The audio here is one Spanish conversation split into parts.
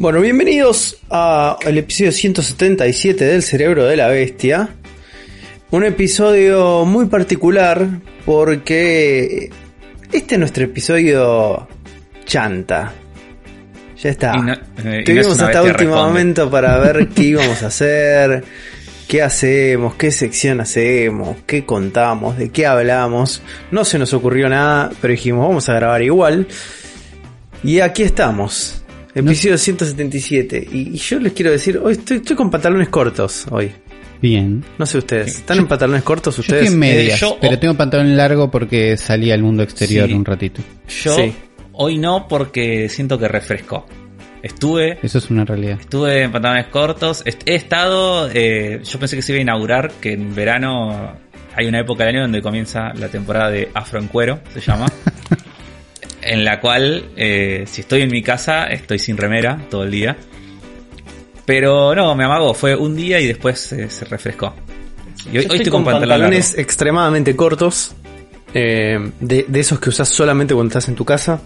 Bueno, bienvenidos al episodio 177 del Cerebro de la Bestia. Un episodio muy particular porque este es nuestro episodio chanta. Ya está. No- eh, Tuvimos no hasta último responde. momento para ver qué íbamos a hacer, qué hacemos, qué sección hacemos, qué contamos, de qué hablamos. No se nos ocurrió nada, pero dijimos vamos a grabar igual. Y aquí estamos. Episodio 177. Y, y yo les quiero decir, hoy estoy, estoy con pantalones cortos hoy. Bien. No sé ustedes. ¿Están en pantalones cortos Yo estoy ustedes? en medias, Eh, yo- pero tengo pantalón largo porque salí al mundo exterior Sí. un ratito. Yo Sí. hoy no porque siento que refrescó. Estuve, Eso es una realidad. estuve en pantalones cortos. Est- He estado, eh, yo pensé que se iba a inaugurar, que en verano hay una época del año donde comienza la temporada de Afro en Cuero, se llama. en la cual, eh, si estoy en mi casa, estoy sin remera todo el día. Pero no, me amagó, fue un día y después eh, se refrescó. Y hoy, estoy con, pantalones largo. extremadamente cortos. eh, de, de esos que usas solamente cuando estás en tu casa.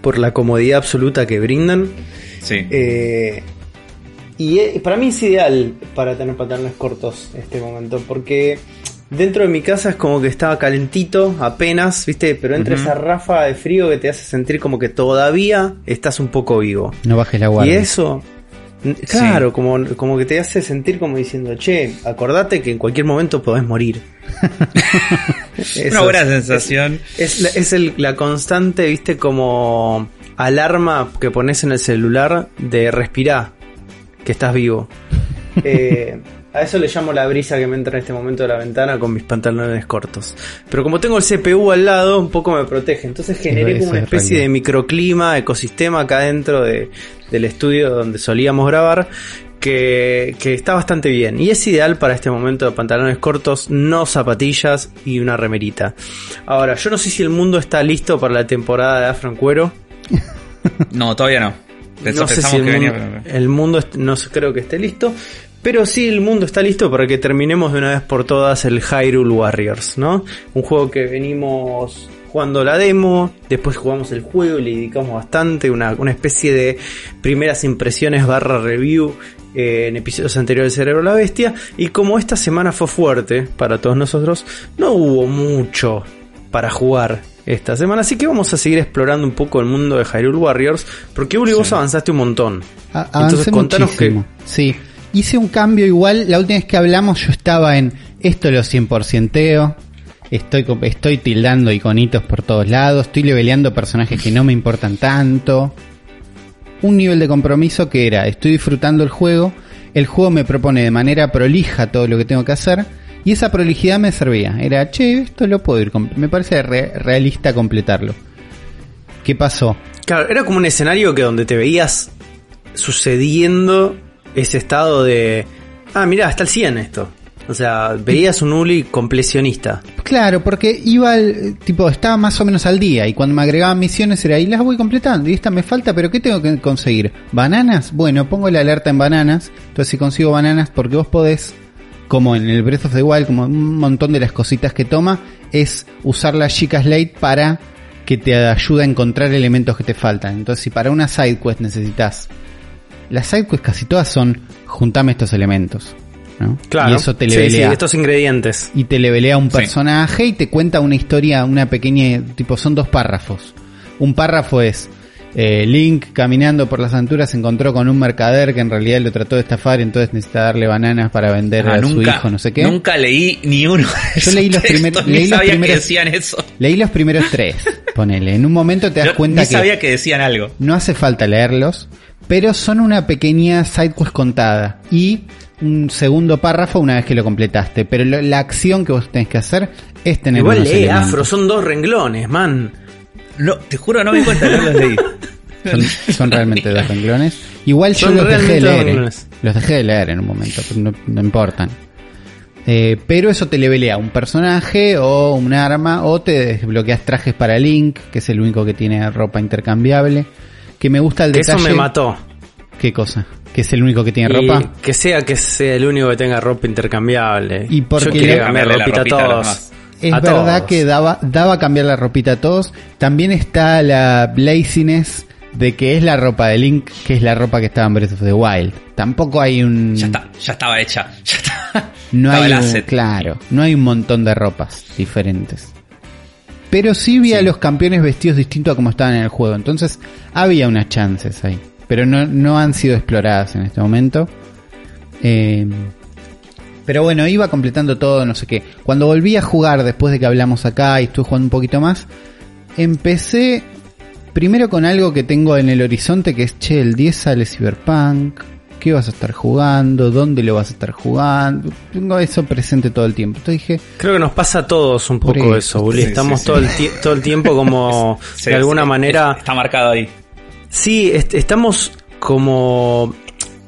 Por la comodidad absoluta que brindan. Sí. Y para mí es ideal para tener pantalones cortos este momento. Porque dentro de mi casa es como que estaba calentito apenas, ¿viste? Pero entra Ujú. esa ráfaga de frío que te hace sentir como que todavía estás un poco vivo. No bajes la Y guardia. eso, n- claro, como, como que te hace sentir como diciendo, che, acordate que en cualquier momento podés morir. Eso Una buena es- sensación. Es, la- es el- la constante, viste, como alarma que pones en el celular de respirar, que estás vivo. Eh, a eso le llamo la brisa que me entra en este momento de la ventana con mis pantalones cortos. Pero como tengo el CPU al lado, un poco me protege. Entonces generé como una es especie de microclima, ecosistema acá dentro de- del estudio donde solíamos grabar. Que, que está bastante bien. Y es ideal para este momento de pantalones cortos, no zapatillas y una remerita. Ahora, yo no sé si el mundo está listo para la temporada de Afro en Cuero. No, todavía no. No sé si el que mundo, venía, pero- el mundo no creo que esté listo. Pero sí, el mundo está listo para que terminemos de una vez por todas el Hyrule Warriors, ¿no? Un juego que venimos jugando la demo, después jugamos el juego y le dedicamos bastante, una, una especie de primeras impresiones barra review eh, en episodios anteriores de Cerebro la Bestia. Y como esta semana fue fuerte para todos nosotros, no hubo mucho para jugar esta semana. Así que vamos a seguir explorando un poco el mundo de Hyrule Warriors, porque Uli, vos Sí. avanzaste un montón. A- Entonces, contanos muchísimo. Sí. Hice un cambio igual. La última vez que hablamos yo estaba en esto lo 100%eo. Estoy, estoy tildando iconitos por todos lados. Estoy leveleando personajes que no me importan tanto. Un nivel de compromiso que era, estoy disfrutando el juego. El juego me propone de manera prolija todo lo que tengo que hacer. Y esa prolijidad me servía. Era, che, esto lo puedo ir. Me parece re- realista completarlo. ¿Qué pasó? Claro, era como un escenario que donde te veías sucediendo ese estado de... Ah, mirá, está el 100 esto. O sea, veías un Uli completionista. Claro, porque iba al, tipo, estaba más o menos al día y cuando me agregaban misiones era ahí las voy completando y esta me falta, pero ¿qué tengo que conseguir? ¿Bananas? Bueno, pongo la alerta en bananas, entonces si consigo bananas, porque vos podés, como en el Breath of the Wild, como un montón de las cositas que toma, es usar la Chica Slate para que te ayude a encontrar elementos que te faltan. Entonces si para una side quest necesitas, las side quests casi todas son juntame estos elementos. ¿no? Claro. Y eso te Sí, sí, levelea estos ingredientes. y te levelea un Sí. personaje y te cuenta una historia, una pequeña, tipo, son dos párrafos. Un párrafo es, eh, Link caminando por las aventuras se encontró con un mercader que en realidad lo trató de estafar, entonces necesita darle bananas para vender Ah, a su hijo, no sé qué. Nunca leí ni uno. de Yo leí los primer- leí los primeros- decían eso. Leí los primeros tres, ponele. En un momento te das Yo cuenta ni que sabía que decían algo. no hace falta leerlos, pero son una pequeña sidequest contada y un segundo párrafo una vez que lo completaste. Pero lo- la acción que vos tenés que hacer es tener Igual unos lee elementos. Afro, son dos renglones, man. No, te juro, no me cuenta, no los leí. Son, son realmente dos renglones. Igual yo Son los dejé de leer. eh. renglones. Los dejé de leer en un momento, pero no, no importan. Eh, pero eso te levelea un personaje o un arma o te desbloqueas trajes para Link, que es el único que tiene ropa intercambiable. Que me gusta el Que eso detalle. me mató. ¿Qué cosa? ¿Que es el único que tiene Y ropa? que sea que sea el único que tenga ropa intercambiable. Y porque Yo quería cambiar la ropita a ropita a los todos. Es A verdad todos. que daba, daba cambiar la ropita a todos. También está la laziness de que es la ropa de Link, que es la ropa que estaba en Breath of the Wild. Tampoco hay un... Ya está, ya estaba hecha. Ya está. No Estaba hay el un, asset. claro, no hay un montón de ropas diferentes. Pero sí vi a los campeones vestidos distintos a como estaban en el juego. Entonces había unas chances ahí. Pero no, no han sido exploradas en este momento. Eh, pero bueno, iba completando todo, no sé qué. Cuando volví a jugar después de que hablamos acá y estuve jugando un poquito más, empecé primero con algo que tengo en el horizonte que es, che, el 10 sale Cyberpunk. ¿Qué vas a estar jugando? ¿Dónde lo vas a estar jugando? Tengo eso presente todo el tiempo. Entonces dije, Creo que nos pasa a todos un poco eso. eso, Uli. Sí, Estamos sí, sí. Todo, el todo el tiempo como, Sí, de alguna sí, manera... Está marcado ahí. Sí, est- estamos como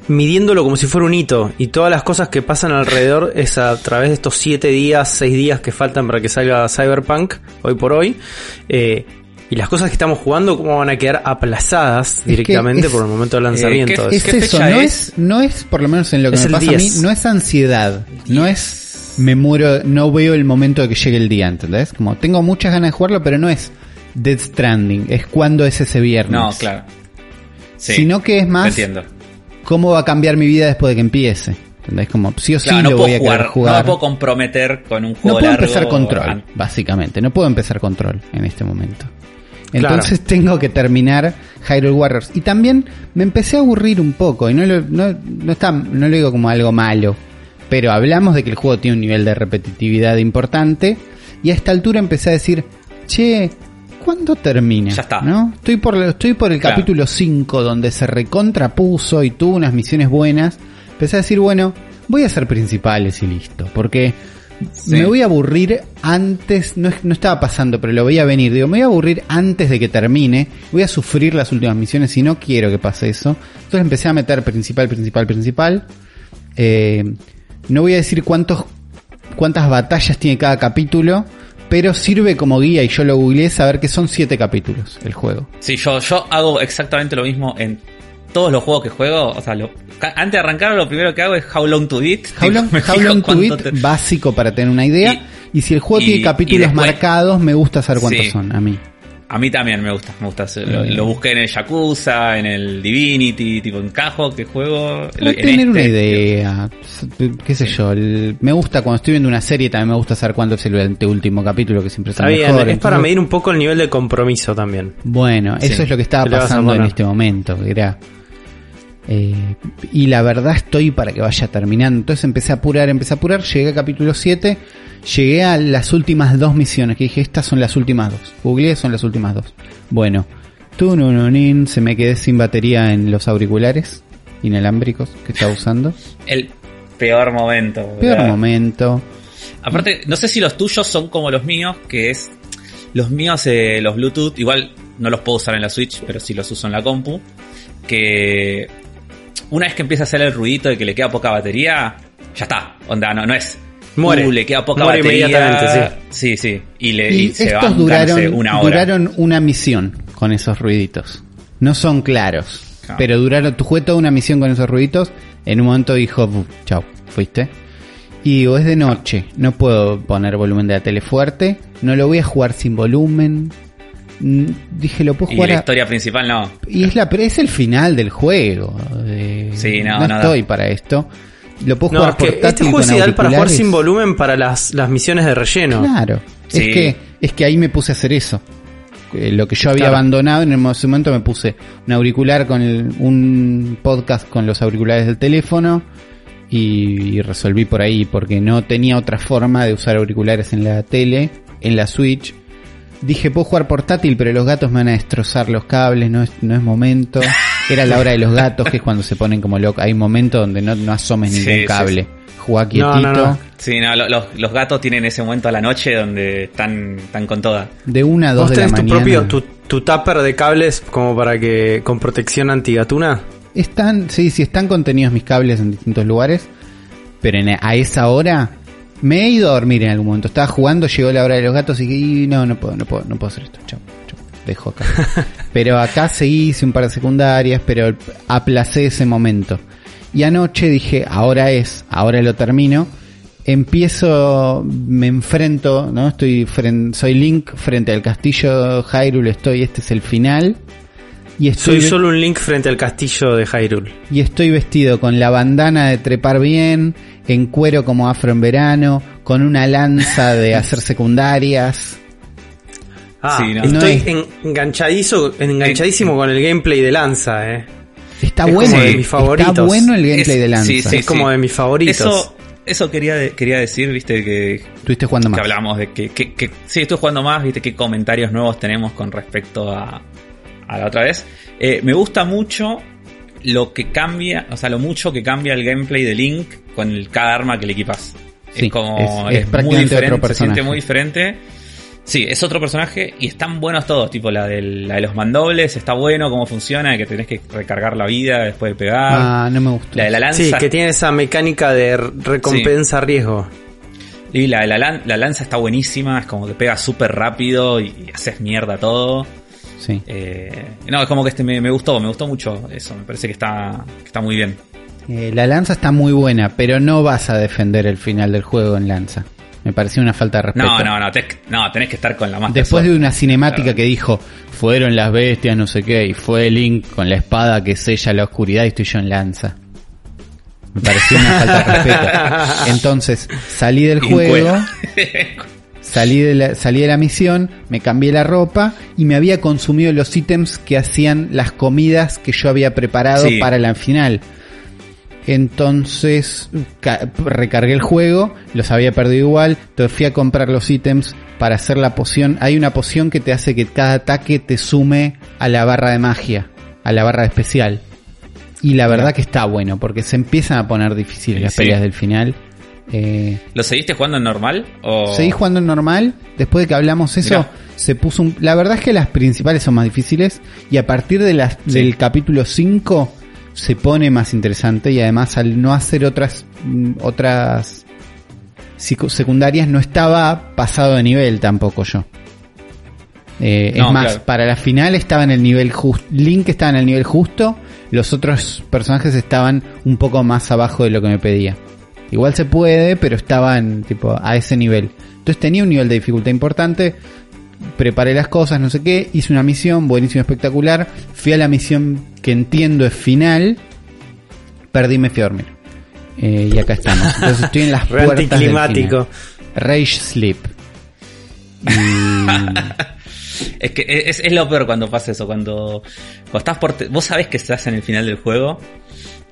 midiéndolo como si fuera un hito y todas las cosas que pasan alrededor es a través de estos siete días, seis días que faltan para que salga Cyberpunk hoy por hoy. Eh, y las cosas que estamos jugando, cómo van a quedar aplazadas directamente es- por el momento del lanzamiento. ¿qué- es ¿Qué eso, no es? es? no es, por lo menos en lo que Es me pasa a mí, 10. no es ansiedad, no es me muero, no veo el momento de que llegue el día, ¿entendés? Como tengo muchas ganas de jugarlo, pero no es Dead Stranding, es cuando es ese viernes. No, claro. Sí, Sino que es más entiendo. cómo va a cambiar mi vida después de que empiece. ¿Entendés? Como sí o sí Claro, no lo puedo voy a jugar, jugar. no me puedo comprometer con un No juego puedo largo. empezar control, básicamente. No puedo empezar control en este momento. Claro. Entonces tengo que terminar Hyrule Warriors. Y también me empecé a aburrir un poco. Y no lo, no, no está, no lo digo como algo malo. Pero hablamos de que el juego tiene un nivel de repetitividad importante. Y a esta altura empecé a decir, che, ¿cuándo termina? Ya está. ¿No? Estoy por, estoy por el Claro. capítulo 5 donde se recontrapuso y tuvo unas misiones buenas. Empecé a decir, bueno, voy a hacer principales y listo. Porque Sí. me voy a aburrir antes, no, no estaba pasando, pero lo veía venir. Digo, me voy a aburrir antes de que termine. Voy a sufrir las últimas misiones y no quiero que pase eso. Entonces empecé a meter principal, principal, principal. Eh, no voy a decir cuántos, cuántas batallas tiene cada capítulo, pero sirve como guía y yo lo googleé saber que son siete capítulos el juego. Sí, yo, yo hago exactamente lo mismo en todos los juegos que juego. O sea, lo- antes de arrancar, lo primero que hago es How Long to Beat. How long, Me how long to beat, te- básico para tener una idea. Y, Y- si el juego y- tiene capítulos después- marcados, me gusta saber cuántos Sí. son a mí. A mí también me gusta, me gusta. Lo, lo busqué en el Yakuza, en el Divinity, tipo encajo que juego. lo- Para en tener una este. idea, qué sé yo, el- me gusta cuando estoy viendo una serie, también me gusta saber cuándo es el último capítulo, que siempre Está bien, mejor. es para medir un poco el nivel de compromiso también. Bueno, eso es lo que estaba ¿Qué le vas a pasando en este momento. Era. Eh, y la verdad estoy para que vaya terminando. Entonces empecé a apurar, empecé a apurar. Llegué al capítulo 7. Llegué a las últimas dos misiones. Que dije, estas son las últimas dos. Googleé, son las últimas dos. Bueno, tunununin, se me quedé sin batería en los auriculares inalámbricos que estaba usando. El peor momento. Peor ¿verdad? momento. Aparte, no sé si los tuyos son como los míos, que es. Los míos, eh, los Bluetooth, igual no los puedo usar en la Switch, pero sí los uso en la compu. Que una vez que empieza a hacer el ruidito de que le queda poca batería, ya está. Onda, no, no es. Muere. "Uh, le queda poca Muere batería. inmediatamente, sí. Sí, Y, le, Y y se va estos duraron, una hora. duraron una misión con esos ruiditos. No son claros. Claro. Pero duraron, tú jugué toda una misión con esos ruiditos. En un momento dijo, "Bu, chau, fuiste. Y digo, es de noche. No puedo poner volumen de la tele fuerte. No lo voy a jugar sin volumen. Mm, Dije, lo puedo Y jugar la a- historia principal no. y es, la, es el final del juego. eh, Sí, no, estoy para esto. Lo puedo No, jugar es que portátil este juego es ideal para jugar sin volumen para las, las misiones de relleno. Claro. Sí. Es que es que ahí me puse a hacer eso. Eh, Lo que yo había Claro. abandonado en ese momento me puse un auricular con el- un podcast con los auriculares del teléfono y, y resolví por ahí porque no tenía otra forma de usar auriculares en la tele, en la Switch. Dije, puedo jugar portátil, pero los gatos me van a destrozar los cables, no es, no es momento. Era la hora de los gatos, que es cuando se ponen como locos. Hay momentos donde no, no asomes Sí, ningún sí, cable. Jugá No, quietito. no, no. Sí, no, lo- los, los gatos tienen ese momento a la noche donde están, están con toda. De una a dos ¿Vos de la tenés tu mañana. propio, tu, tu tupper de cables como para que, con protección antigatuna? Están, sí, sí, están contenidos mis cables en distintos lugares. Pero en- a esa hora me he ido a dormir en algún momento. Estaba jugando, llegó la hora de los gatos y dije, "Y no, no puedo, no puedo, no puedo hacer esto. Chau, dejo acá. pero acá seguí, hice un par de secundarias, pero aplacé ese momento. Y anoche dije, ahora es, ahora lo termino. Empiezo, me enfrento, ¿no? Estoy soy Link frente al castillo Hyrule, estoy, este es el final. Y estoy, Soy solo un link frente al castillo de Hyrule. y estoy vestido con la bandana de trepar bien, en cuero como afro en verano, con una lanza de hacer secundarias. Ah, Sí, no. estoy No es- en- enganchadizo, enganchadísimo con el gameplay de Lanza, eh. Está Es bueno, como de el- mis está favoritos. bueno el gameplay Es- de lanza. sí, sí, es como de mis favoritos. Eso, eso quería, de- quería decir, viste, que, Estuviste jugando que más. hablamos de que, que, que- sí, estoy jugando más, viste, qué comentarios nuevos tenemos con respecto a, a la otra vez. Eh, me gusta mucho lo que cambia, o sea, lo mucho que cambia el gameplay de Link con el, cada arma que le equipas. Sí, es como, es- es es, muy prácticamente diferente, otro se siente muy diferente. Sí, es otro personaje y están buenos todos, tipo la, del, la de los mandobles, está bueno cómo funciona, que tenés que recargar la vida después de pegar. Ah, no me gustó. la de la lanza. Sí, que tiene esa mecánica de recompensa-riesgo. Y la, la, lan- la lanza está buenísima, es como que pega súper rápido y, y haces mierda todo. Sí. Eh, no, es como que este me, me gustó, me gustó mucho eso, me parece que está, que está muy bien. Eh, la lanza está muy buena, pero no vas a defender el final del juego en lanza. Me pareció una falta de respeto. No, no, no, tenés, no, tenés que estar con la más Después de una cinemática que dijo, fueron las bestias, no sé qué, y fue Link con la espada que sella la oscuridad y estoy yo en lanza. Me pareció una falta de respeto. Entonces, salí del juego, salí de, la, salí de la misión, me cambié la ropa y me había consumido los ítems que hacían las comidas que yo había preparado Sí. para la final. Entonces ca- recargué el juego, los había perdido igual, entonces fui a comprar los ítems para hacer la poción. Hay una poción que te hace que cada ataque te sume a la barra de magia, a la barra especial. Y la verdad que está bueno, porque se empiezan a poner difíciles las sí. peleas del final. Eh, ¿Lo seguiste jugando en normal? O... Seguí jugando en normal. Después de que hablamos eso, Mirá. se puso un... La verdad es que las principales son más difíciles. Y a partir de las, Sí. del capítulo 5 se pone más interesante. Y además al no hacer otras... otras secundarias no estaba pasado de nivel tampoco yo. Eh, No, es más, claro. para la final estaba en el nivel justo. Link estaba en el nivel justo. Los otros personajes estaban un poco más abajo de lo que me pedía. Igual se puede, pero estaban tipo a ese nivel. Entonces tenía un nivel de dificultad importante. Preparé las cosas, no sé qué. Hice una misión, buenísimo, espectacular. Fui a la misión que entiendo es final. Perdí y me fui a dormir. Eh, y acá estamos. Entonces estoy en las puertas final. Rage Sleep. Y- Es que es, es lo peor cuando pasa eso, cuando, cuando estás por... Vos sabés que estás en el final del juego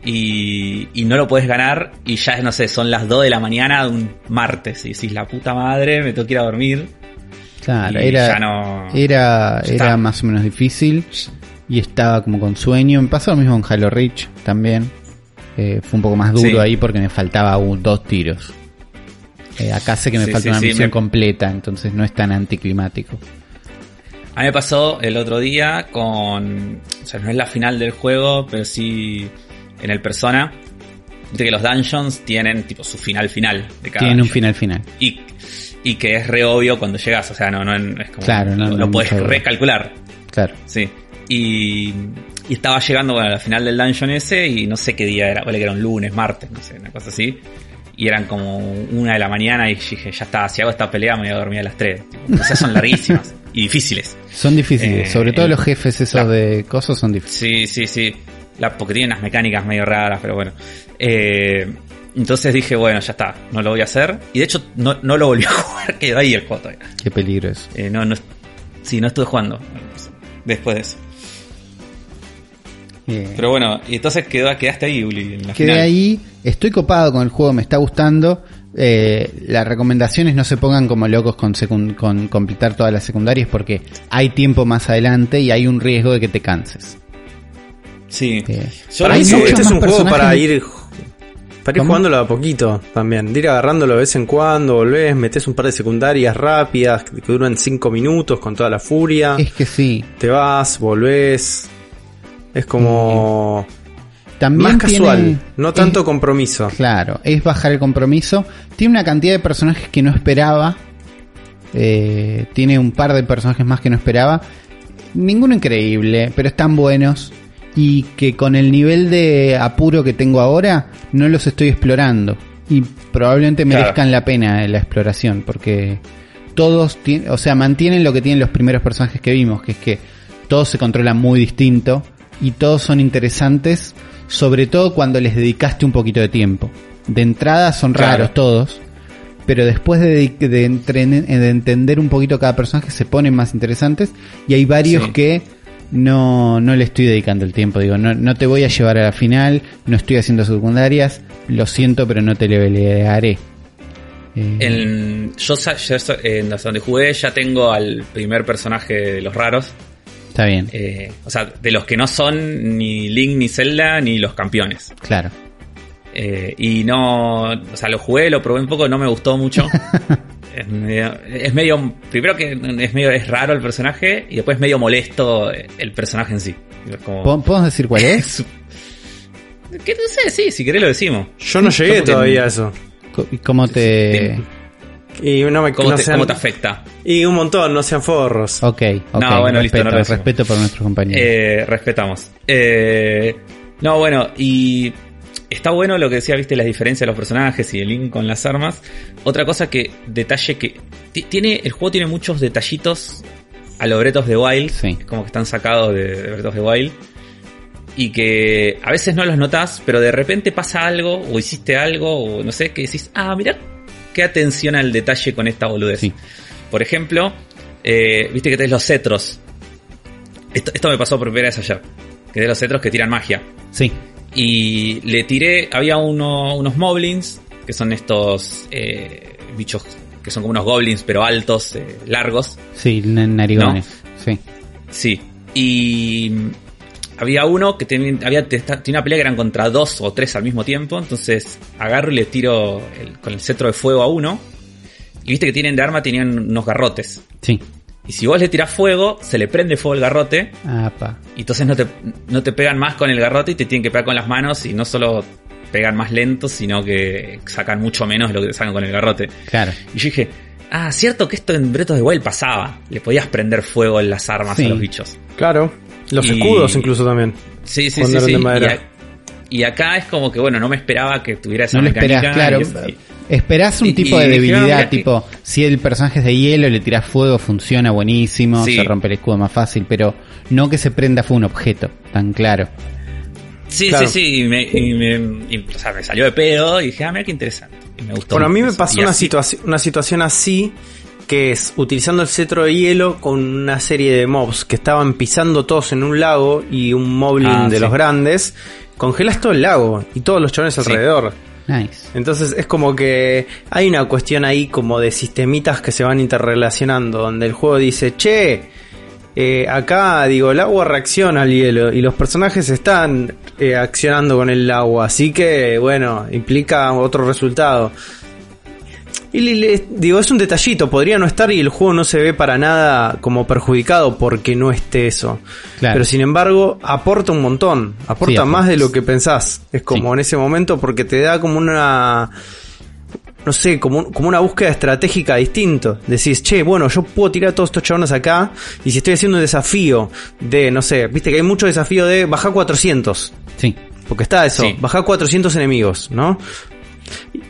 y, y no lo puedes ganar y ya no sé, son las 2 de la mañana de un martes y decís, la puta madre, me tengo que ir a dormir. Claro, y era, ya no... era, Ya era más o menos difícil y estaba como con sueño. Me pasó lo mismo en Halo Reach también. Eh, fue un poco más duro Sí. ahí porque me faltaba un- dos tiros. Eh, acá sé que me Sí, falta sí, una misión me- completa, entonces no es tan anticlimático. A mí me pasó el otro día con... O sea, no es la final del juego, pero sí en el Persona. Viste que los dungeons tienen tipo su final final de cada Tiene un final final. y, y que es re obvio cuando llegas, o sea, no, no es como Claro, no, lo, no lo mucha duda. recalcular, Claro. sí. Y, y estaba llegando bueno, a la final del dungeon ese y no sé qué día era, vale que era un lunes, martes, no sé, una cosa así. Y eran como una de la mañana y dije, ya está, si hago esta pelea me voy a dormir a las 3. O sea, son larguísimas y difíciles. Son difíciles, Eh, sobre todo los jefes esos de cosas son difíciles. Sí, sí, sí. La, porque tienen unas mecánicas medio raras, pero bueno. Eh, entonces dije, bueno, ya está, no lo voy a hacer. Y de hecho, no, no lo volví a jugar, quedó ahí el juego todavía. Qué peligro eso. Eh, no, no, sí, no estuve jugando después de eso. Pero bueno, y entonces quedó, quedaste ahí, Uli, en la Quedé final. ahí, estoy copado con el juego, me está gustando. Eh, las recomendaciones no se pongan como locos con, con completar todas las secundarias porque hay tiempo más adelante y hay un riesgo de que te canses. Sí. Eh, Yo Hay muchos este es un juego para ir para ir ¿Cómo? jugándolo a poquito también, de ir agarrándolo de vez en cuando, volvés, metes un par de secundarias rápidas que duran 5 minutos con toda la furia, Es que sí. te vas, volvés. Es como También más casual, tiene- no tanto es- compromiso. Claro, es bajar el compromiso. Tiene una cantidad de personajes que no esperaba. Eh, tiene un par de personajes más que no esperaba. Ninguno increíble, pero están buenos. Y que con el nivel de apuro que tengo ahora, no los estoy explorando. Y probablemente Claro. merezcan la pena la exploración, porque todos, o sea, mantienen lo que tienen los primeros personajes que vimos, que es que todos se controlan muy distinto y todos son interesantes, sobre todo cuando les dedicaste un poquito de tiempo. De entrada son Claro. raros todos, pero después de, de, entender un poquito cada personaje se ponen más interesantes y hay varios Sí. que no, no le estoy dedicando el tiempo. Digo, no, no te voy a llevar a la final, no estoy haciendo secundarias, lo siento, pero no te levelearé. Eh, En, yo, yo en donde jugué ya tengo al primer personaje de los raros. Está bien, eh, o sea, de los que no son ni Link ni Zelda ni los campeones. claro. Eh, y no, o sea, lo jugué, lo probé un poco, no me gustó mucho. es, medio, es medio, primero que es medio, es raro el personaje y después medio molesto el personaje en sí. Es como- ¿Po- ¿Podemos decir cuál es? ¿Qué no sé? Sí, si querés lo decimos. Yo no llegué todavía a eso. Co- ¿Y cómo te...? Y no me ¿Cómo, no te, sean- cómo te afecta? Y un montón, no sean forros. Ok, ok. No, bueno, listo, respeto, no lo decimos. respeto por nuestros compañeros. Eh, respetamos. Eh, no, bueno, y está bueno lo que decía, viste, las diferencias de los personajes y el link con las armas. Otra cosa que, detalle que ti- tiene, el juego tiene muchos detallitos a los Bretos de Wild, Sí. como que están sacados de, de Bretos de Wild. Y que a veces no los notas, pero de repente pasa algo, o hiciste algo, o no sé, que decís, ah, mira, qué atención al detalle con esta boludez. Sí. Por ejemplo, eh, viste que tenés los cetros. Esto, esto me pasó por primera vez ayer. Que tenés los cetros que tiran magia. Sí, Y le tiré, había uno- unos moblins, que son estos eh, bichos que son como unos goblins, pero altos, eh, largos. sí, narigones. Sí, Sí. Y mm, había uno que tenía, había, te- tenía una pelea que eran contra dos o tres al mismo tiempo. Entonces agarro y le tiro el- con el cetro de fuego a uno. Y viste que tienen de arma, tenían unos garrotes. sí. Y si vos le tirás fuego, se le prende fuego el garrote. Apa. Y entonces no te, no te pegan más con el garrote y te tienen que pegar con las manos. Y no solo pegan más lentos, sino que sacan mucho menos de lo que te sacan con el garrote. Claro. Y yo dije, ah, cierto que esto en Bretos de Wild pasaba. Le podías prender fuego en las armas Sí. a los bichos. Claro. Los Y- escudos incluso también. Sí, sí, Cuando sí. eran sí. de Y, madera. a- y acá es como que, bueno, no me esperaba que tuviera esa No lo mecánica. esperás, claro. y- Esperás un Y- tipo y de debilidad, que- tipo, si el personaje es de hielo, le tirás fuego, funciona buenísimo, Sí. se rompe el escudo más fácil, pero no que se prenda fue un objeto, tan claro. sí, Claro. sí, sí. Y me, y me- y, o sea, me salió de pedo y dije, ah, mira qué interesante. Y me gustó. Bueno, a mí me pasó Y una, situación una situación así, que es utilizando el cetro de hielo con una serie de mobs que estaban pisando todos en un lago y un moblin Ah, de sí. los grandes, congelas todo el lago y todos los chavales Sí. alrededor. Nice. Entonces es como que hay una cuestión ahí como de sistemitas que se van interrelacionando, donde el juego dice, che, eh, acá digo, el agua reacciona al hielo y los personajes están eh, accionando con el agua, así que bueno, implica otro resultado. Y le- le- digo, es un detallito, podría no estar y el juego no se ve para nada como perjudicado porque no esté eso. Claro. Pero sin embargo, aporta un montón, aporta Sí, más de lo que pensás. Es como Sí. en ese momento porque te da como una no sé, como, como una búsqueda estratégica distinto. Decís, che, bueno, yo puedo tirar a todos estos chabones acá y si estoy haciendo un desafío de, no sé, viste que hay mucho desafío de bajar 400. Sí, Porque está eso, Sí. bajar 400 enemigos, ¿no?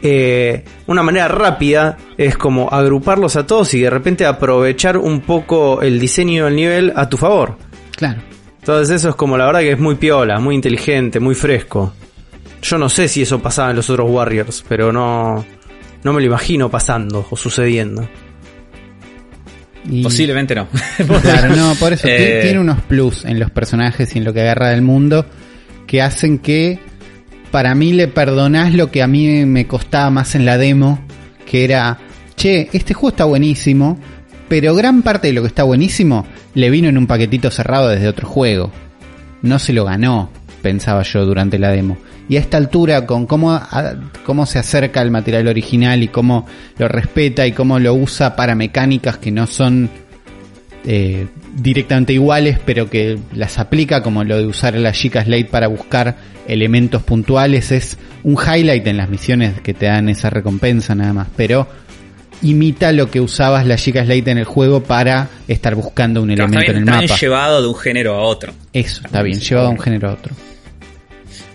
Eh, una manera rápida es como agruparlos a todos y de repente aprovechar un poco el diseño del nivel a tu favor. claro. Entonces eso es como la verdad que es muy piola, muy inteligente, muy fresco. Yo no sé si eso pasaba en los otros Warriors, pero no, no me lo imagino pasando o sucediendo. Y- Posiblemente no. Claro, no, por eso Eh, ti- tiene unos plus en los personajes y en lo que agarra del mundo que hacen que para mí le perdonás lo que a mí me costaba más en la demo, que era, che, este juego está buenísimo, pero gran parte de lo que está buenísimo le vino en un paquetito cerrado desde otro juego. No se lo ganó, pensaba yo durante la demo. Y a esta altura, con cómo, cómo se acerca al material original y cómo lo respeta y cómo lo usa para mecánicas que no son eh, directamente iguales, pero que las aplica, como lo de usar a la chica Slate para buscar elementos puntuales, es un highlight en las misiones que te dan esa recompensa nada más, pero imita lo que usabas la chica Slate en el juego para estar buscando un elemento está bien, en el está bien mapa. llevado de un género a otro. Eso, está bien, llevado de un género a otro.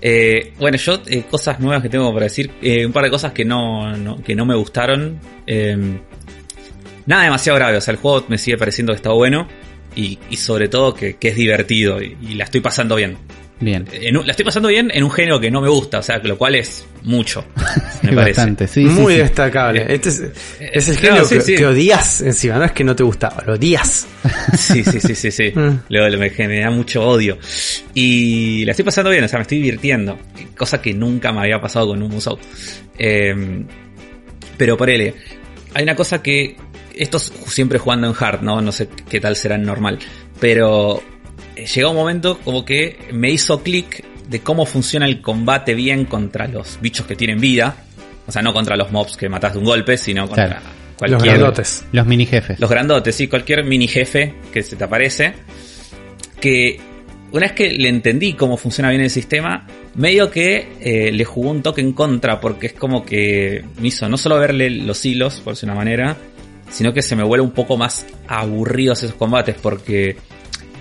Eh, bueno, yo eh, cosas nuevas que tengo para decir, eh, un par de cosas que no, no- que no me gustaron. Nada demasiado grave, o sea, el juego me sigue pareciendo que está bueno. Y, y sobre todo que, que es divertido y, y la estoy pasando bien. Bien. En la estoy pasando bien en un género que no me gusta, o sea, lo cual es mucho, me parece. Bastante, sí. sí, Muy sí. destacable. Este es, es el no, género sí, que, sí. que odias encima, no es que no te gustaba, lo odias. Sí, sí, sí, sí, sí. Mm. Luego me genera mucho odio. Y la estoy pasando bien, o sea, me estoy divirtiendo. Cosa que nunca me había pasado con un Musou. Eh, pero por él, hay una cosa que. Esto es siempre jugando en hard, ¿no? No sé qué tal será en normal. Pero eh, llegó un momento como que me hizo clic de cómo funciona el combate bien contra los bichos que tienen vida. O sea, no contra los mobs que matas de un golpe, sino contra Claro. Los grandotes. Los mini jefes. los grandotes, sí, cualquier mini jefe que se te aparece. Que una vez que le entendí cómo funciona bien el sistema, medio que eh, le jugó un toque en contra, porque es como que me hizo no solo verle los hilos, por decir una manera, sino que se me vuelve un poco más aburridos esos combates, porque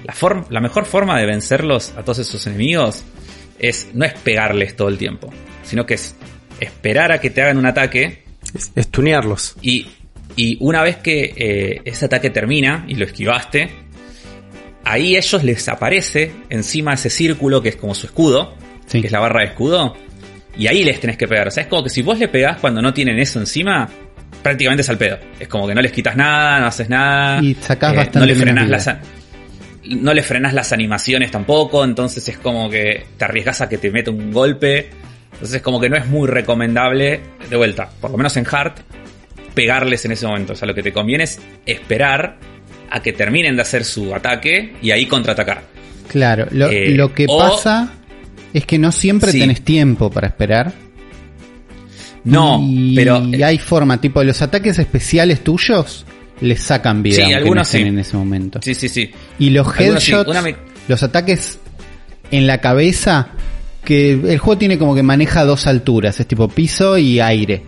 la, form- la mejor forma de vencerlos a todos esos enemigos es no es pegarles todo el tiempo, sino que es esperar a que te hagan un ataque Es, es tunearlos. y, y una vez que eh, ese ataque termina y lo esquivaste, ahí a ellos les aparece encima ese círculo que es como su escudo, Sí. que es la barra de escudo, y ahí les tenés que pegar. O sea, es como que si vos le pegás cuando no tienen eso encima, prácticamente es al pedo. Es como que no les quitas nada, no haces nada. Y sacás eh, bastante no le vida. las no le frenás las animaciones tampoco, entonces es como que te arriesgas a que te meta un golpe. Entonces es como que no es muy recomendable, de vuelta, por lo menos en hard, pegarles en ese momento. O sea, lo que te conviene es esperar a que terminen de hacer su ataque y ahí contraatacar. Claro, lo, Eh, lo que o- pasa es que no siempre Sí. tenés tiempo para esperar. No, y pero eh, hay forma, tipo los ataques especiales tuyos les sacan vida Sí, algunos sí. en ese momento. sí, sí, sí. Y los sí, headshots, me- los ataques en la cabeza, que el juego tiene como que maneja dos alturas, es tipo piso y aire.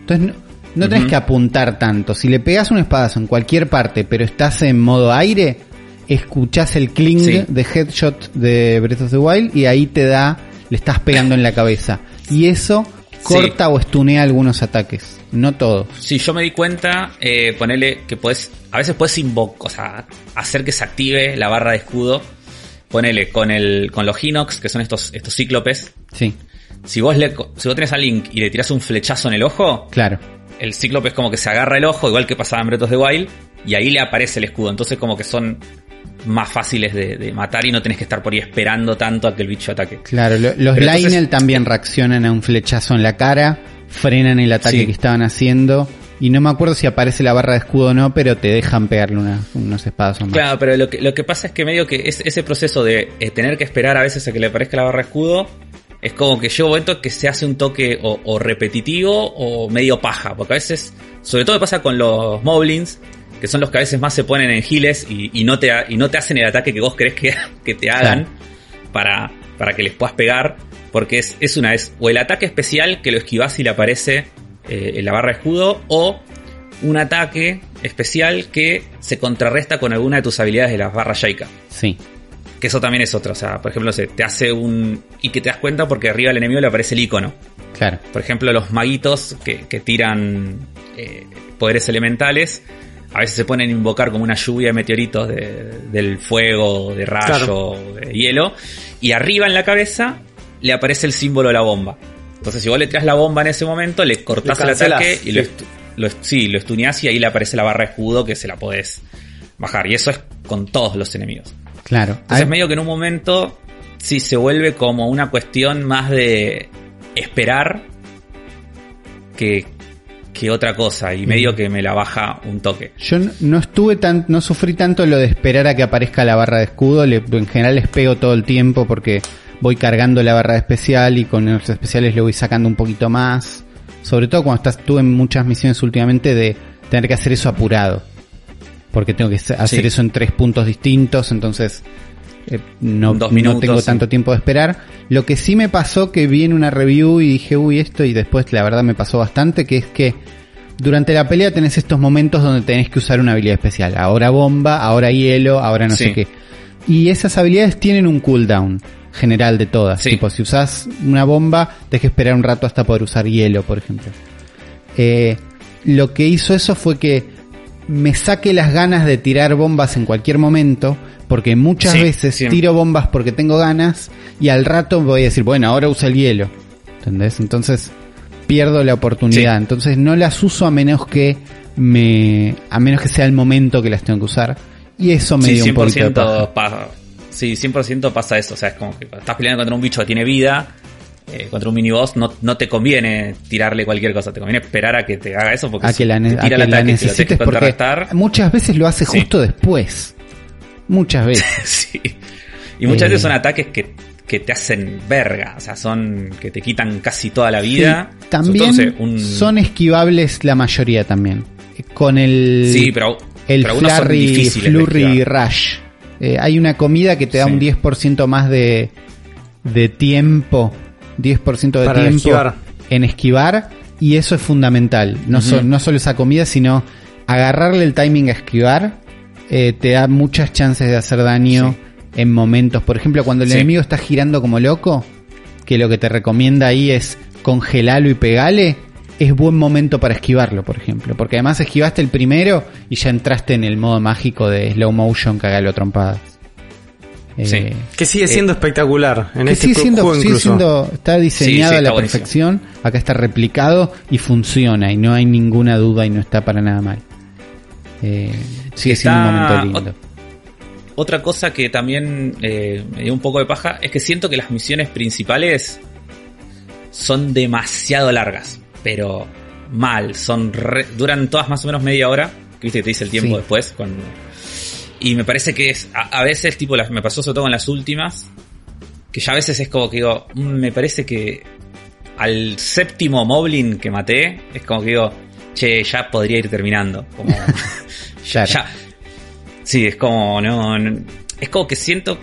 Entonces no, no tenés que apuntar tanto. Si le pegas un espadazo en cualquier parte, pero estás en modo aire, escuchás el cling Sí. de headshot de Breath of the Wild y ahí te da, le estás pegando en la cabeza. Y eso corta o estunea algunos ataques, no todos. Sí, yo me di cuenta, eh, ponerle que puedes, a veces puedes invocar, o sea, hacer que se active la barra de escudo. Ponele con el, con los Hinox, que son estos, estos cíclopes. Sí, Si vos le, si vos tenés a Link y le tirás un flechazo en el ojo, claro. el cíclope es como que se agarra el ojo, igual que pasaba en Breath of the Wild, y ahí le aparece el escudo. Entonces como que son más fáciles de, de matar y no tenés que estar por ahí esperando tanto a que el bicho ataque. Claro, lo- los Pero entonces- también reaccionan a un flechazo en la cara, frenan el ataque Sí. que estaban haciendo. Y no me acuerdo si aparece la barra de escudo o no, pero te dejan pegarle una- unos espadazos más. Claro, pero lo que, lo que pasa es que medio que es, ese proceso de eh, tener que esperar a veces a que le aparezca la barra de escudo, es como que llega un momento que se hace un toque o, o repetitivo o medio paja, porque a veces, sobre todo pasa con los Moblins, que son los que a veces más se ponen en giles y, y no, te, y no te hacen el ataque que vos querés que, que te hagan para, para que les puedas pegar, porque es, es una vez o el ataque especial que lo esquivás y le aparece eh, en la barra de escudo, o un ataque especial que se contrarresta con alguna de tus habilidades de las barras Shaika. Sí, Que eso también es otra. O sea, por ejemplo, no sé, te hace un. Y que te das cuenta porque arriba al enemigo le aparece el icono. claro. Por ejemplo, los maguitos que, que tiran eh, poderes elementales. A veces se ponen a invocar como una lluvia de meteoritos de- del fuego, de rayo, de hielo. Y arriba en la cabeza le aparece el símbolo de la bomba. Entonces, si vos le tiras la bomba en ese momento, le cortás Le el ataque y lo, lo, sí, lo estuneás y ahí le aparece la barra de escudo que se la podés bajar. Y eso es con todos los enemigos. Claro. Entonces, Hay- medio que en un momento sí se vuelve como una cuestión más de esperar que, que otra cosa. Y medio que me la baja un toque. Yo no estuve tan, no sufrí tanto lo de esperar a que aparezca la barra de escudo. Le- en general les pego todo el tiempo porque voy cargando la barra de especial y con los especiales le voy sacando un poquito más. Sobre todo cuando estás, tuve en muchas misiones últimamente de tener que hacer eso apurado. Porque tengo que hacer Sí. eso en tres puntos distintos, entonces eh, no, Dos no tengo sí. tanto tiempo de esperar. Lo que sí me pasó que vi en una review y dije, uy, esto, y después la verdad me pasó bastante, que es que durante la pelea tenés estos momentos donde tenés que usar una habilidad especial. Ahora bomba, ahora hielo, ahora no sé qué. Y esas habilidades tienen un cooldown general de todas. Sí. Tipo, si usás una bomba, tenés que esperar un rato hasta poder usar hielo, por ejemplo. Eh, lo que hizo eso fue que me saque las ganas de tirar bombas en cualquier momento, porque muchas Sí, veces tiro bombas porque tengo ganas y al rato voy a decir, bueno, ahora usa el hielo. ¿Entendés? Entonces pierdo la oportunidad. Sí. Entonces no las uso a menos que me a menos que sea el momento que las tengo que usar y eso me Sí, dio un poquito de 100% paja. pasa. Sí, 100% pasa eso. O sea, es como que estás peleando contra un bicho que tiene vida, eh, contra un miniboss, no, no te conviene tirarle cualquier cosa. Te conviene esperar a que te haga eso porque a si que la, ne- te a tira que el la ataque necesites porque contrarrestar. muchas veces lo hace justo después. Muchas veces. sí. Y muchas Eh. veces son ataques que, que te hacen verga. O sea, son que te quitan casi toda la vida. Sí, también un- son esquivables la mayoría también. Con el Sí, pero, el pero flurry, flurry rush. Eh, hay una comida que te da Sí. un 10% más de, de tiempo, 10% de Para tiempo esquivar. en esquivar y eso es fundamental. No, so- no solo esa comida, sino agarrarle el timing a esquivar eh, te da muchas chances de hacer daño en momentos. Por ejemplo, cuando el Sí. enemigo está girando como loco, que lo que te recomienda ahí es congelarlo y pegale, es buen momento para esquivarlo, por ejemplo. Porque además esquivaste el primero y ya entraste en el modo mágico de slow motion cagalo trompadas. Eh, Sí. Que sigue siendo espectacular en que este sigue siendo, juego sigue siendo- está diseñado Sí, sí, a la buenísimo. perfección, acá está replicado y funciona y no hay ninguna duda y no está para nada mal. Eh, sigue siendo un momento lindo. Otra cosa que también eh, me dio un poco de paja es que siento que las misiones principales son demasiado largas, pero mal, son re- duran todas más o menos media hora, que viste que te dice el tiempo Sí. después cuando y me parece que es a, a veces tipo las, me pasó sobre todo con las últimas que ya a veces es como que digo, "Mm, me parece que al séptimo Moblin que maté es como que digo, che, ya podría ir terminando, como Ya. Sí, es como, no, no- es como que siento,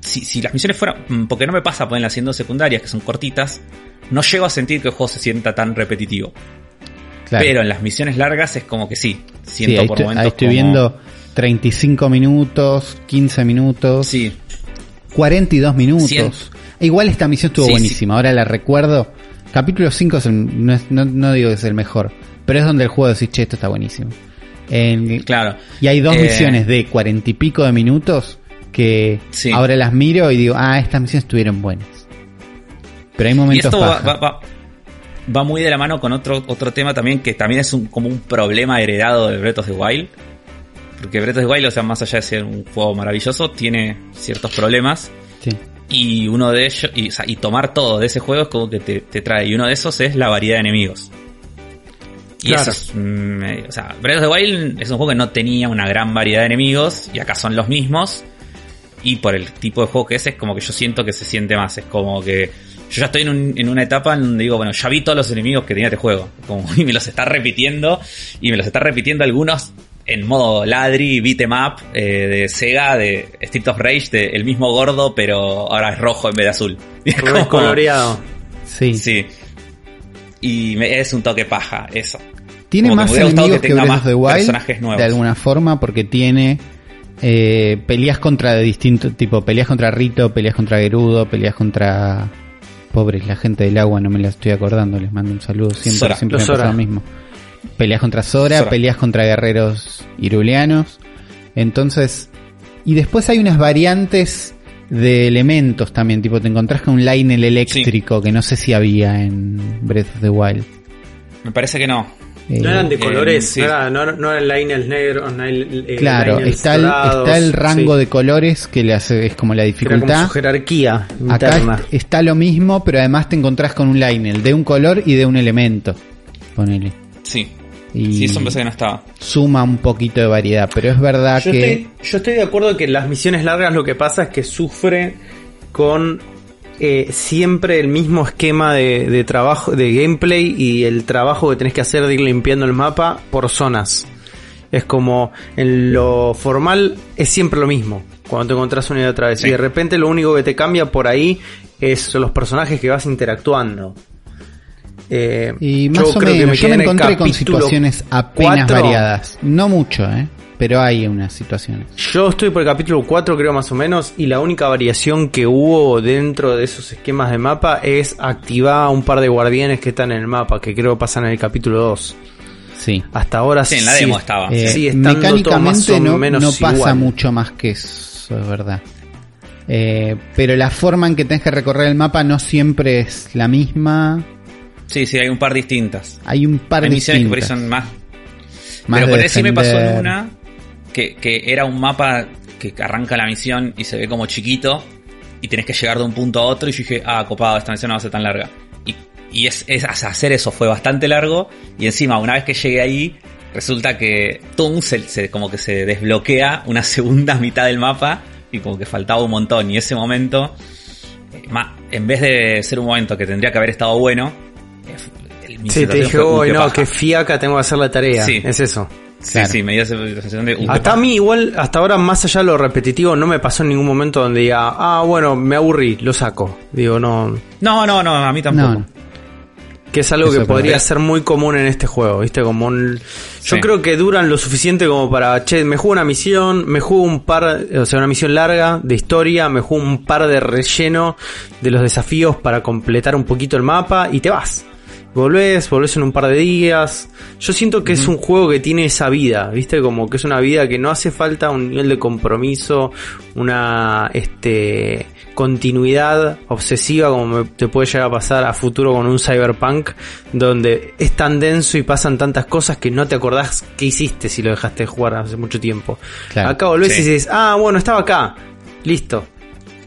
si, si las misiones fueran, mm, porque no me pasa ponerlas haciendo secundarias, que son cortitas, no llego a sentir que el juego se sienta tan repetitivo. Claro. Pero en las misiones largas es como que sí, Sí, siento ahí, por momentos ahí estoy como- viendo 35 minutos, 15 minutos, Sí, 42 minutos. Igual esta misión estuvo Sí, buenísima, ahora la recuerdo. Capítulo 5 es el- no, no- no digo que es el mejor, pero es donde el juego decís, che, esto está buenísimo. En- claro. y hay dos Eh, misiones de 40 y pico de minutos que Sí. ahora las miro y digo, ah, estas misiones estuvieron buenas. Pero hay Y momentos esto va, paja. va- va- va muy de la mano con otro, otro tema también que también es un, como un problema heredado de Breath of the Wild. Porque Breath of the Wild, o sea, más allá de ser un juego maravilloso, tiene ciertos problemas. Sí. Y uno de ellos, y, o sea, y tomar todo de ese juego es como que te, te trae. Y uno de esos es la variedad de enemigos. Y Claro. eso es, mm, eh, o sea, Breath of the Wild es un juego que no tenía una gran variedad de enemigos, y acá son los mismos. Y por el tipo de juego que es, es como que yo siento que se siente más. Es como que yo ya estoy en, un- en una etapa en donde digo, bueno, ya vi todos los enemigos que tenía este juego. Como, y me los está repitiendo. Y me los está repitiendo algunos en modo ladri, beat em up, eh, de Sega, de Street of Rage, de el mismo gordo, pero ahora es rojo en vez de azul. Y es como- coloreado. Sí. Sí. Y me- es un toque paja, eso. Tiene Como que más gustado enemigos que que, Breath of the Wild personajes nuevos. de alguna forma porque tiene eh, peleas contra de distintos tipo peleas contra Rito, peleas contra Gerudo, peleas contra pobres la gente del agua, no me la estoy acordando, les mando un saludo siempre, Sora, siempre me pasa lo mismo. Peleas contra Sora, Sora. peleas contra guerreros iruleanos. Entonces, y después hay unas variantes de elementos también, tipo te encontrás con un Lionel eléctrico que no sé si había en Breath of the Wild. Me parece que no. Eh, No eran de eh, colores, sí. no, era, no, no eran liners negros, nine- eh, Claro, está el, dorados, está el rango sí. de colores que le hace, es como la Era como dificultad. su jerarquía Acá interna. est- está lo mismo, pero además te encontrás con un Lionel de un color y de un elemento. Ponele. Sí. Y Sí, eso que no estaba. suma un poquito de variedad, pero es verdad Yo que estoy, yo estoy de acuerdo que en las misiones largas lo que pasa es que sufre con eh, siempre el mismo esquema de, de trabajo, de gameplay y el trabajo que tenés que hacer de ir limpiando el mapa por zonas. Es como en lo formal es siempre lo mismo cuando te encontrás una y otra vez. Sí. Y de repente lo único que te cambia por ahí es son los personajes que vas interactuando. Eh, y yo más o creo que menos yo me en el encontré con situaciones apenas cuatro. variadas. No mucho, eh, pero hay unas situaciones. Yo estoy por el capítulo 4 creo más o menos y la única variación que hubo dentro de esos esquemas de mapa es activar a un par de guardianes que están en el mapa, que creo pasan en el capítulo 2. Sí. Hasta ahora Sí, en la sí demo es- estaba. Eh, sí, mecánicamente más o no, menos no pasa igual. mucho más que eso, es verdad. Eh, pero la forma en que tenés que recorrer el mapa no siempre es la misma. Sí, sí, hay un par distintas. Hay un par Hay de misiones que distintas. son más. Más pero por ahí sí me pasó en una que, que era un mapa que arranca la misión y se ve como chiquito y tenés que llegar de un punto a otro y yo dije, ah, copado, esta misión no va a ser tan larga. Y, y es, es- hacer eso fue bastante largo y encima una vez que llegué ahí resulta que tum, se, se- como que se desbloquea una segunda mitad del mapa y como que faltaba un montón y ese momento eh, en vez de ser un momento que tendría que haber estado bueno Sí, te dije, fue, "Uy, qué no, paja". que fiaca tengo que hacer la tarea. Sí. Es eso. Sí, Claro. sí, me dio esa sensación de. "Uh, qué Hasta a paja". mí, igual, hasta ahora, más allá de lo repetitivo, no me pasó en ningún momento donde diga, ah, bueno, me aburrí, lo saco. Digo, no. No, no, no, a mí tampoco. No, Que es algo Eso que podría ser muy común en este juego, ¿viste? Como un... Yo Sí. creo que duran lo suficiente como para, che, me juego una misión, me juego un par, o sea, una misión larga de historia, me juego un par de relleno de los desafíos para completar un poquito el mapa y te vas. Volvés, volvés en un par de días. Yo siento que es un juego que tiene esa vida, ¿viste? Como que es una vida que no hace falta un nivel de compromiso, una este continuidad obsesiva como te puede llegar a pasar a futuro con un cyberpunk donde es tan denso y pasan tantas cosas que no te acordás qué hiciste si lo dejaste de jugar hace mucho tiempo. Claro. Acá volvés Sí. y dices, ah, bueno, estaba acá. Listo.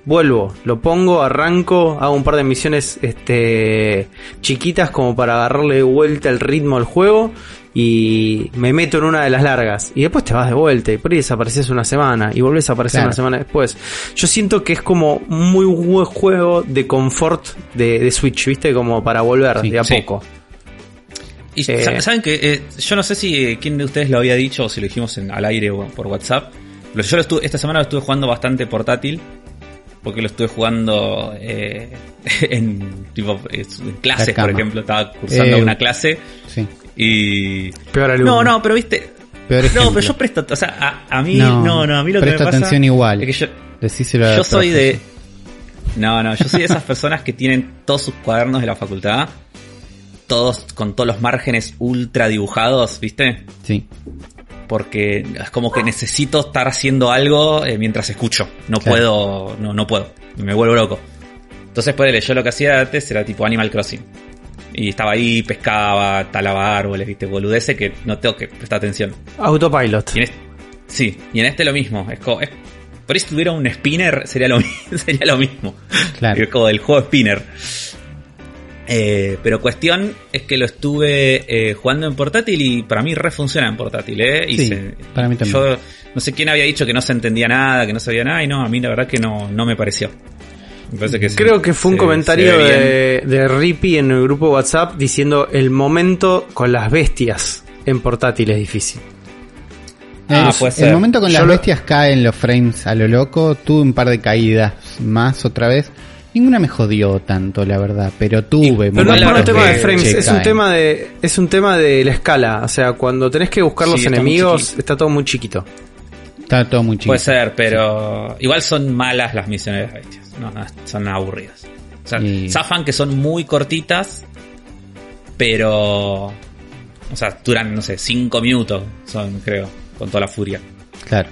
Vuelvo, lo pongo, arranco, hago un par de misiones este chiquitas como para agarrarle de vuelta el ritmo al juego y me meto en una de las largas y después te vas de vuelta y por ahí desapareces una semana y volvés a aparecer Claro. una semana después. Yo siento que es como muy buen juego de confort de, de Switch, ¿viste? Como para volver Sí, de a sí. poco. Y Eh. sa- saben que eh, yo no sé si eh, quién de ustedes lo había dicho o si lo dijimos en, al aire o por WhatsApp. Pero yo lo estuve, esta semana lo estuve jugando bastante portátil. Porque lo estuve jugando eh, en, tipo, en clases, por ejemplo. Estaba cursando Eh, una clase Sí. y. Peor alumno. No, no, pero viste. Peor No, pero yo presto. O sea, a, a mí. No, no, a mí lo que me presta pasa. atención igual. Es que yo, Decíselo a yo soy de. No, no, yo soy de esas personas que tienen todos sus cuadernos de la facultad. Todos con todos los márgenes ultra dibujados, ¿viste? Sí. Porque es como que necesito estar haciendo algo eh, mientras escucho. No Claro. puedo, no, no puedo. Me vuelvo loco. Entonces, pues, yo lo que hacía antes era tipo Animal Crossing. Y estaba ahí, pescaba, talaba árboles, viste, boludece que no tengo que prestar atención. Autopilot. Y en este, sí, y en este lo mismo. Es como, es- por ahí si tuviera un spinner sería lo, sería lo mismo. Claro. Es como del juego spinner. Eh, pero cuestión es que lo estuve eh, jugando en portátil y para mí re funciona en portátil, ¿eh? Y Sí, se- para mí también. Yo no sé quién había dicho que no se entendía nada, que no sabía nada, y no, a mí la verdad que no, no me pareció. Me parece que Creo se- que fue un se- comentario de, de Rippy en el grupo WhatsApp diciendo el momento con las bestias en portátil es difícil. Ah, puede el ser. momento con Yo las lo- bestias caen los frames a lo loco. Tuve un par de caídas más otra vez. Ninguna me jodió tanto, la verdad. Pero tuve. Pero no es por un tema de frames, es un tema de es un tema de la escala, o sea, cuando tenés que buscar Sí, los está enemigos está todo muy chiquito. Está todo muy chiquito. Puede ser, pero igual son malas las misiones de las bestias. No, no, son aburridas. O sea, Y- zafan que son muy cortitas, pero. O sea, duran, no sé, 5 minutos, son, creo, con toda la furia. Claro.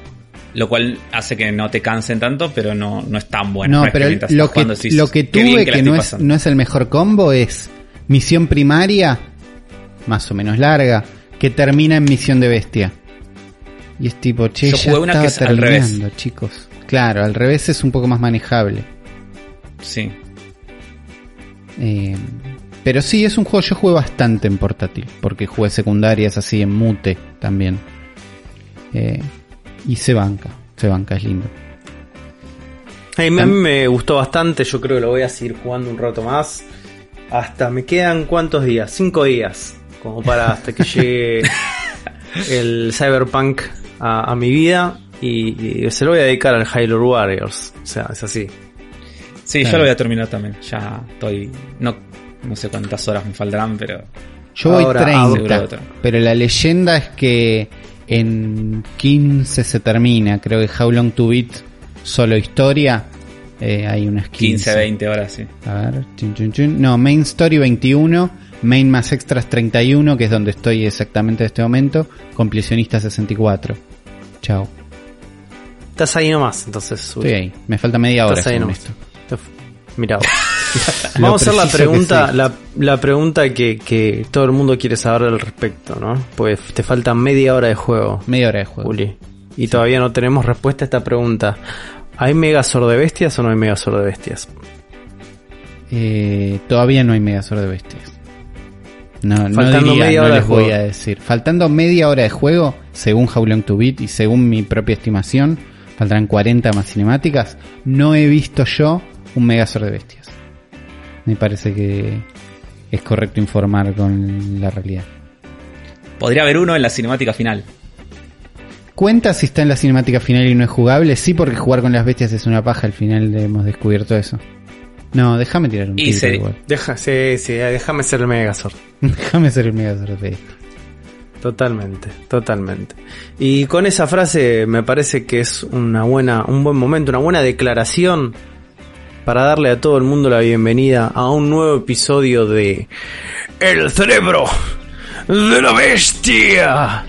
Lo cual hace que no te cansen tanto, pero no, no es tan bueno. no, pero lo que, decís, lo que "Qué bien tuve que, no, es, pasando". no es el mejor combo es misión primaria, más o menos larga, que termina en misión de bestia. Y es tipo, che, Yo ya una estaba que es al revés. terminando, chicos. Claro, al revés es un poco más manejable. Sí. Eh, pero sí, es un juego, yo jugué bastante en portátil, porque jugué secundarias así en mute también. Eh, y se banca, se banca, es lindo. A mí, a mí me gustó bastante, yo creo que lo voy a seguir jugando un rato más. Hasta me quedan cuántos días, cinco días, como para hasta que llegue el Cyberpunk a, a mi vida y, y se lo voy a dedicar al Halo Warriors. O sea, es así. Sí, Claro. yo lo voy a terminar también. Ya estoy. No, no sé cuántas horas me faltarán, pero. Yo voy Ahora, 30, seguro otro. pero la leyenda es que en 15 se termina, creo que How Long to Beat solo historia, eh, hay unas 15. 15, 20 horas, sí. A ver, chun, chun, chun. no, Main Story 21, Main más Extras 31, que es donde estoy exactamente en este momento. Completionista 64. Chao. Estás ahí nomás, entonces. Estoy ahí. Me falta media hora Estás ahí nomás. esto. Mirá vos. Vamos a hacer la pregunta, la, la pregunta que, que todo el mundo quiere saber al respecto, ¿no? Pues te falta media hora de juego, Media hora de juego. Uli. Y todavía no tenemos respuesta a esta pregunta. ¿Hay Megazord de bestias o no hay Megazord de bestias? Eh, todavía no hay Megazord de bestias. No, no Faltando diría, media no hora les de voy juego. a decir. Faltando media hora de juego, según How Long to Beat y según mi propia estimación, faltarán 40 más cinemáticas. No he visto yo un Megazord de bestias. Me parece que es correcto informar con la realidad. Podría haber uno en la cinemática final. ¿Cuenta si está en la cinemática final y no es jugable? Sí, porque jugar con las bestias es una paja. Al final hemos descubierto eso. No, déjame tirar un Y tiro se- igual. Deja, sí, sí, déjame ser el Megazord. Déjame ser el Megazord de esto. Totalmente, totalmente. Y con esa frase me parece que es una buena, un buen momento, una buena declaración para darle a todo el mundo la bienvenida a un nuevo episodio de El cerebro de la bestia.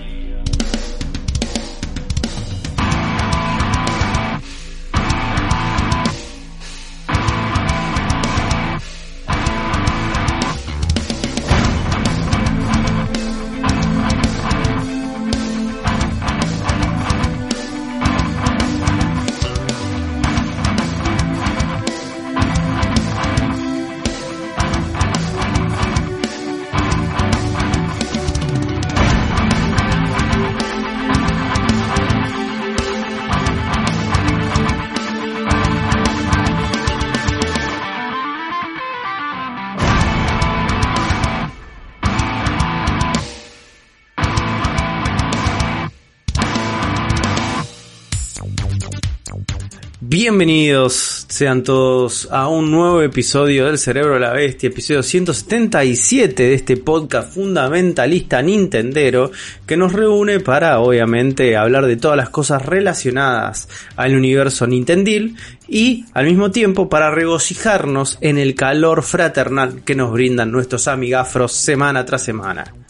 Bienvenidos sean todos a un nuevo episodio del Cerebro de la Bestia, episodio 177 de este podcast fundamentalista nintendero que nos reúne para obviamente hablar de todas las cosas relacionadas al universo Nintendil y al mismo tiempo para regocijarnos en el calor fraternal que nos brindan nuestros amigafros semana tras semana.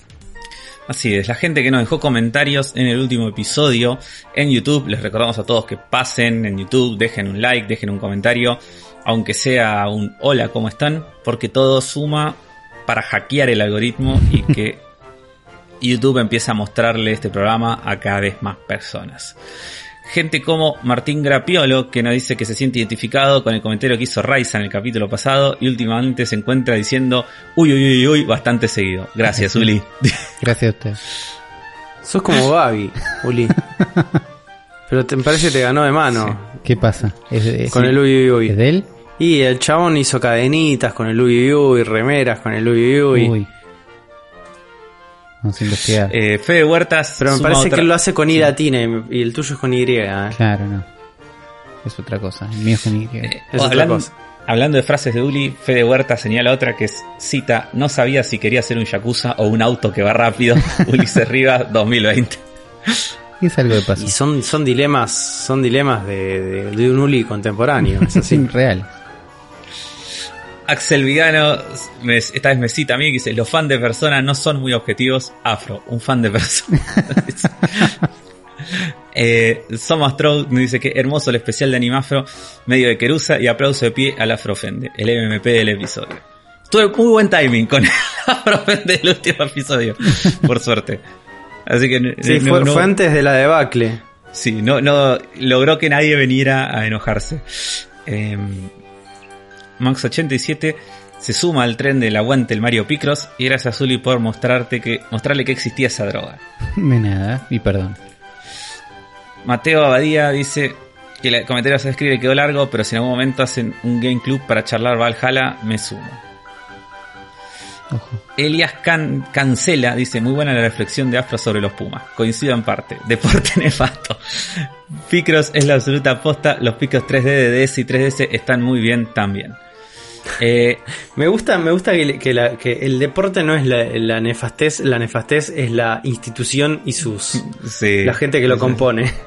Así es, la gente que nos dejó comentarios en el último episodio en YouTube, les recordamos a todos que pasen en YouTube, dejen un like, dejen un comentario, aunque sea un hola, ¿cómo están? Porque todo suma para hackear el algoritmo y que YouTube empiece a mostrarle este programa a cada vez más personas. Gente como Martín Grapiolo, que nos dice que se siente identificado con el comentario que hizo Raiza en el capítulo pasado y últimamente se encuentra diciendo uy, uy, uy, uy, bastante seguido. Gracias, Uli. Gracias a usted. Sos como Gaby, Uli. Pero te me parece que te ganó de mano ¿Qué pasa? ¿Es, con sí, el uy uy ¿es uy. de él? Y el chabón hizo cadenitas con el uy uy uy, remeras con el uy uy uy. Vamos a investigar. Eh, Fede Huertas. Pero me parece otra- que él lo hace con I latina y, y el tuyo es con Y. ¿eh? Claro, no. Es otra cosa. El mío es con Y. Eh, Es otra hablando, cosa. hablando de frases de Uli, Fede Huerta señala otra que es, cita, no sabía si quería ser un Yakuza o un auto que va rápido. Ulises Rivas 2020. Es algo de paso. Y son, son dilemas, son dilemas de, de- de un Uli contemporáneo. Es así. real. Axel Vigano, me- esta vez me cita a mí, que dice, los fans de Persona no son muy objetivos. Afro, un fan de Persona. eh, Somos Trout me dice que hermoso el especial de Animafro, medio de Querusa y aplauso de pie al Afrofende, el MVP del episodio. Tuve muy buen timing con el Afrofende del último episodio, por suerte. Así que Sí, no- fue, no- fue antes de la debacle. Sí, no, no logró que nadie viniera a enojarse. Eh, Max87 se suma al tren del aguante el Mario Picross y gracias a Zuli por mostrarte que, mostrarle que existía esa droga. De nada. Y perdón. Mateo Abadía dice que el comentario se escribe quedó largo, pero si en algún momento hacen un game club para charlar Valhalla, me sumo. Ojo. Elias Can Cancela dice, muy buena la reflexión de Afro sobre los Pumas. Coincido en parte. Deporte nefasto. Picross es la absoluta aposta. Los Picross 3D de DS y 3DS están muy bien también. Eh, Me gusta, me gusta que, que la- que el deporte no es la, la nefastez, la nefastez es la institución y sus sí. la gente que lo compone.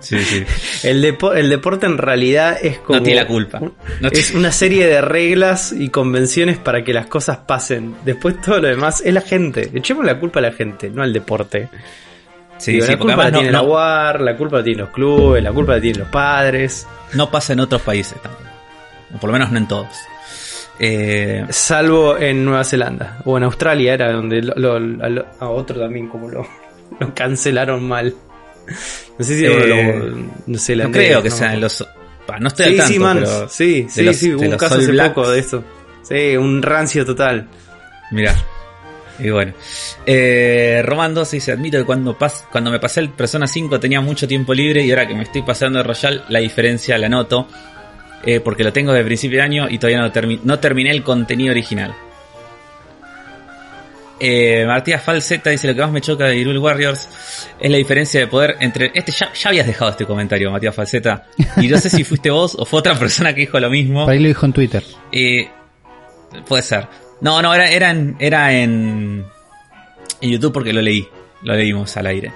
Sí, sí. El, depo- el deporte en realidad es como. No tiene la culpa. No es una serie de reglas y convenciones para que las cosas pasen. Después todo lo demás es la gente. Echemos la culpa a la gente, no al deporte. Sí, Digo, sí, la culpa la tiene no, la UAR, la culpa la tienen los clubes, la culpa la tienen los padres. no pasa en otros países tampoco. O por lo menos no en todos. Eh, Salvo en Nueva Zelanda. O en Australia era donde lo- lo- a, lo- a otro también como lo, lo cancelaron mal. No sé si Eh, lo- no, sé, no creo que sean los... pa, no estoy al Sí, tanto, sí, man. pero... Sí, sí, los- sí. Hubo un caso All hace Blacks. poco de esto. Sí, un rancio total. Mirá. Y bueno. Eh, Roman 12 dice, admito que cuando, pas cuando me pasé el Persona 5 tenía mucho tiempo libre y ahora que me estoy pasando de Royal la diferencia la noto. Eh, porque lo tengo de principio de año y todavía no, termi- no terminé el contenido original. Eh, Matías Falseta dice lo que más me choca de Hyrule Warriors es la diferencia de poder entre... Este ya, ya habías dejado este comentario, Matías Falseta. Y no sé si fuiste vos o fue otra persona que dijo lo mismo. Por ahí lo dijo en Twitter. Eh, puede ser. No, no, era, era, en, era en, en YouTube porque lo leí. Lo leímos al aire.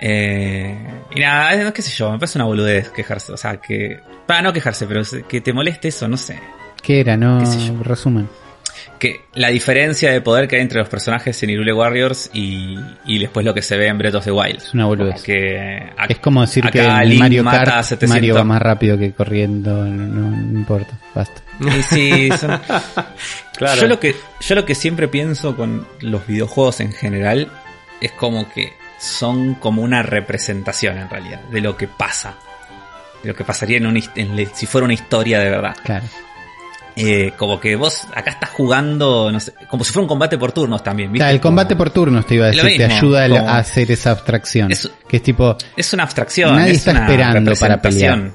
Eh, y nada, eh, qué sé yo, me parece una boludez quejarse. O sea, que... Para no quejarse, pero que te moleste eso, no sé. ¿Qué era? No, Qué sé yo. resumen. Que la diferencia de poder que hay entre los personajes en Hyrule Warriors y, y después lo que se ve en Breath of the Wild. Es una boludez. Que a- Es como decir que en Mario Kart 700. Mario va más rápido que corriendo, no, no importa, basta. Y sí, son- Claro. Yo lo que yo lo que siempre pienso con los videojuegos en general es como que son como una representación en realidad de lo que pasa, de lo que pasaría en, un en si fuera una historia de verdad. Claro. Eh, como que vos acá estás jugando, no sé, como si fuera un combate por turnos también. ¿viste? Claro, el Como- combate por turnos te iba a decir, te ayuda a, como- a hacer esa abstracción. Es- que es tipo, es una abstracción. Nadie es está una esperando para pelear.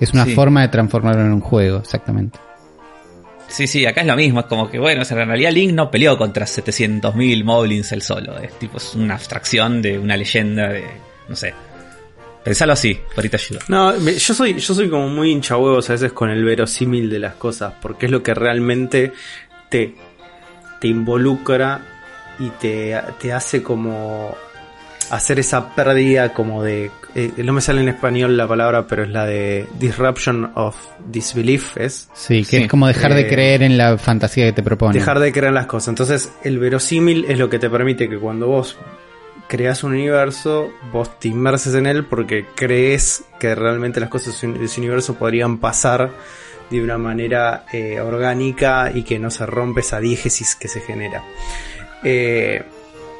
es una Sí. forma de transformarlo en un juego, exactamente. Sí, sí, acá es lo mismo, es como que, bueno, en realidad Link no peleó contra 700.000 Moblins él solo, es tipo, es una abstracción de una leyenda de, no sé. Pensalo así, te ayuda. No, yo soy, yo soy como muy hincha huevos a veces con el verosímil de las cosas, porque es lo que realmente te, te involucra y te, te hace como hacer esa pérdida como de... eh, no me sale en español la palabra, pero es la de disruption of disbelief, es Sí, que Sí. es como dejar de Eh, creer en la fantasía que te propone. dejar de creer en las cosas. Entonces, el verosímil es lo que te permite que cuando vos creas un universo, vos te inmerses en él porque crees que realmente las cosas de ese universo podrían pasar de una manera eh, orgánica y que no se rompe esa diégesis que se genera. Eh,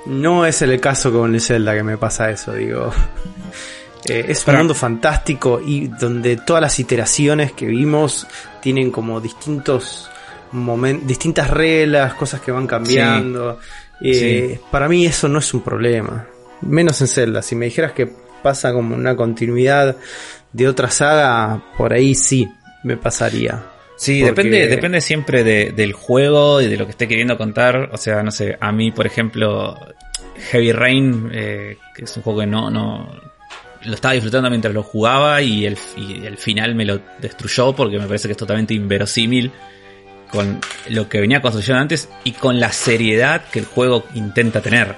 no es el caso con el Zelda que me pasa eso, digo. Eh, es un mundo fantástico y donde todas las iteraciones que vimos tienen como distintos momen- distintas reglas, cosas que van cambiando. Eh, Para mí eso no es un problema. Menos en Zelda. Si me dijeras que pasa como una continuidad de otra saga, por ahí sí me pasaría. Sí, Porque- depende, depende siempre de- del juego y de lo que esté queriendo contar. O sea, no sé, a mí, por ejemplo, Heavy Rain, eh, que es un juego que no, no lo estaba disfrutando mientras lo jugaba y el, y el final me lo destruyó porque me parece que es totalmente inverosímil con lo que venía construyendo antes y con la seriedad que el juego intenta tener.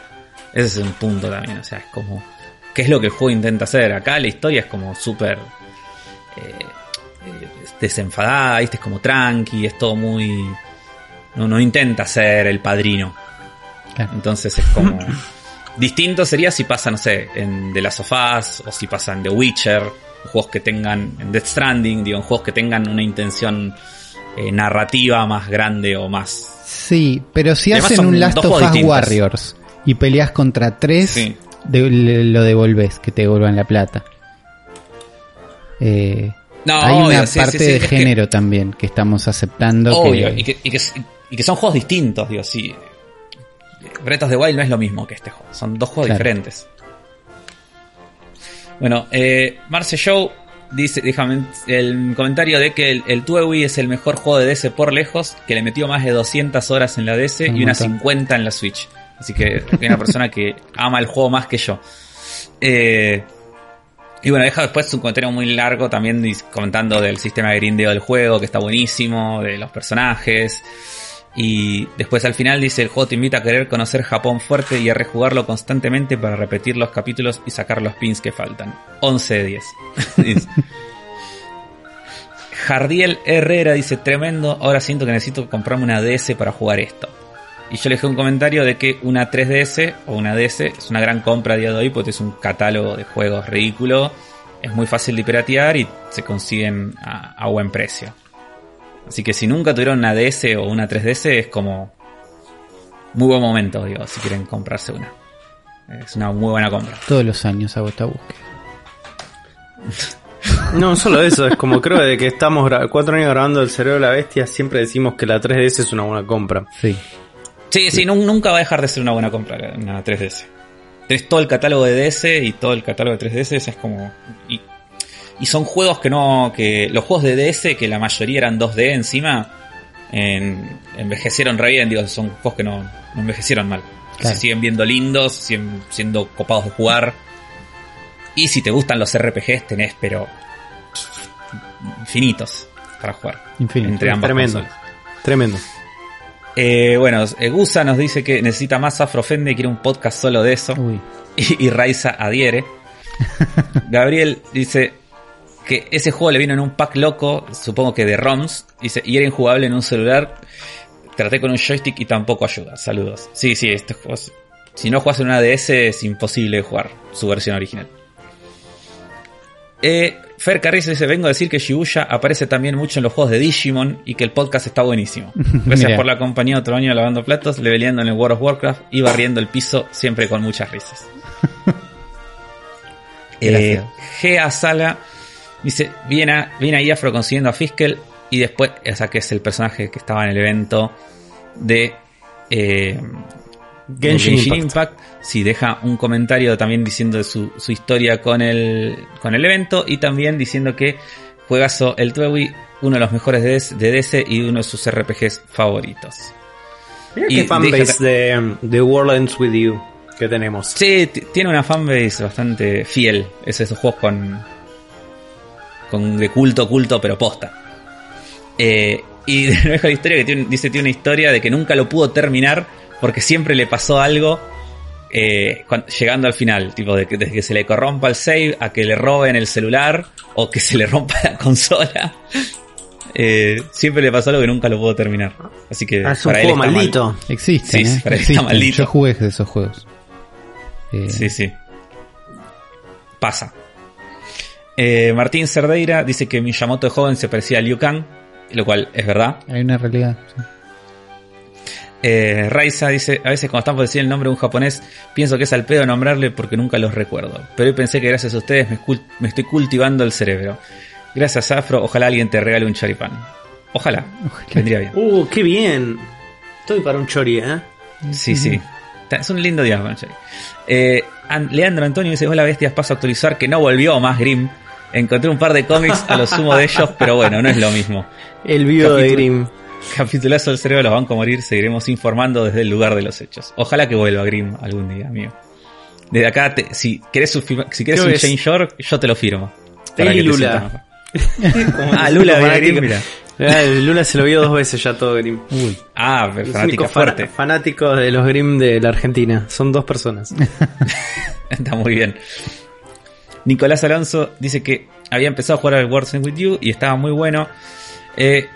Ese es un punto también, o sea, es como, ¿qué es lo que el juego intenta hacer? Acá la historia es como súper eh, eh, desenfadada, ¿viste? es como tranqui, es todo muy... No, no intenta ser el padrino. Claro. Entonces es como... Distinto sería si pasa, no sé, en The Last of Us o si pasa en The Witcher, juegos que tengan, en Death Stranding, digo, en juegos que tengan una intención eh, narrativa más grande o más... Sí, pero si Además hacen un Last of juegos Us distintos. Warriors y peleas contra tres, Sí. de- le- lo devolves, que te devuelvan la plata. Eh, No, hay una sí, parte sí, sí, de que- género también que estamos aceptando. Obvio, que- y, que, y, que, y que son juegos distintos, digo, sí. Breath of the Wild no es lo mismo que este juego, son dos juegos Claro. diferentes. Bueno, eh, Marce Show dice, déjame el comentario de que el, el Tuewi es el mejor juego de DS por lejos, que le metió más de 200 horas en la DS Un y unas montón. 50 en la Switch. Así que hay una persona que ama el juego más que yo. Eh, y bueno, deja después un comentario muy largo también comentando del sistema de grindeo del juego, que está buenísimo, de los personajes. Y después al final dice, el juego te invita a querer conocer Japón fuerte y a rejugarlo constantemente para repetir los capítulos y sacar los pins que faltan. 11 de 10. Dice. Jardiel Herrera dice, tremendo, ahora siento que necesito comprarme una DS para jugar esto. Y yo le dejé un comentario de que una 3DS o una DS es una gran compra a día de hoy porque es un catálogo de juegos ridículo, es muy fácil de piratear y se consiguen a, a buen precio. Así que si nunca tuvieron una DS o una 3DS es como muy buen momento, digo, si quieren comprarse una. Es una muy buena compra. Todos los años hago esta búsqueda. No, solo eso, es como creo de que estamos cuatro años grabando El Cerebro de la Bestia, siempre decimos que la 3DS es una buena compra. Sí. Sí, sí, nun- nunca va a dejar de ser una buena compra una 3DS. Tenés todo el catálogo de DS y todo el catálogo de 3DS es como... Y, y son juegos que no... que Los juegos de DS, que la mayoría eran 2D encima, en- envejecieron re bien, digo, son juegos que no, no envejecieron mal. Claro. Se siguen viendo lindos, siguen siendo copados de jugar. Y si te gustan los RPGs tenés, pero... infinitos para jugar. Infinito. Entre ambas Tremendo. consolas. Tremendo. Eh, bueno, eh, Gusa nos dice que necesita más Afrofende y quiere un podcast solo de eso. Uy. Y, y Raiza adhiere. Gabriel dice que ese juego le vino en un pack loco, supongo que de ROMs, dice, y era injugable en un celular. Traté con un joystick y tampoco ayuda. Saludos. Sí, sí, este juego Si no juegas en una DS es imposible jugar su versión original. Eh, Fer Carrizo dice, vengo a decir que Shibuya aparece también mucho en los juegos de Digimon y que el podcast está buenísimo. Gracias por la compañía otro año lavando platos, leveleando en el World of Warcraft y barriendo el piso siempre con muchas risas. eh. Gea Sala dice, viene, viene ahí Afro consiguiendo a Fiskel y después, o sea que es el personaje que estaba en el evento de... eh, Genshin Impact. Sí, deja un comentario también diciendo su, su historia con el, con el evento y también diciendo que juegazo el Twewy, uno de los mejores de, de DC y uno de sus RPGs favoritos. Mira Y qué fanbase de, de World Ends With You que tenemos. Sí, tiene una fanbase bastante fiel. Es esos juegos con. con de culto, culto, pero posta. Eh, y de nuevo la historia que tiene, dice tiene una historia de que nunca lo pudo terminar porque siempre le pasó algo eh, llegando al final. Tipo, de que, desde que se le corrompa el save a que le roben el celular o que se le rompa la consola. Eh, siempre le pasó algo que nunca lo pudo terminar. Así que. Ah, es un para él juego mal. maldito. Existen, Sí, ¿eh? pero está Existen. maldito. Yo jugué de esos juegos. Eh, Sí, sí. Pasa. Eh, Martín Cerdeira dice que Miyamoto de joven se parecía a Liu Kang, lo cual es verdad. Hay una realidad. sí. Eh, Raiza dice, a veces cuando están por decir el nombre de un japonés, pienso que es al pedo nombrarle porque nunca los recuerdo. Pero hoy pensé que gracias a ustedes me, estoy cultivando el cerebro. Gracias Afro, ojalá alguien te regale un choripán. Ojalá, vendría bien. Uh, qué bien. Estoy para un chori, ¿eh? Sí, sí. Es un lindo día, para un chori. Eh, An- Leandro Antonio dice, hola bestias, paso a actualizar que no volvió más Grimm. Encontré un par de cómics a lo sumo de ellos, pero bueno, no es lo mismo. El video de Grimm. Capitulazo del cerebro, los van a morir, seguiremos informando desde el lugar de los hechos. Ojalá que vuelva Grimm algún día, amigo. Desde acá, te- si querés, si querés un Jane York, yo te lo firmo. Para que te Lula. Como Ah, Lula fanático. Grimm, mira. Ah, Lula se lo vio dos veces ya todo Grimm. Uy, Ah, únicos fuerte. fan- fanáticos de los Grimm de la Argentina. Son dos personas. Está muy bien. Nicolás Alonso dice que había empezado a jugar al Words With You y estaba muy bueno. Eh,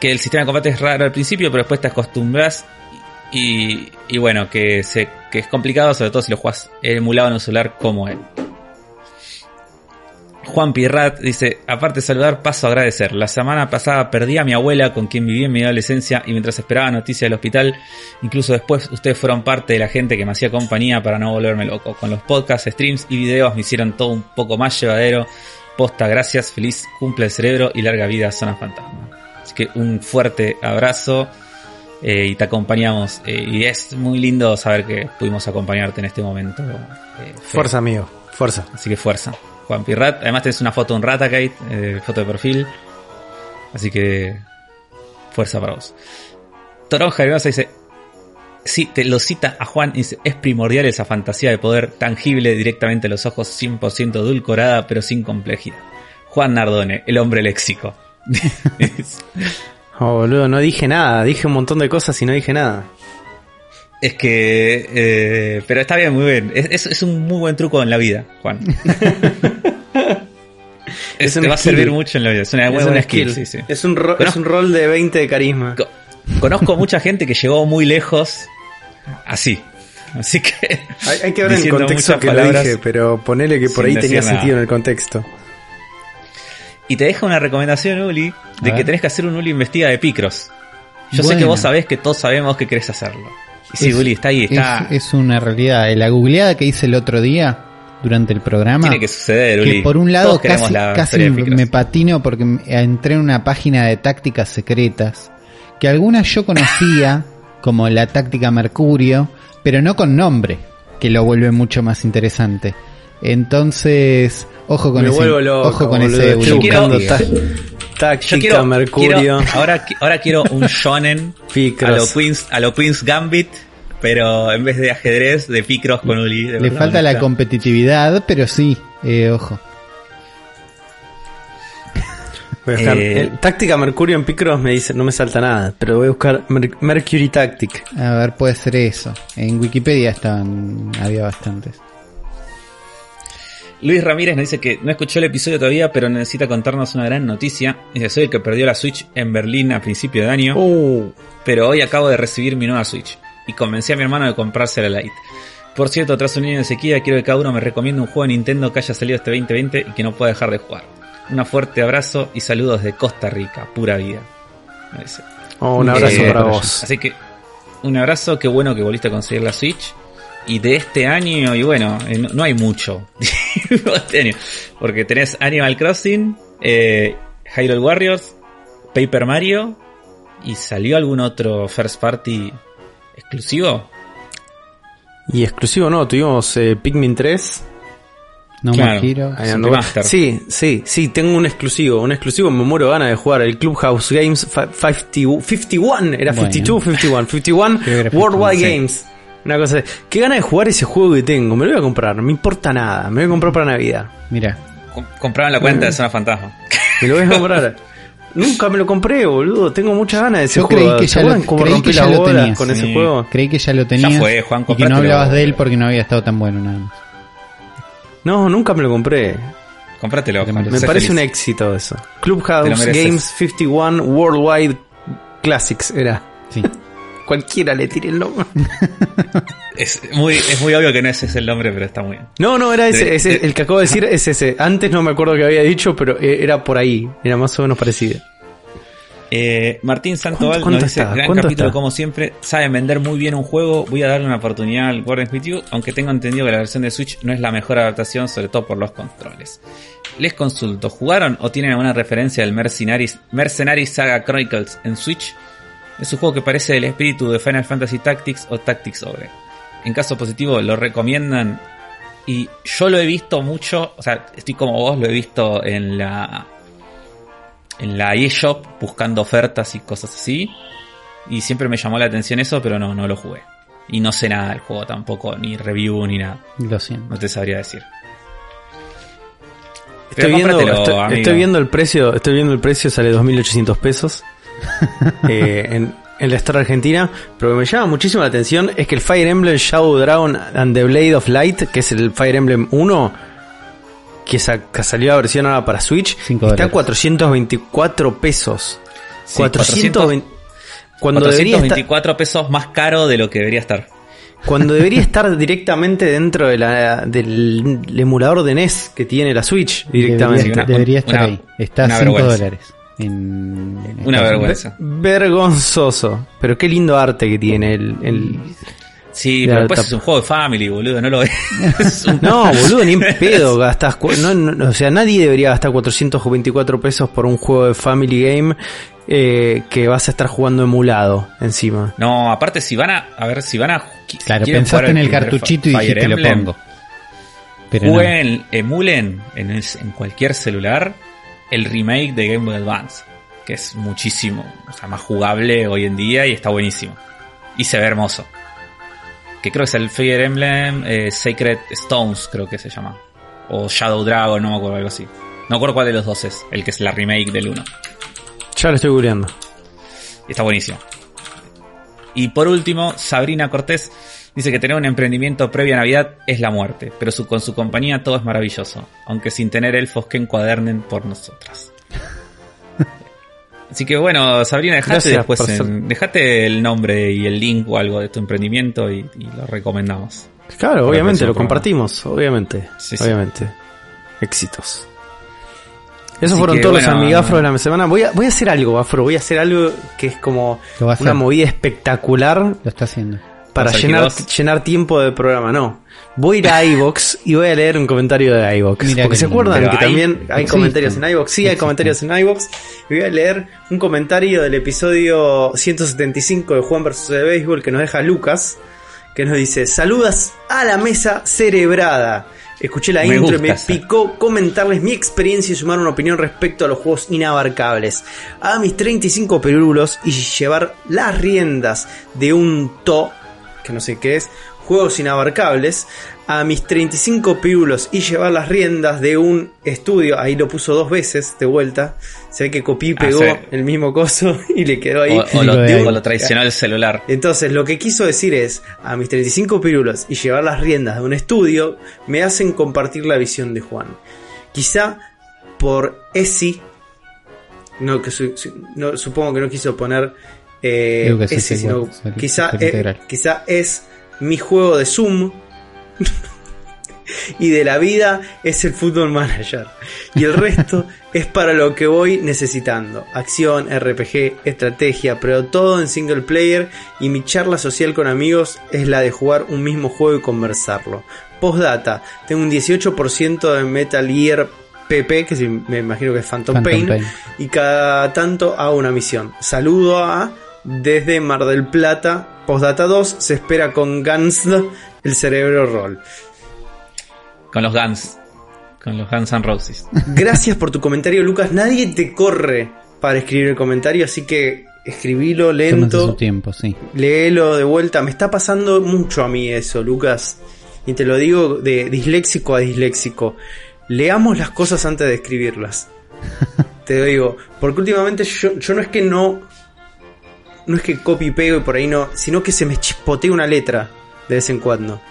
que el sistema de combate es raro al principio, pero después te acostumbras. Y, y bueno, que, se, que es complicado, sobre todo si lo juegas emulado en un celular como él. Juan Pirrat dice, aparte de saludar, paso a agradecer. La semana pasada perdí a mi abuela con quien viví en mi adolescencia y mientras esperaba noticias del hospital, incluso después ustedes fueron parte de la gente que me hacía compañía para no volverme loco. Con los podcasts, streams y videos me hicieron todo un poco más llevadero. Posta, gracias, feliz cumple el cerebro y larga vida a Zona Fantasma. Así que un fuerte abrazo eh, y te acompañamos. eh, y es muy lindo saber que pudimos acompañarte en este momento. eh. Fuerza, amigo. Fuerza. Así que fuerza. Juan Pirrat. Además tenés una foto de un Ratakate, foto de perfil. Así que fuerza para vos. Toronja Hermosa dice, sí, te lo cita a Juan, dice, es primordial esa fantasía de poder tangible directamente a los ojos, 100% edulcorada, pero sin complejidad. Juan Nardone, el hombre léxico. Oh, boludo, no dije nada. Dije un montón de cosas y no dije nada. Es que. eh, pero está bien, muy bien. Es, es- es un muy buen truco en la vida, Juan. Es te va a servir mucho en la vida. Es una buena, un skill, skill. sí, sí. Es, un Conozco- es un rol de 20 de carisma. Co- Conozco mucha gente que llegó muy lejos así. Así que. Hay, hay que ver en el contexto que lo dije, pero ponele que por ahí tenía nada. sentido en el contexto. Y te deja una recomendación, Uli, de que tenés que hacer un Uli investiga de Picross. Yo sé que vos sabés que todos sabemos que querés hacerlo. Y sí, Es- Uli, está ahí, está. Es, es una realidad. La googleada que hice el otro día durante el programa. tiene que suceder, Uli. que por un lado Todos casi, la casi me patino porque entré en una página de tácticas secretas que algunas yo conocía como la táctica Mercurio, pero no con nombre, que lo vuelve mucho más interesante. Entonces, ojo con Me ese, vuelvo loco. ojo con boludo. ese Estoy Yo quiero- buscando ta- Yo táctica, quiero, Mercurio, quiero- ahora, ahora quiero un shonen a lo Queens, a lo Queens Gambit, pero en vez de ajedrez, de Picross con Uli. de Le falta la competitividad, pero sí, eh, ojo. Voy a buscar- Eh, el- táctica Mercurio en Picross me dice, no me salta nada, pero voy a buscar Mer- Mercury Tactic. A ver, puede ser eso. En Wikipedia estaban, había bastantes. Luis Ramírez nos dice que no escuchó el episodio todavía, pero necesita contarnos una gran noticia. Dice, soy el que perdió la Switch en Berlín a principio de año, Uh, pero hoy acabo de recibir mi nueva Switch. Y convencí a mi hermano de comprarse la Lite. Por cierto, tras un año de sequía, quiero que cada uno me recomiende un juego de Nintendo que haya salido este 2020 y que no pueda dejar de jugar. Un fuerte abrazo y saludos de Costa Rica, pura vida. Oh, un abrazo Eh, para vos. Así que un abrazo, qué bueno que volviste a conseguir la Switch. Y de este año, y bueno, eh, no, no hay mucho. este año. Porque tenés Animal Crossing, eh, Hyrule Warriors, Paper Mario. ¿Y salió algún otro first party exclusivo? Y exclusivo no, tuvimos eh, Pikmin 3. No Claro. Remaster. Sí, sí, sí, tengo un exclusivo. Un exclusivo, me muero de ganas de jugar. El Clubhouse Games fi- 50 51. Era Bueno. 52, 51. 51 Creo que era Worldwide 51, sí. Games. Una cosa de- Qué ganas de jugar ese juego que tengo. Me lo voy a comprar. No me importa nada. Me lo voy a comprar para Navidad. Mira, Com- Compraron la cuenta de Zona Fantasma. Me lo voy a comprar. Nunca me lo compré, boludo. Tengo muchas ganas de ese Yo juego. creí que ¿Se ya lo- cómo creí rompí que ya las lo bolas tenías. con ese Sí. juego? creí que ya lo tenías fue, Juan, y que no hablabas de él porque no había estado tan bueno nada más. No, nunca me lo compré. Comprátelo. Me parece feliz. un éxito eso. Clubhouse. Games 51 Worldwide Classics era. Sí. Cualquiera le tire el nombre. Es muy, es muy obvio que no ese es el nombre, pero está muy bien. No, no, era ese, De- ese de- el que acabo de decir es ese. Antes no me acuerdo que había dicho, pero eh, era por ahí. Era más o menos parecido. Eh, Martín Santoval ¿Cuánto- cuánto nos dice, está? gran ¿Cuánto capítulo está? como siempre, saben vender muy bien un juego, voy a darle una oportunidad al Warden with You, aunque tengo entendido que la versión de Switch no es la mejor adaptación, sobre todo por los controles. Les consulto, ¿jugaron o tienen alguna referencia del Mercenaries, Mercenaries Saga Chronicles en Switch? Es un juego que parece del espíritu de Final Fantasy Tactics o Tactics Ogre. En caso positivo, ¿lo recomiendan? Y yo lo he visto mucho, o sea, estoy como vos, lo he visto en la en la eShop buscando ofertas y cosas así. Y siempre me llamó la atención eso, pero no, no lo jugué. Y no sé nada del juego tampoco, ni review ni nada. Lo siento. No te sabría decir. Estoy viendo, estoy viendo el precio, estoy viendo el precio, sale 2.800 pesos eh, en, en la Store Argentina. Pero lo que me llama muchísimo la atención es que el Fire Emblem Shadow Dragon and the Blade of Light, que es el Fire Emblem 1, que, sa- que salió la versión ahora para Switch, está a dólares. 424 pesos. Sí, 420 cuando debería estar 424 pesos más caro de lo que debería estar. cuando debería estar directamente dentro de la, del emulador de NES que tiene la Switch directamente. Debería estar una- ahí. Está a una 5 vergüenza. dólares. En, en Una Estados vergüenza. Ver- vergonzoso. Pero qué lindo arte que tiene el. el- Sí, pero después es un juego de family, boludo, no lo ves. Es un- No, boludo, ni en pedo gastas. No, no, o sea, nadie debería gastar 424 pesos por un juego de Family Game eh, que vas a estar jugando emulado encima. No, aparte si van a, a ver, si van a. Claro, pensaste en el cartuchito y dijiste lo pongo. Pero no. Jueguen, emulen en, el- en cualquier celular el remake de Game Boy Advance, que es muchísimo, o sea, más jugable hoy en día y está buenísimo. Y se ve hermoso. Que creo que es el Fire Emblem eh, Sacred Stones, creo que se llama. O Shadow Dragon, no me acuerdo, algo así. No me acuerdo cuál de los dos es, el que es la remake del 1. Ya lo estoy googleando. Está buenísimo. Y por último, Sabrina Cortés dice que tener un emprendimiento previo a Navidad es la muerte, pero su- con su compañía todo es maravilloso, aunque sin tener elfos que encuadernen por nosotras. Así que bueno, Sabrina, dejate después ser- en- dejate el nombre y el link o algo de tu emprendimiento y, y lo recomendamos. Claro, obviamente, lo programa. compartimos, obviamente. Sí, sí. obviamente. Éxitos. Esos Así fueron que, todos los bueno, amigafros de la semana. Voy a, voy a hacer algo, Afro. Voy a hacer algo que es como una movida espectacular Lo está haciendo. Para llenar, llenar tiempo de programa. No. Voy a ir a iVox y voy a leer un comentario de iVox. Mira Porque se acuerdan que también hay comentarios en iVox. Sí, hay comentarios en iVox. Y voy a leer un comentario del episodio 175 de Juan vs. de Béisbol que nos deja Lucas. Que nos dice: Saludas a la mesa cerebrada. Escuché la Me intro y me picó comentarles mi experiencia y sumar una opinión respecto a los juegos inabarcables. A mis 35 perulos y llevar las riendas de un to, que no sé qué es, juegos inabarcables. A mis 35 pirulos y llevar las riendas de un estudio, ahí lo puso dos veces de vuelta. Se ve que copió y Ah, pegó sí. el mismo coso y le quedó ahí. O, o lo, de ahí. o lo traicionó el celular. Entonces, lo que quiso decir es, a mis 35 pirulos y llevar las riendas de un estudio, me hacen compartir la visión de Juan. Quizá por esi, no, que su- su- no, supongo que no quiso poner eh, ese, sino igual, quizá, eh, integral. quizá es mi juego de Zoom. y de la vida es el Football Manager. Y el resto es para lo que voy necesitando. Acción, RPG, estrategia, pero todo en single player. Y mi charla social con amigos es la de jugar un mismo juego y conversarlo. Postdata, tengo un 18% de Metal Gear PP, que me imagino que es Phantom, Phantom Pain, Pain. y cada tanto hago una misión. Saludo a desde Mar del Plata. Postdata 2 se espera con Guns el cerebro roll. Con los Guns. Con los Guns N' Roses. Gracias por tu comentario, Lucas. Nadie te corre para escribir el comentario, así que escribilo lento, su tiempo, sí. léelo de vuelta. Me está pasando mucho a mí eso, Lucas. Y te lo digo de disléxico a disléxico. Leamos las cosas antes de escribirlas. te digo, porque últimamente yo, yo no es que no. No es que copy y pego y por ahí no, sino que se me chispotea una letra de vez en cuando.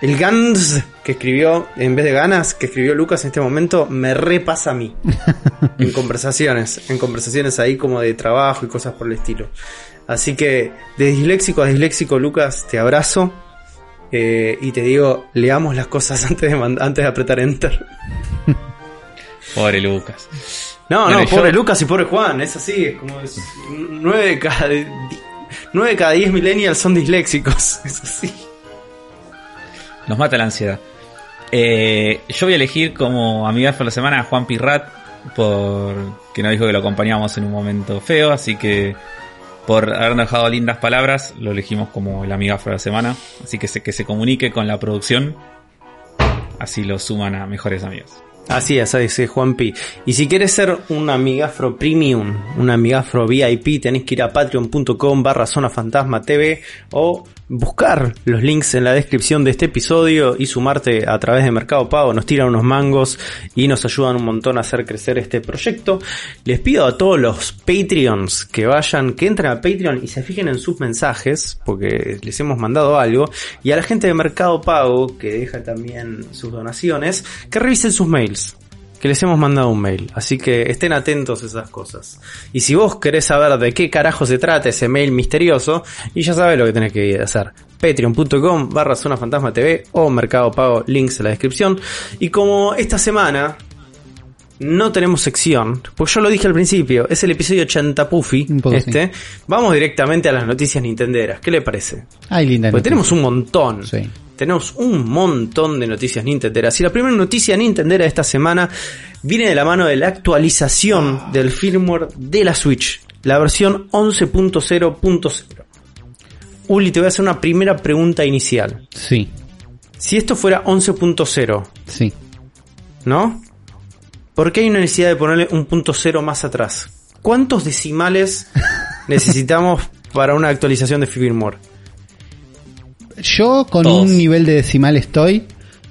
El Gans que escribió, en vez de ganas, que escribió Lucas en este momento, me repasa a mí. en conversaciones, en conversaciones ahí como de trabajo y cosas por el estilo. Así que, de disléxico a disléxico, Lucas, te abrazo. eh, y te digo, leamos las cosas antes de, antes de apretar enter. Pobre Lucas. No, no, yo- pobre Lucas y pobre Juan, es así, es como es, 9 de cada 9 de cada 10 millennials son disléxicos, es así. Nos mata la ansiedad. Eh, yo voy a elegir como amiga por la semana a Juan Pirrat, por que nos dijo que lo acompañábamos en un momento feo, así que por habernos dejado lindas palabras, lo elegimos como el amigazo de la semana. Así que se, que se comunique con la producción, así lo suman a mejores amigos. Así es, dice Juan Pi. Y si quieres ser un amigafro premium, un amigafro VIP, tenés que ir a patreon.com barra zona fantasma TV o buscar los links en la descripción de este episodio y sumarte a través de Mercado Pago. Nos tiran unos mangos y nos ayudan un montón a hacer crecer este proyecto. Les pido a todos los Patreons que vayan, que entren a Patreon y se fijen en sus mensajes, porque les hemos mandado algo. Y a la gente de Mercado Pago, que deja también sus donaciones, que revisen sus mails que les hemos mandado un mail, así que estén atentos a esas cosas. Y si vos querés saber de qué carajo se trata ese mail misterioso, y ya sabes lo que tenés que hacer, patreon.com barra TV o Mercado Pago, links en la descripción. Y como esta semana no tenemos sección, porque yo lo dije al principio, es el episodio 80 Puffy, poco este, vamos directamente a las noticias nintenderas, ¿qué le parece? Ay, linda. Porque tenemos un montón. Sí. Tenemos un montón de noticias nintenderas. Y la primera noticia nintendera de esta semana viene de la mano de la actualización del firmware de la Switch. La versión 11.0.0. Uli, te voy a hacer una primera pregunta inicial. Sí, Si esto fuera 11.0, sí. ¿no? ¿Por qué hay una necesidad de ponerle un punto cero más atrás? ¿Cuántos decimales necesitamos para una actualización de firmware? Yo con Todos. un nivel de decimal estoy.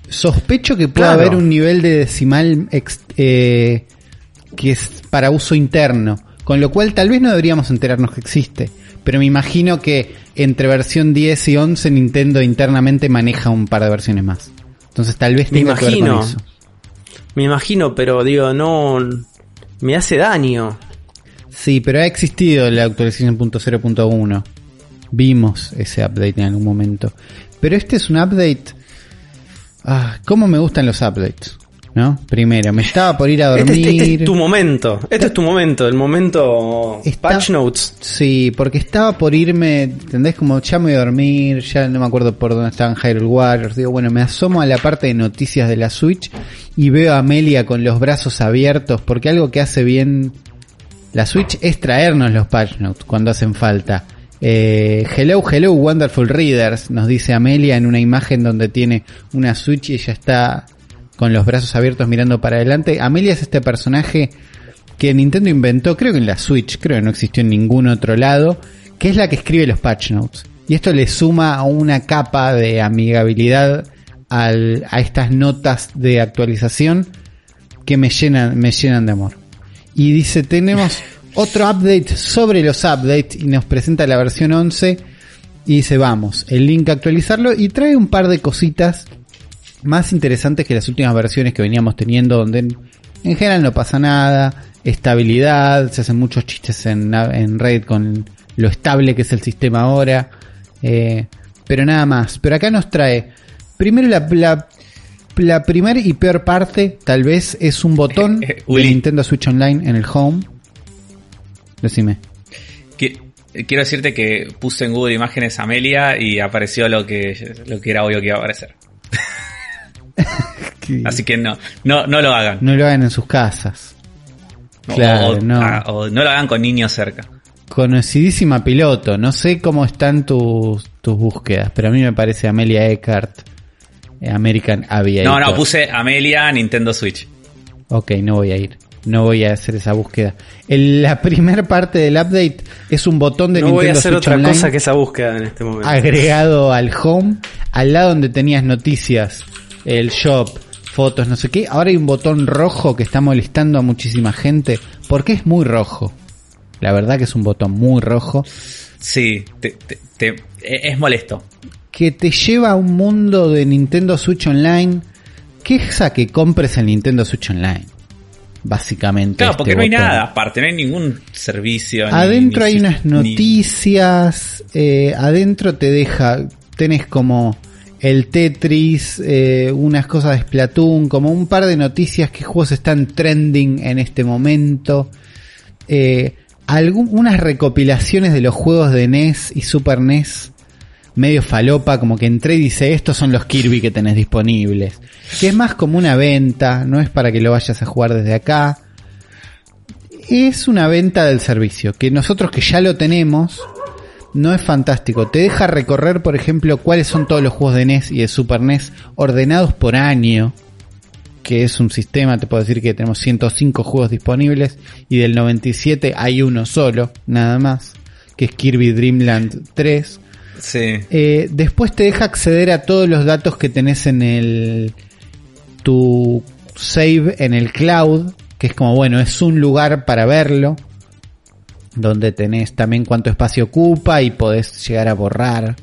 Sospecho que puede Claro. haber un nivel de decimal ex- eh, que es para uso interno. Con lo cual tal vez no deberíamos enterarnos que existe. Pero me imagino que entre versión 10 y 11 Nintendo internamente maneja un par de versiones más. Entonces tal vez Me tenga que ver con imagino. eso. Me imagino, pero digo, no. Me hace daño. Sí, pero ha existido la actualización .0.1. Vimos ese update en algún momento. Pero este es un update. Ah, ¿Cómo me gustan los updates? ¿No? Primero, me estaba por ir a Este, dormir. este- este es tu momento. Este es tu momento. El momento. Está- Patch Notes. Sí, porque estaba por irme, ¿entendés? Como ya me voy a dormir, ya no me acuerdo por dónde estaban Hyrule Warriors. Digo, bueno, me asomo a la parte de noticias de la Switch y veo a Amelia con los brazos abiertos, porque algo que hace bien la Switch es traernos los patch notes cuando hacen falta. Eh, hello, hello, wonderful readers, nos dice Amelia en una imagen donde tiene una Switch y ella está con los brazos abiertos mirando para adelante. Amelia es este personaje que Nintendo inventó, creo que en la Switch, creo que no existió en ningún otro lado, que es la que escribe los patch notes. Y esto le suma una capa de amigabilidad al- a estas notas de actualización que me llenan, me llenan de amor. Y dice, tenemos otro update sobre los updates y nos presenta la versión 11 y dice, vamos, el link a actualizarlo y trae un par de cositas más interesantes que las últimas versiones que veníamos teniendo donde en, en general no pasa nada, estabilidad, se hacen muchos chistes en, en Reddit con lo estable que es el sistema ahora, eh, pero nada más. Pero acá nos trae, primero la, la, la primera y peor parte, tal vez, es un botón Eh, de. Nintendo Switch Online en el home. Decime. Qui- Quiero decirte que puse en Google Imágenes Amelia y apareció lo que, lo que era obvio que iba a aparecer. Así que no, no, no lo hagan. No lo hagan en sus casas. Claro, o, no. ah, o no lo hagan con niños cerca. Conocidísima piloto. No sé cómo están tus, tus búsquedas, pero a mí me parece Amelia Eckart, eh, American Aviator. No, no, puse Amelia Nintendo Switch. Ok, no voy a ir. No voy a hacer esa búsqueda. El- la primera parte del update es un botón de No Nintendo voy a hacer Switch otra Online cosa que esa búsqueda en este momento. agregado al home, al lado donde tenías noticias, el shop, fotos, no sé qué. Ahora hay un botón rojo que está molestando a muchísima gente porque es muy rojo. La verdad que es un botón muy rojo Sí, te- te- te- e- es molesto. Que te lleva a un mundo de Nintendo Switch Online que es a que compres el Nintendo Switch Online. Básicamente. Claro, este porque no hay nada aparte, no hay ningún servicio. Adentro ni hay unas ni- noticias, eh, adentro te deja, tenés como el Tetris, eh, unas cosas de Splatoon, como un par de noticias que juegos están trending en este momento, eh, algún- unas recopilaciones de los juegos de NES y Super NES, medio falopa, como que entré y dice, estos son los Kirby que tenés disponibles, que es más como una venta, no es para que lo vayas a jugar desde acá, es una venta del servicio, que nosotros que ya lo tenemos, no es fantástico. Te deja recorrer, por ejemplo, cuáles son todos los juegos de NES y de Super NES ordenados por año, que es un sistema, te puedo decir que tenemos 105 juegos disponibles y del 97 hay uno solo, nada más, que es Kirby Dream Land 3. Sí. Eh, después te deja acceder a todos los datos que tenés en el tu save en el cloud, que es como bueno, es un lugar para verlo, donde tenés también cuánto espacio ocupa y podés llegar a borrar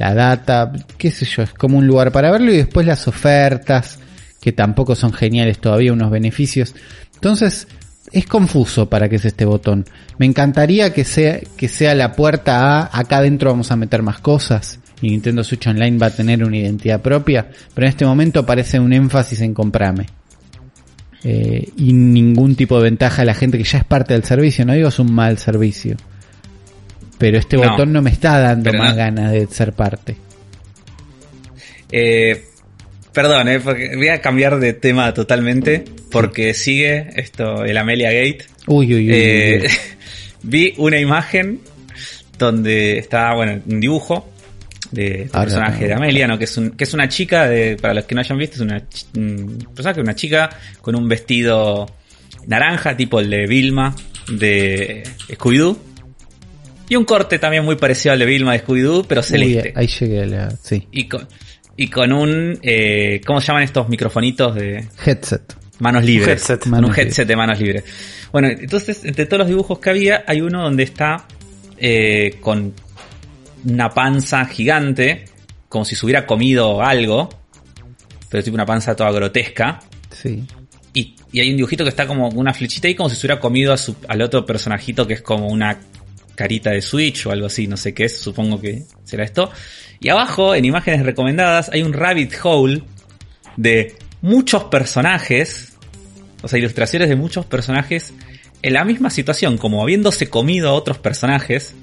la data, qué sé yo, es como un lugar para verlo y después las ofertas, que tampoco son geniales todavía, unos beneficios. Entonces, es confuso para qué es este botón. Me encantaría que sea, que sea la puerta a acá adentro vamos a meter más cosas y Nintendo Switch Online va a tener una identidad propia, pero en este momento parece un énfasis en comprame. Eh, y ningún tipo de ventaja a la gente que ya es parte del servicio, no digo es un mal servicio. Pero este No, botón no me está dando más no- ganas de ser parte. Eh, perdón, eh, porque voy a cambiar de tema totalmente porque sigue esto, el Amelia Gate. Uy, uy, uy. Eh, uy. vi una imagen donde está, bueno, un dibujo de este personaje no. de Amelia, ¿no? Que es, un, que es una chica, de, para los que no hayan visto, es una un personaje, una chica con un vestido naranja, tipo el de Vilma de Scooby-Doo. Y un corte también muy parecido al de Vilma de Scooby-Doo, pero Uy, celeste. ahí llegué a la... Sí. Y con, y con un, eh, ¿cómo se llaman estos microfonitos de Headset. manos libres. Un headset. Un Manos headset de manos libres. Bueno, entonces, entre todos los dibujos que había, hay uno donde está eh, con una panza gigante, como si se hubiera comido algo, pero tipo una panza toda grotesca. Sí. Y, y hay un dibujito que está como una flechita ahí, como si se hubiera comido a su- al otro personajito que es como una carita de Switch o algo así, no sé qué es, supongo que será esto. Y abajo, en imágenes recomendadas, hay un rabbit hole de muchos personajes, o sea, ilustraciones de muchos personajes en la misma situación, como habiéndose comido a otros personajes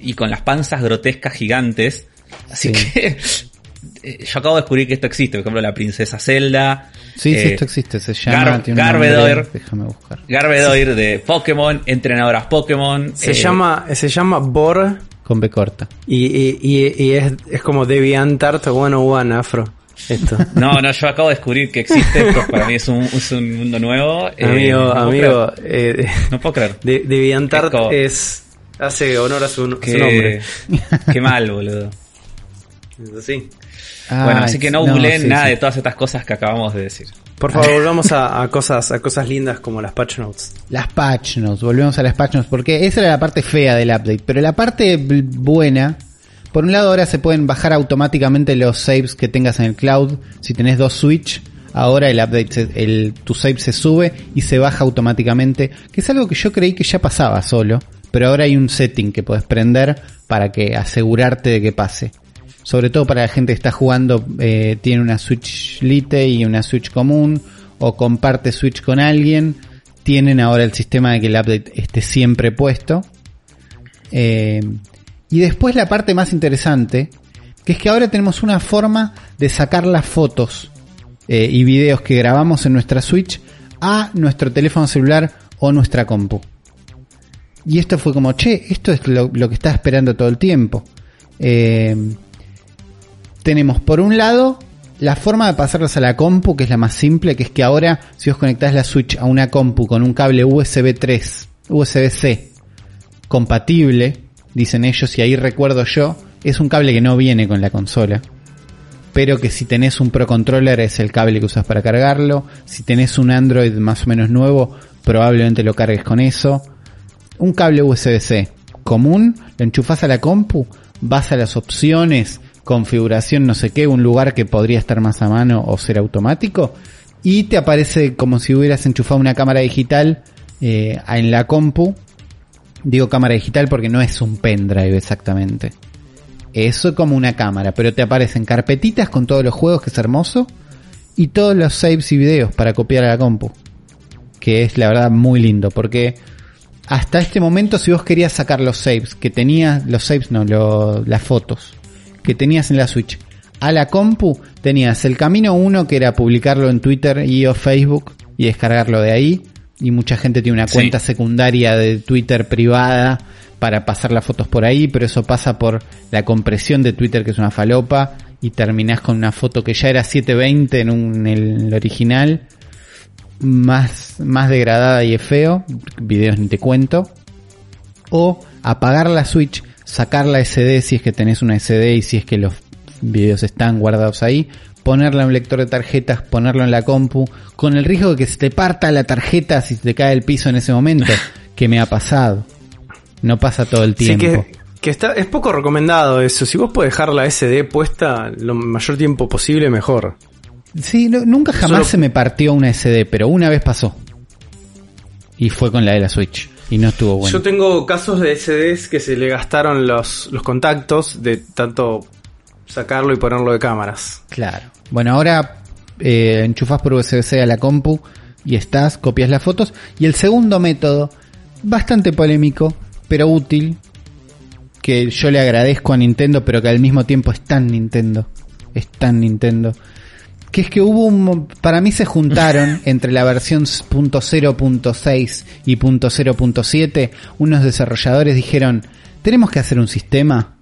y con las panzas grotescas gigantes. Así Sí. que eh, yo acabo de descubrir que esto existe, por ejemplo, la princesa Zelda. Sí, sí, eh, esto existe. Se llama. Gar- Garbedoir. Déjame buscar. Garbedoir de Pokémon, entrenadoras Pokémon. Se eh, llama se llama Bor Con B corta. y, y, y- y es, es como DeviantArt 101 Afro. Esto. No, no, yo acabo de descubrir que existe. Esto para mí es un, es un mundo nuevo. eh, amigo, no puedo amigo, creer, eh, no puedo creer. de, DeviantArt Es hace honor a su, su nombre. qué mal, boludo. Es así. Bueno, así que no no, googleen sí, nada sí. de todas estas cosas que acabamos de decir. Por favor, volvamos a, a cosas a cosas lindas como las patch notes. Las patch notes, volvemos a las patch notes, porque esa era la parte fea del update. Pero la parte buena, por un lado ahora se pueden bajar automáticamente los saves que tengas en el cloud. Si tenés dos Switch, ahora el update, se- el, tu save se sube y se baja automáticamente. Que es algo que yo creí que ya pasaba solo. Pero ahora hay un setting que puedes prender para que asegurarte de que pase. Sobre todo para la gente que está jugando, eh, tiene una Switch Lite y una Switch común, o comparte Switch con alguien, tienen ahora el sistema de que el update esté siempre puesto. Eh, y después la parte más interesante, que es que ahora tenemos una forma de sacar las fotos eh, y videos que grabamos en nuestra Switch a nuestro teléfono celular o nuestra compu. Y esto fue como, che, esto es lo, lo que estaba esperando todo el tiempo. Tenemos por un lado la forma de pasarlas a la compu, que es la más simple, que es que ahora si vos conectás la Switch a una compu con un cable USB 3, USB-C, compatible, dicen ellos, y ahí recuerdo yo, es un cable que no viene con la consola. Pero que si tenés un Pro Controller es el cable que usas para cargarlo. Si tenés un Android más o menos nuevo, probablemente lo cargues con eso. Un cable USB-C común, lo enchufás a la compu, vas a las opciones, configuración no sé qué, un lugar que podría estar más a mano o ser automático, y te aparece como si hubieras enchufado una cámara digital eh, en la compu. Digo cámara digital porque no es un pendrive exactamente. Eso como una cámara, pero te aparecen carpetitas con todos los juegos, que es hermoso, y todos los saves y videos para copiar a la compu. Que es la verdad muy lindo, porque hasta este momento si vos querías sacar los saves que tenías, los saves no, las fotos que tenías en la Switch a la compu, tenías el camino uno que era publicarlo en Twitter y o Facebook y descargarlo de ahí. Y mucha gente tiene una Sí. cuenta secundaria de Twitter privada para pasar las fotos por ahí, pero eso pasa por la compresión de Twitter que es una falopa y terminás con una foto que ya era 720 en, un, en el original más, más degradada y es feo, videos ni te cuento, o apagar la Switch, sacar la SD si es que tenés una SD y si es que los videos están guardados ahí, ponerla en un lector de tarjetas, ponerlo en la compu, con el riesgo de que se te parta la tarjeta si se te cae el piso en ese momento, que me ha pasado. No pasa todo el Sí tiempo. que, que está, es poco recomendado eso. Si vos podés dejar la SD puesta lo mayor tiempo posible, mejor. Sí, no- nunca jamás Solo- se me partió una SD, pero una vez pasó. Y fue con la de la Switch. Y no estuvo bueno. Yo tengo casos de SDs que se le gastaron los, los contactos de tanto sacarlo y ponerlo de cámaras. Claro. Bueno, ahora eh, enchufas por USB-C a la compu y estás, copias las fotos. Y el segundo método, bastante polémico, pero útil, que yo le agradezco a Nintendo, pero que al mismo tiempo es tan Nintendo. Es tan Nintendo. Que es que hubo un... Para mí se juntaron entre la versión .0.6 y .0.7. Unos desarrolladores dijeron, tenemos que hacer un sistema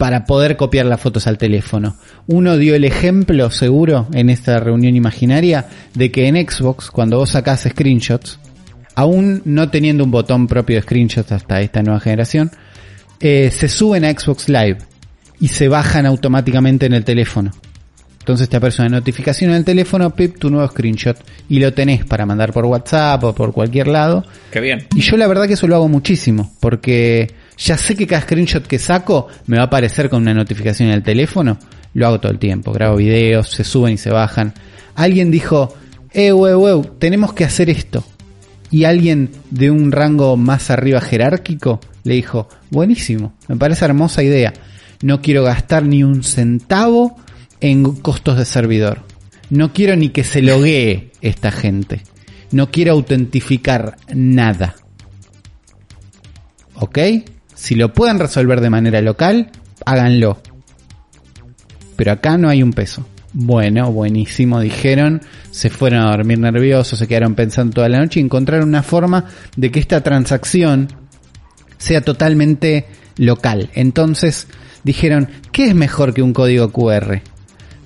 para poder copiar las fotos al teléfono. Uno dio el ejemplo seguro en esta reunión imaginaria de que en Xbox, cuando vos sacás screenshots, aún no teniendo un botón propio de screenshots hasta esta nueva generación, eh, se suben a Xbox Live y se bajan automáticamente en el teléfono. Entonces te aparece una notificación en el teléfono, pip, tu nuevo screenshot. Y lo tenés para mandar por WhatsApp o por cualquier lado. Qué bien. Y yo la verdad que eso lo hago muchísimo, porque ya sé que cada screenshot que saco me va a aparecer con una notificación en el teléfono. Lo hago todo el tiempo, grabo videos, se suben y se bajan. Alguien dijo, eh, wey, tenemos que hacer esto. Y alguien de un rango más arriba jerárquico le dijo, buenísimo, me parece hermosa idea. No quiero gastar ni un centavo en costos de servidor. No quiero ni que se loguee esta gente. No quiero autentificar nada. ¿Ok? Si lo pueden resolver de manera local, háganlo. Pero acá no hay un peso. Bueno, buenísimo, dijeron. Se fueron a dormir nerviosos, se quedaron pensando toda la noche y encontraron una forma de que esta transacción sea totalmente local. Entonces dijeron, ¿qué es mejor que un código QR?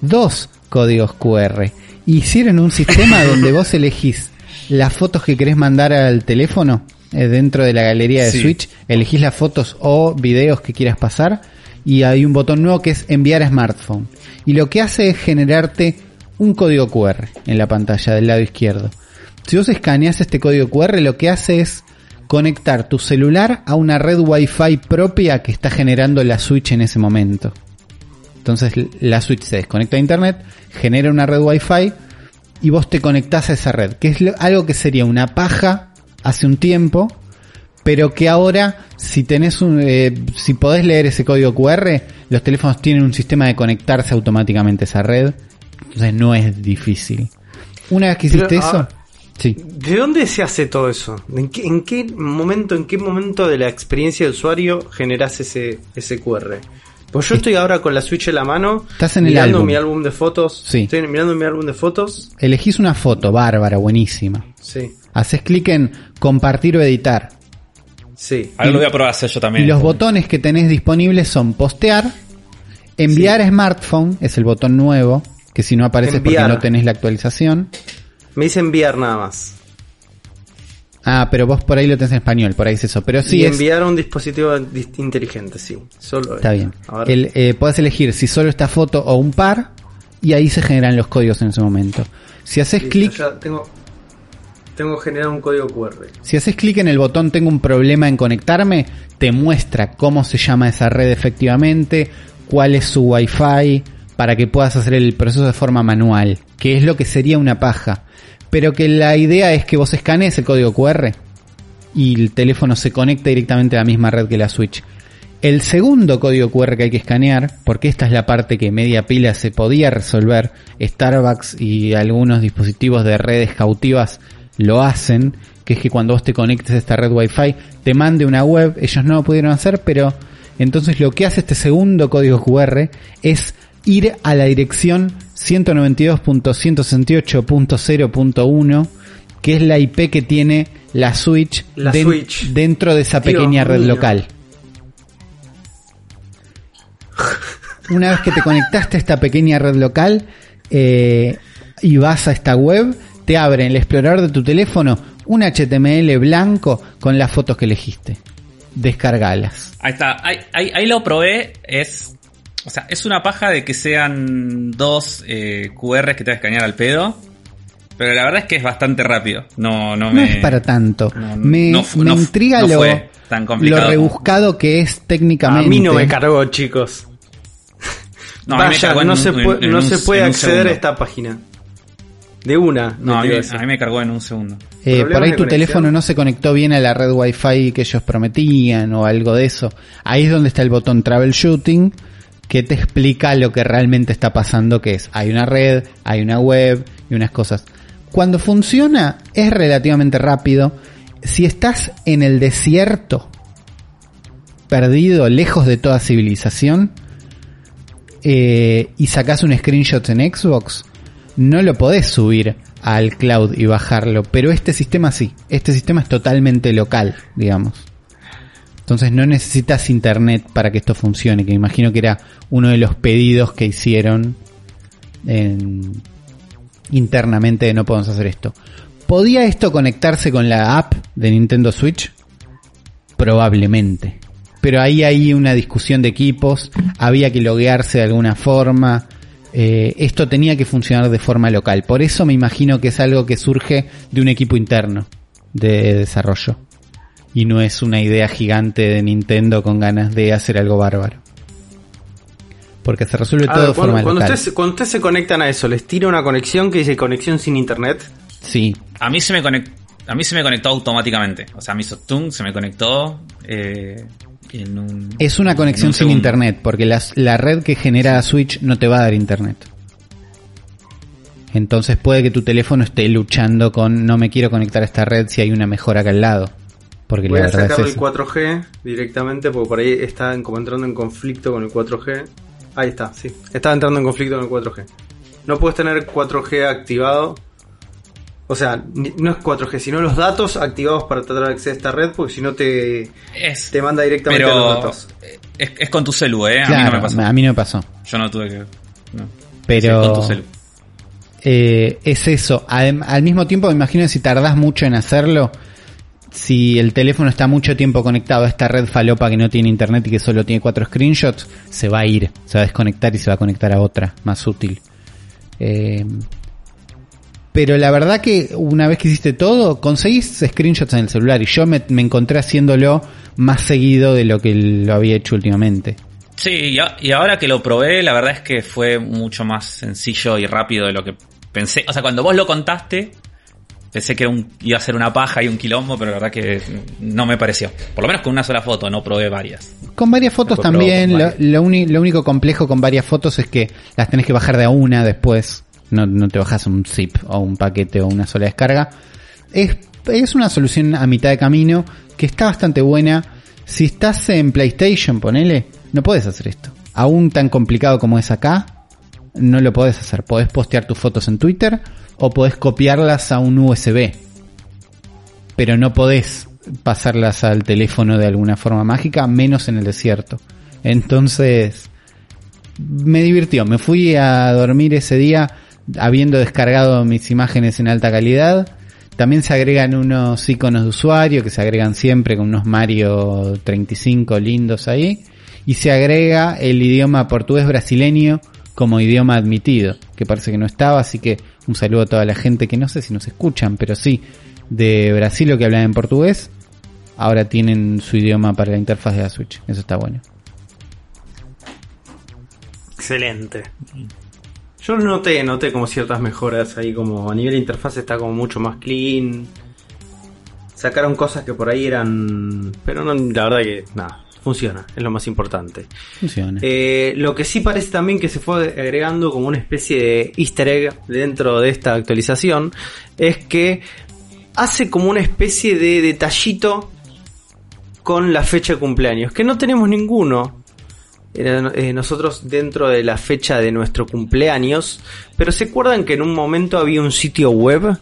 Dos códigos QR. Hicieron un sistema donde vos elegís las fotos que querés mandar al teléfono eh, dentro de la galería de Sí. Switch, elegís las fotos o videos que quieras pasar y hay un botón nuevo que es enviar a smartphone. Y lo que hace es generarte un código QR en la pantalla del lado izquierdo. Si vos escaneas este código QR, lo que hace es conectar tu celular a una red Wi-Fi propia que está generando la Switch en ese momento. Entonces la Switch se desconecta a internet, genera una red Wi-Fi y vos te conectás a esa red, que es algo que sería una paja hace un tiempo, pero que ahora si tenés un, eh, si podés leer ese código QR, los teléfonos tienen un sistema de conectarse automáticamente a esa red, entonces no es difícil. Una vez que Pero, hiciste eso, ah, sí. ¿De dónde se hace todo eso? ¿En qué, en qué momento, en qué momento de la experiencia de usuario generás ese, ese QR? Pues yo estoy ahora con la Switch en la mano, Estás en el mirando álbum. mi álbum de fotos. Sí. Estoy mirando mi álbum de fotos. Elegís una foto, bárbara, buenísima. Sí, Haces clic en compartir o editar. sí. Ahora lo voy a probar a hacer yo Y también. los botones que tenés disponibles son postear, enviar a smartphone, es el botón nuevo, que si no aparece Enviar. porque no tenés la actualización. Me dice enviar nada más. Ah, pero vos por ahí lo tenés en español, por ahí es eso. Pero sí y es, enviar a un dispositivo dis- inteligente, sí. Solo está bien. El, eh, podés elegir si solo esta foto o un par, y ahí se generan los códigos en ese momento. Si haces clic, tengo, tengo generado un código QR. si haces clic en el botón tengo un problema en conectarme, te muestra cómo se llama esa red efectivamente, cuál es su wifi, para que puedas hacer el proceso de forma manual, que es lo que sería una paja. Pero que la idea es que vos escanees el código QR y el teléfono se conecta directamente a la misma red que la Switch. El segundo código QR que hay que escanear, porque esta es la parte que media pila se podía resolver, Starbucks y algunos dispositivos de redes cautivas lo hacen, que es que cuando vos te conectes a esta red Wi-Fi te mande una web, ellos no lo pudieron hacer, pero entonces lo que hace este segundo código QR es ir a la dirección 192.168.0.1 que es la IP que tiene la Switch, La den- Switch. dentro de esa Dios pequeña red mío. local. Una vez que te conectaste a esta pequeña red local eh, y vas a esta web, te abre en el explorador de tu teléfono un HTML blanco con las fotos que elegiste. Descargalas. Ahí está, ahí, ahí, ahí lo probé, es... O sea, es una paja de que sean dos eh, QRs que te vas a escanear al pedo. Pero la verdad es que es bastante rápido. No, no No me... es para tanto. no, me no me no intriga no lo, fue tan complicado. lo rebuscado que es técnicamente. A mí no me cargó, chicos. No, Vaya, no un- se, en- puede, en no un- se puede acceder a esta página. De una. No, a mí, a me cargó en un segundo. Eh, por ahí tu conexión. teléfono no se conectó bien a la red Wi-Fi que ellos prometían o algo de eso. Ahí es donde está el botón Troubleshooting que te explica lo que realmente está pasando, que es hay una red, hay una web y unas cosas. Cuando funciona es relativamente rápido. Si estás en el desierto, perdido, lejos de toda civilización, eh, y sacas un screenshot en Xbox, no lo podés subir al cloud y bajarlo, pero este sistema sí, este sistema es totalmente local, digamos. Entonces no necesitas internet para que esto funcione, que me imagino que era uno de los pedidos que hicieron en- internamente de no podemos hacer esto. ¿Podía esto conectarse con la app de Nintendo Switch? Probablemente. Pero ahí hay una discusión de equipos, había que loguearse de alguna forma. eh, esto tenía que funcionar de forma local. Por eso me imagino que es algo que surge de un equipo interno de desarrollo. Y no es una idea gigante de Nintendo con ganas de hacer algo bárbaro. Porque se resuelve A todo de forma cuando, ustedes, cuando ustedes se conectan a eso, ¿les tira una conexión que dice conexión sin internet? Sí, A mí se me conectó, a mí se me conectó automáticamente. O sea, me hizo tung, se me conectó eh, en un, es una en conexión un sin segundo. internet, porque las- la red que genera Switch no te va a dar internet. Entonces puede que tu teléfono esté luchando con no me quiero conectar a esta red si hay una mejor acá al lado. Porque Voy la a sacarle es el eso. 4G directamente porque por ahí está en- como entrando en conflicto con el 4G. Ahí está, sí. Estaba entrando en conflicto con el 4G. No puedes tener 4G activado. O sea, no es 4G, sino los datos activados para tratar de acceder a esta red porque si no te, Es, te manda directamente a los pero datos. es, es con tu celu, ¿eh? A mí no me pasó. a mí no me pasó. Yo no tuve que... no. Pero Sí, con tu celu. eh, es eso. Al, al mismo tiempo, me imagino que si tardás mucho en hacerlo, si el teléfono está mucho tiempo conectado a esta red falopa que no tiene internet y que solo tiene cuatro screenshots, se va a ir, se va a desconectar y se va a conectar a otra, más útil. Eh, pero la verdad que una vez que hiciste todo, conseguís screenshots en el celular y yo me, me encontré haciéndolo más seguido de lo que lo había hecho últimamente. Sí, y, y ahora que lo probé, la verdad es que fue mucho más sencillo y rápido de lo que pensé. O sea, cuando vos lo contaste, pensé que un- iba a ser una paja y un quilombo, pero la verdad que no me pareció. Por lo menos con una sola foto, no probé varias. Con varias fotos Después también, lo, lo uni- lo único complejo con varias fotos es que las tenés que bajar de a una después, no, no te bajas un zip o un paquete o una sola descarga. Es, es una solución a mitad de camino que está bastante buena. Si estás en PlayStation, ponele, no puedes hacer esto. Aún tan complicado como es acá, no lo podés hacer. Podés postear tus fotos en Twitter o podés copiarlas a un USB. Pero no podés pasarlas al teléfono de alguna forma mágica, menos en el desierto. Entonces, me divirtió. Me fui a dormir ese día habiendo descargado mis imágenes en alta calidad. También se agregan unos iconos de usuario que se agregan siempre con unos Mario 35 lindos ahí. Y se agrega el idioma portugués brasileño como idioma admitido, que parece que no estaba, así que un saludo a toda la gente que no sé si nos escuchan, pero sí, de Brasil o que hablan en portugués, ahora tienen su idioma para la interfaz de la Switch, eso está bueno. Excelente. Yo noté, noté como ciertas mejoras ahí, como a nivel de interfaz está como mucho más clean. Sacaron cosas que por ahí eran... Pero no, la verdad que nada, funciona, es lo más importante. Funciona. Eh, lo que sí parece también que se fue agregando como una especie de easter egg dentro de esta actualización es que hace como una especie de detallito con la fecha de cumpleaños, que no tenemos ninguno. Eh, nosotros dentro de la fecha de nuestro cumpleaños, pero se acuerdan que en un momento había un sitio web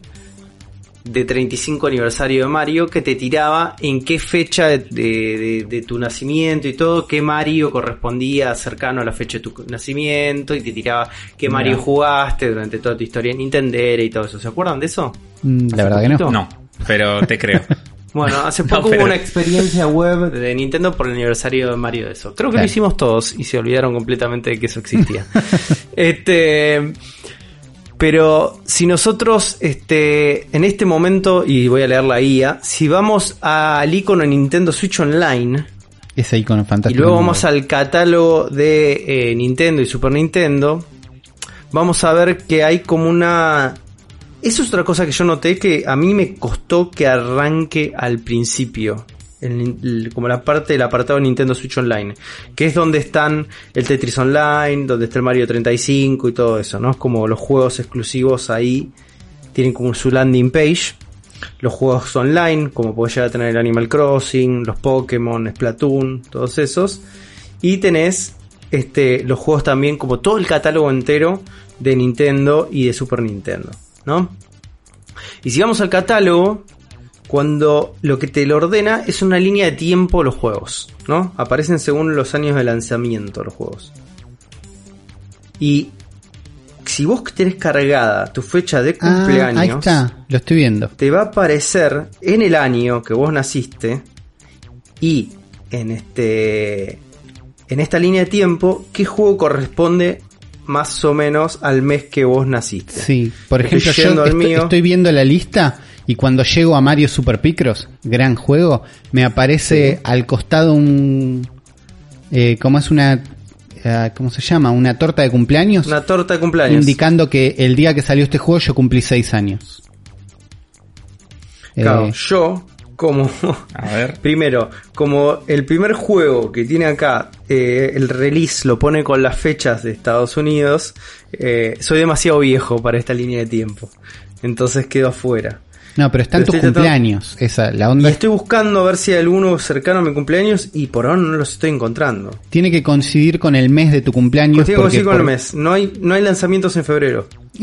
de 35 aniversario de Mario que te tiraba en qué fecha de, de- de tu nacimiento y todo, qué Mario correspondía cercano a la fecha de tu nacimiento y te tiraba qué. Mario jugaste durante toda tu historia en Nintendo y todo eso. ¿Se acuerdan de eso? Mm, la verdad que no. No, pero te creo. Bueno, hace No, poco pero- hubo una experiencia web de Nintendo por el aniversario de Mario de eso. Creo que Claro. lo hicimos todos y se olvidaron completamente de que eso existía. este, pero si nosotros, este, en este momento, y voy a leer la guía, si vamos al icono Nintendo Switch Online Ese icono y fantástico. luego vamos al catálogo de eh, Nintendo y Super Nintendo, vamos a ver que hay como una... Eso es otra cosa que yo noté que a mí me costó que arranque al principio. Como la parte del apartado de Nintendo Switch Online. Que es donde están el Tetris Online, donde está el Mario 35 y todo eso, ¿no? Es como los juegos exclusivos ahí. Tienen como su landing page. Los juegos online, como puede llegar a tener el Animal Crossing, los Pokémon, Splatoon, todos esos. Y tenés este, los juegos también, como todo el catálogo entero de Nintendo y de Super Nintendo, ¿no? Y si vamos al catálogo, cuando lo que te lo ordena es una línea de tiempo los juegos, ¿no? Aparecen según los años de lanzamiento los juegos. Y si vos tenés cargada tu fecha de Ah, cumpleaños, ahí está, lo estoy viendo. te va a aparecer en el año que vos naciste y en este en esta línea de tiempo qué juego corresponde más o menos al mes que vos naciste. Sí, por ejemplo, yo estoy, mío. estoy viendo la lista y cuando llego a Mario Super Picross, gran juego, me aparece al costado un... Eh, ¿Cómo es una... eh, ¿Cómo se llama? Una torta de cumpleaños. Una torta de cumpleaños. indicando que el día que salió este juego yo cumplí seis años. Claro, Eh, yo, como A ver. Primero, como el primer juego que tiene acá, eh, el release lo pone con las fechas de Estados Unidos, eh, soy demasiado viejo para esta línea de tiempo. Entonces quedo afuera. No, pero están Pero tus cumpleaños. Esa, la Y onda es- estoy buscando a ver si hay alguno cercano a mi cumpleaños y por ahora no los estoy encontrando. tiene que coincidir con el mes de tu cumpleaños. Consigo porque consigo con el mes. No hay, no hay lanzamientos en febrero.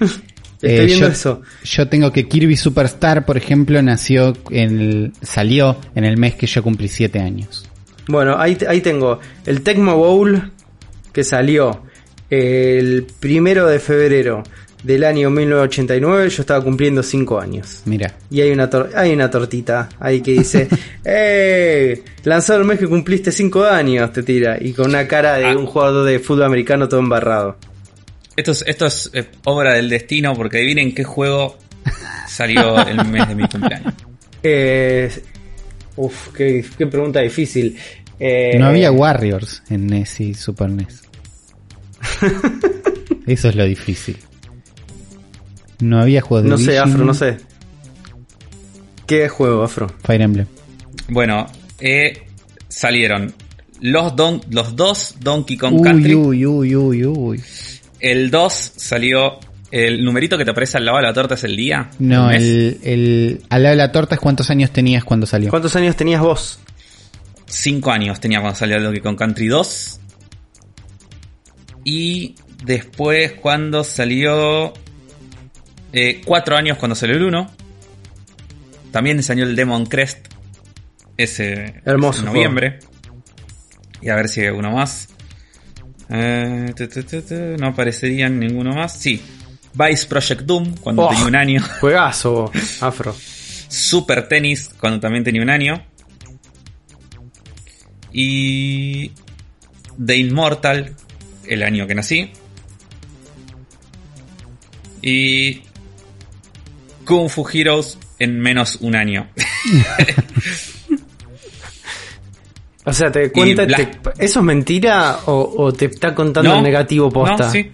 Estoy Eh, viendo yo, eso. yo tengo que Kirby Superstar, por ejemplo, nació en el, salió en el mes que yo cumplí 7 años. Bueno, ahí, ahí tengo el Tecmo Bowl que salió el primero de febrero del año 1989. Yo estaba cumpliendo 5 años. Mira, Y hay una, hay una tortita ahí que dice: ¡Eh! Lanzado el mes que cumpliste 5 años, te tira. Y con una cara de Ah. un jugador de fútbol americano todo embarrado. Esto es, esto es eh, obra del destino porque adivinen qué juego salió el mes de mi cumpleaños. Eh, uf, qué, qué pregunta difícil. Eh, no había Warriors en NES y Super NES. Eso es lo difícil. No había juegos de No sé, Afro, no sé. ¿Qué juego, Afro? Fire Emblem. Bueno, eh, salieron los, don, los dos Donkey Kong Uy, Country. uy, uy, uy, uy. El 2 salió. El numerito que te aparece al lado de la torta es el día. No, el, el, al lado de la torta es cuántos años tenías cuando salió. ¿Cuántos años tenías vos? 5 años tenía cuando salió el Donkey Kong Country 2. Y después cuando salió... 4 años cuando salió el 1. También salió el Demon Crest. Ese Hermoso en noviembre. Y a ver si hay uno más. Eh, tu, tu, tu, tu, no aparecerían ninguno más. Sí. Vice Project Doom cuando Oh. tenía un año. Juegazo, Afro. Super Tennis cuando también tenía un año. Y The Immortal el año que nací. Y Kung Fu Heroes en menos un año. O sea, te cuenta, te- ¿eso es mentira o, o te está contando el negativo posta? No, sí.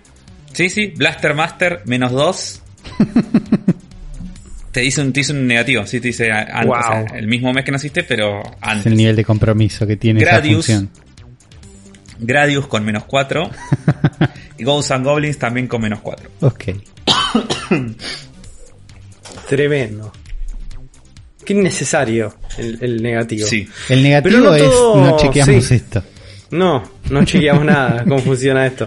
Sí, sí. Blaster Master menos 2. te dice un, te dice un negativo, sí, te dice antes, Wow. o sea, el mismo mes que naciste, pero Es antes. el nivel de compromiso que tiene Gradius. esa función. Gradius con menos 4. y Ghosts and Goblins también con menos 4. Ok. Tremendo. Qué innecesario el, el negativo. Sí. El negativo Pero no es todo- no chequeamos sí. esto. No, no chequeamos nada cómo funciona esto.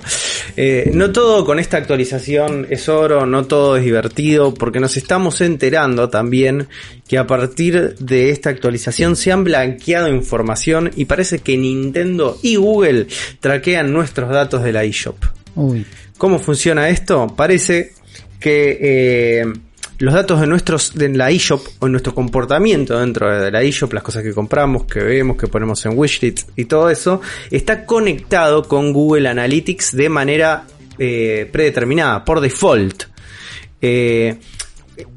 Eh, no todo con esta actualización es oro, no todo es divertido, porque nos estamos enterando también que a partir de esta actualización se han blanqueado información y parece que Nintendo y Google traquean nuestros datos de la eShop. Uy. ¿Cómo funciona esto? Parece que eh, los datos de nuestros de la eShop o nuestro comportamiento dentro de la eShop, las cosas que compramos, que vemos, que ponemos en wishlist y todo eso, está conectado con Google Analytics de manera eh, predeterminada, por default. Eh,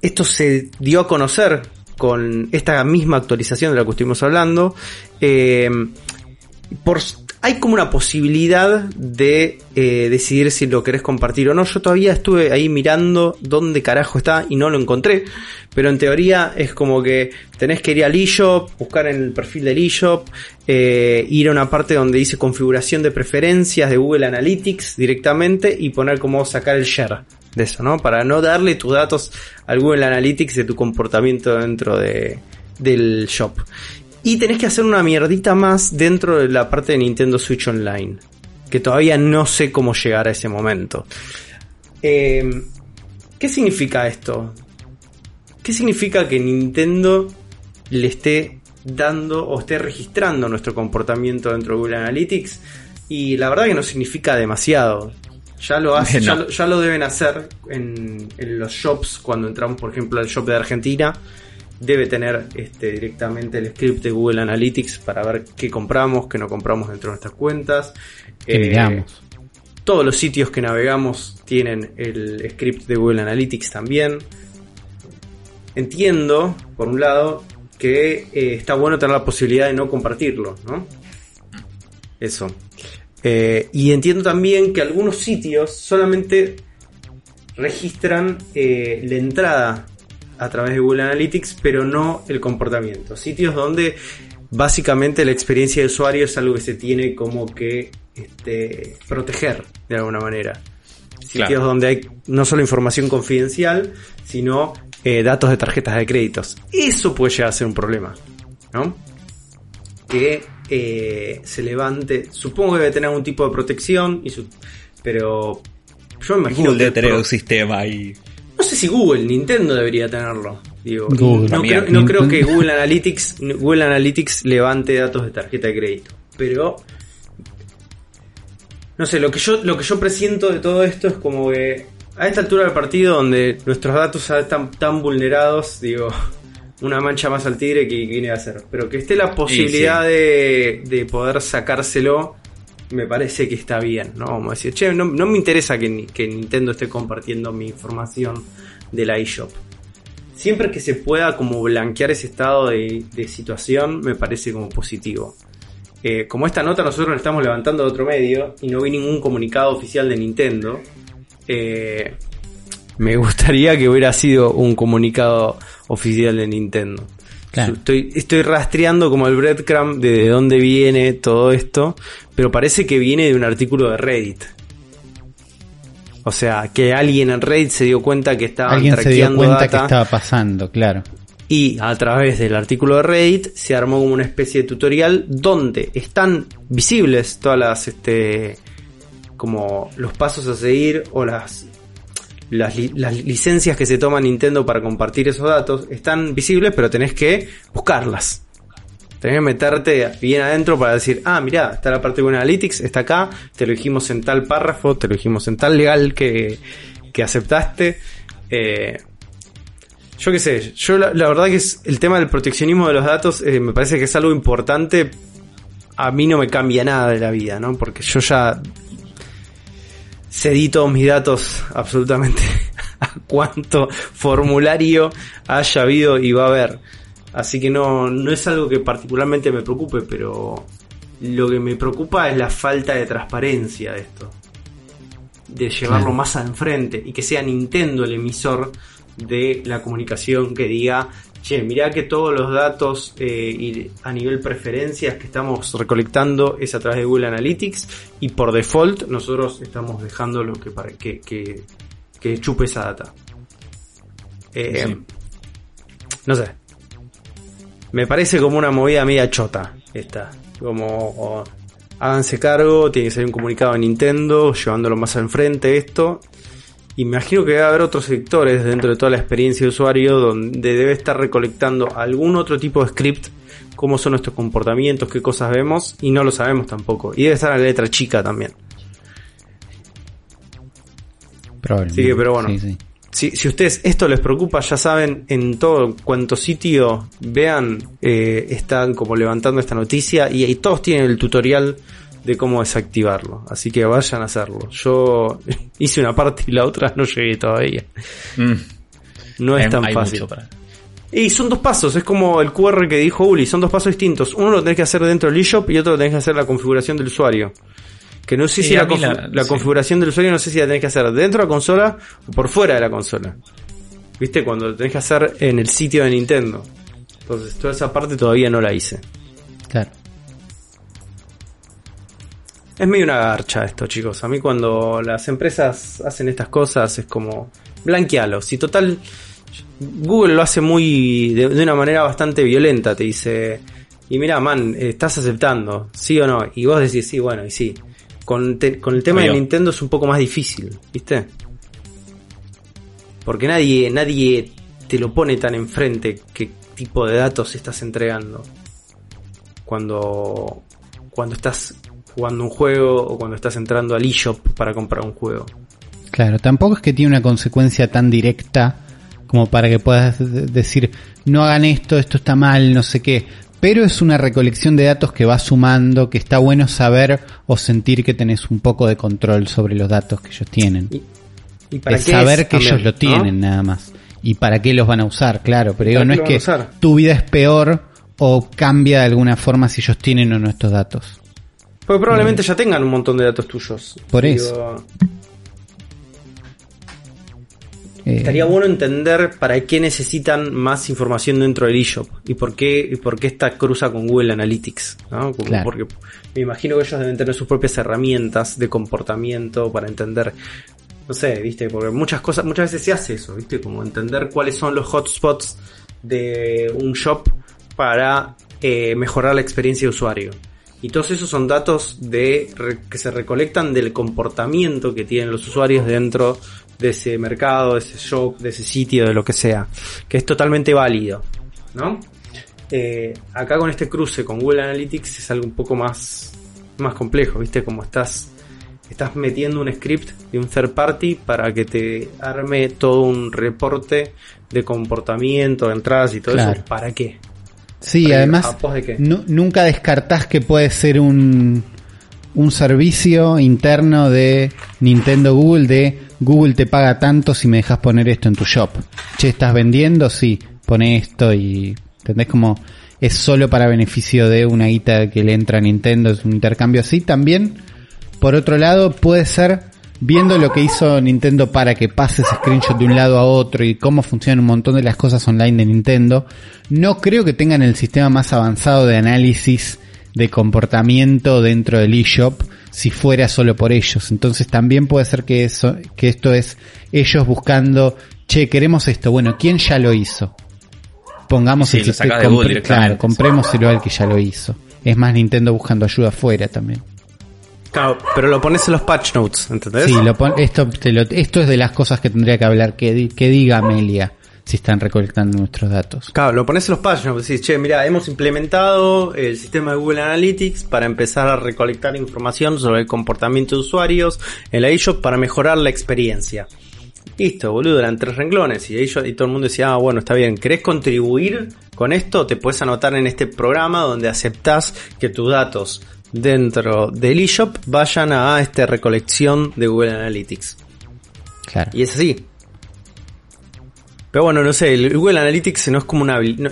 esto se dio a conocer con esta misma actualización de la que estuvimos hablando. eh, por, hay como una posibilidad de eh, decidir si lo querés compartir o no. Yo todavía estuve ahí mirando dónde carajo está y no lo encontré. Pero en teoría es como que tenés que ir al eShop, buscar en el perfil del eShop, eh, ir a una parte donde dice configuración de preferencias de Google Analytics directamente y poner cómo sacar el share de eso, ¿no? Para no darle tus datos al Google Analytics de tu comportamiento dentro de, del shop. Y tenés que hacer una mierdita más dentro de la parte de Nintendo Switch Online. Que todavía no sé cómo llegar a ese momento. Eh, ¿Qué significa esto? ¿Qué significa que Nintendo le esté dando o esté registrando nuestro comportamiento dentro de Google Analytics? Y la verdad que no significa demasiado. Ya lo, hace, No. ya, lo- ya lo deben hacer en, en los shops cuando entramos, por ejemplo, al shop de Argentina. Debe tener este, directamente el script de Google Analytics para ver qué compramos, qué no compramos dentro de nuestras cuentas. Que Eh, miramos. todos los sitios que navegamos tienen el script de Google Analytics también. Entiendo, por un lado, que eh, está bueno tener la posibilidad de no compartirlo, ¿no? Eso. Eh, y entiendo también que algunos sitios solamente registran eh, la entrada a través de Google Analytics, pero no el comportamiento. Sitios donde básicamente la experiencia de usuario es algo que se tiene como que este, proteger de alguna manera. Sitios donde hay no solo información confidencial, sino eh, datos de tarjetas de créditos. Eso puede llegar a ser un problema, ¿no? Que eh, se levante, supongo que debe tener algún tipo de protección, y pero yo me imagino Google debe tener un sistema ahí. No sé si Google, Nintendo debería tenerlo. Digo, Google. no, creo, no creo que Google Analytics, Google Analytics levante datos de tarjeta de crédito. Pero no sé, lo que yo, lo que yo presiento de todo esto es como que a esta altura del partido donde nuestros datos están tan vulnerados, digo, una mancha más al tigre que viene a hacer. Pero que esté la posibilidad de, de, poder sacárselo, me parece que está bien, ¿no? Vamos a decir, che, no, no me interesa que, que, Nintendo esté compartiendo mi información de la eShop. Siempre que se pueda como blanquear ese estado de, situación, me parece como positivo. Eh, como esta nota nosotros estamos levantando de otro medio y no vi ningún comunicado oficial de Nintendo, eh, me gustaría que hubiera sido un comunicado oficial de Nintendo. Estoy, estoy rastreando como el breadcrumb de, de dónde viene todo esto, pero parece que viene de un artículo de Reddit. O sea, que alguien en Reddit se dio cuenta que estaban alguien se dio cuenta que estaba pasando, claro. Y a través del artículo de Reddit se armó como una especie de tutorial donde están visibles todas las este como los pasos a seguir o las las, licencias que se toma Nintendo para compartir esos datos están visibles, pero tenés que buscarlas. Tenés que meterte bien adentro para decir, ah, mira, está la parte de Analytics, está acá, te lo dijimos en tal párrafo, te lo dijimos en tal legal que, que aceptaste. Eh, yo qué sé, yo la, verdad que es el tema del proteccionismo de los datos eh, me parece que es algo importante. A mí no me cambia nada de la vida, ¿no? Porque yo ya cedí todos mis datos absolutamente a cuánto formulario haya habido y va a haber. Así que no, no es algo que particularmente me preocupe, pero lo que me preocupa es la falta de transparencia de esto. De llevarlo más al enfrente y que sea Nintendo el emisor de la comunicación que diga, che, mirá que todos los datos eh, a nivel preferencias que estamos recolectando es a través de Google Analytics y por default nosotros estamos dejando lo que, para, que, que, chupe esa data. Eh, no sé. Me parece como una movida media chota esta. Como háganse cargo, tiene que salir un comunicado a Nintendo llevándolo más al frente esto Imagino que debe haber otros sectores dentro de toda la experiencia de usuario donde debe estar recolectando algún otro tipo de script, cómo son nuestros comportamientos, qué cosas vemos, y no lo sabemos tampoco. Y debe estar la letra chica también. Probablemente. Sí, pero bueno. Si, si ustedes esto les preocupa, ya saben, en todo cuanto sitio vean, eh, están como levantando esta noticia y, y todos tienen el tutorial de cómo desactivarlo. Así que vayan a hacerlo. Yo hice una parte y la otra no llegué todavía. Mm. No es tan fácil. Y son dos pasos, es como el QR que dijo Uli, son dos pasos distintos. Uno lo tenés que hacer dentro del eShop y otro lo tenés que hacer la configuración del usuario. Que no sé si la, configuración del usuario no sé si la tenés que hacer dentro de la consola o por fuera de la consola. ¿Viste? Cuando lo tenés que hacer en el sitio de Nintendo. Entonces, toda esa parte todavía no la hice. Claro. Es medio una garcha esto, chicos. A mí cuando las empresas hacen estas cosas es como blanquealo. Si total Google lo hace muy de, una manera bastante violenta, te dice, y mira, man, estás aceptando, sí o no, y vos decís sí, bueno, y sí. Con, con el tema de Nintendo es un poco más difícil, ¿viste? Porque nadie, nadie te lo pone tan enfrente qué tipo de datos estás entregando. Cuando, cuando estás jugando un juego o cuando estás entrando al eShop para comprar un juego. Claro, tampoco es que tiene una consecuencia tan directa como para que puedas decir, no hagan esto, esto está mal, no sé qué. pero es una recolección de datos que va sumando, que está bueno saber o sentir que tenés un poco de control sobre los datos que ellos tienen. ¿Y, y para es qué saber es que también, ellos lo ¿no? tienen nada más. Y para qué los van a usar, claro. Pero digo, ¿Para no es que tu vida es peor o cambia de alguna forma si ellos tienen o no estos datos. Porque probablemente ya tengan un montón de datos tuyos. Mm. Por Digo, Eh, Estaría bueno entender para qué necesitan más información dentro del eShop y por qué, y por qué esta cruza con Google Analytics. ¿no? Claro. Porque me imagino que ellos deben tener sus propias herramientas de comportamiento para entender. No sé, viste, porque muchas cosas, muchas veces se hace eso, viste, como entender cuáles son los hotspots de un shop para eh, mejorar la experiencia de usuario. Y todos esos son datos de que se recolectan del comportamiento que tienen los usuarios dentro de ese mercado, de ese shop, de ese sitio, de lo que sea, que es totalmente válido, ¿no? Eh, acá con este cruce con Google Analytics es algo un poco más, más complejo, ¿viste? Como estás, estás metiendo un script de un third party para que te arme todo un reporte de comportamiento, de entradas y todo Claro. eso. ¿Para qué? Sí, además, ¿a pos de qué? nu- nunca descartás que puede ser un, un servicio interno de Nintendo Google de Google te paga tanto si me dejas poner esto en tu shop. Che, ¿estás vendiendo? Sí, pone esto y... ¿Entendés? Como es solo para beneficio de una guita que le entra a Nintendo, es un intercambio así. También, por otro lado, puede ser viendo lo que hizo Nintendo para que pases screenshot de un lado a otro y cómo funcionan un montón de las cosas online de Nintendo, no creo que tengan el sistema más avanzado de análisis de comportamiento dentro del eShop si fuera solo por ellos. Entonces también puede ser que eso, que esto es ellos buscando, che, queremos esto. Bueno, ¿quién ya lo hizo? Pongamos Sí, el sistema, compre- claro, comprémoselo al que ya lo hizo. Es más Nintendo buscando ayuda afuera también. Claro, pero lo pones en los patch notes, ¿entendés? Sí, lo pon- esto, te lo- esto es de las cosas que tendría que hablar, que, di- que diga Amelia si están recolectando nuestros datos. Claro, lo pones en los patch notes. Decís, che, mira, hemos implementado el sistema de Google Analytics para empezar a recolectar información sobre el comportamiento de usuarios en la eShop para mejorar la experiencia. Listo, boludo, eran tres renglones. Y, ellos, y todo el mundo decía, ah, bueno, está bien. ¿Querés contribuir con esto? Te puedes anotar en este programa donde aceptás que tus datos dentro del eShop vayan a esta recolección de Google Analytics. Claro. Y es así. Pero bueno, no sé, el Google Analytics no es como una... no-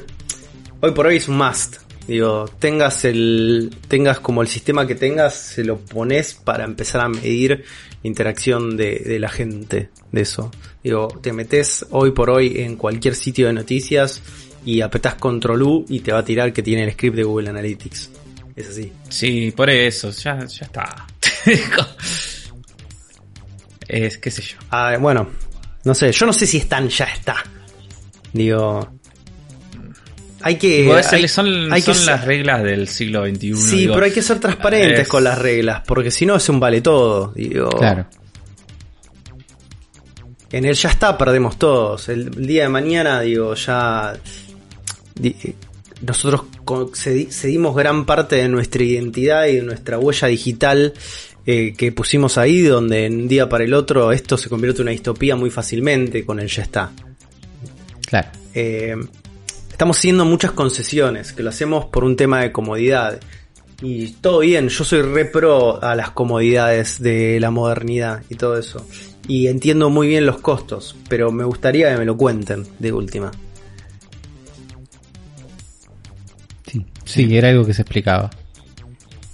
hoy por hoy es un must. Digo, tengas el tengas como el sistema que tengas, se lo pones para empezar a medir la interacción de, de la gente de eso. Digo, te metes hoy por hoy en cualquier sitio de noticias y apretás control U y te va a tirar que tiene el script de Google Analytics. Es así. Sí, por eso, ya, ya está. es, qué sé yo. Ah, bueno, no sé, yo no sé si están, ya está. Digo, hay que... Hay- son hay que son ser- las reglas del siglo XXI. Sí, digo. pero hay que ser transparentes es- con las reglas, porque si no es un vale todo. Digo, Claro. en el ya está perdemos todos. El, el día de mañana, digo, ya di- nosotros cedimos gran parte de nuestra identidad y de nuestra huella digital eh, que pusimos ahí, donde en un día para el otro esto se convierte en una distopía muy fácilmente con el ya está. Claro. Eh, estamos haciendo muchas concesiones, que lo hacemos por un tema de comodidad. Y todo bien, yo soy re pro a las comodidades de la modernidad y todo eso. Y entiendo muy bien los costos, pero me gustaría que me lo cuenten de última. Sí. Sí, era algo que se explicaba.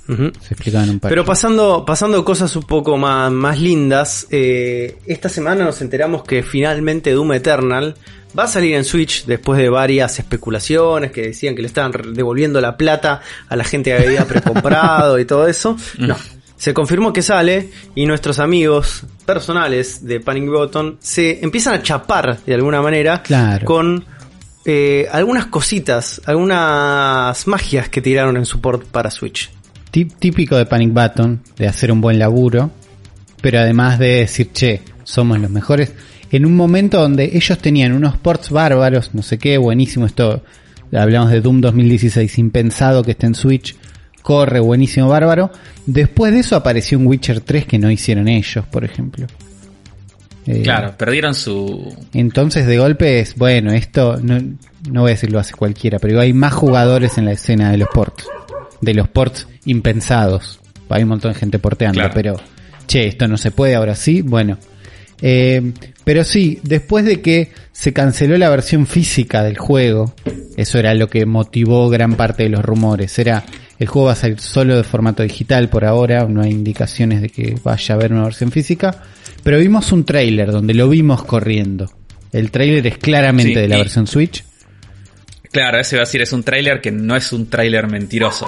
Ujú. Se explicaba en un par. Pero pasando, pasando cosas un poco más, más lindas, eh, esta semana nos enteramos que finalmente Doom Eternal va a salir en Switch después de varias especulaciones que decían que le estaban devolviendo la plata a la gente que había precomprado y todo eso. No. Se confirmó que sale y nuestros amigos personales de Panic Button se empiezan a chapar de alguna manera Claro. con eh, algunas cositas, algunas magias que tiraron en support para Switch. Tí- típico de Panic Button, de hacer un buen laburo, pero además de decir, che, somos los mejores, en un momento donde ellos tenían unos ports bárbaros, no sé qué, buenísimo esto, hablamos de Doom 2016, impensado que esté en Switch, corre, buenísimo, bárbaro, después de eso apareció un Witcher 3 que no hicieron ellos, por ejemplo. Eh, Claro, perdieron su. Entonces de golpe es, bueno, esto no, no voy a decir lo hace cualquiera, pero hay más jugadores en la escena de los ports. De los ports impensados. Hay un montón de gente porteando, Claro. pero che, esto no se puede, ahora sí, bueno. Eh, pero sí, después de que se canceló la versión física del juego, eso era lo que motivó gran parte de los rumores. Era el juego va a salir solo de formato digital por ahora, no hay indicaciones de que vaya a haber una versión física, pero vimos un tráiler donde lo vimos corriendo. El tráiler es claramente Sí, de la y- versión Switch. Claro, ese va a decir, es un tráiler que no es un tráiler mentiroso.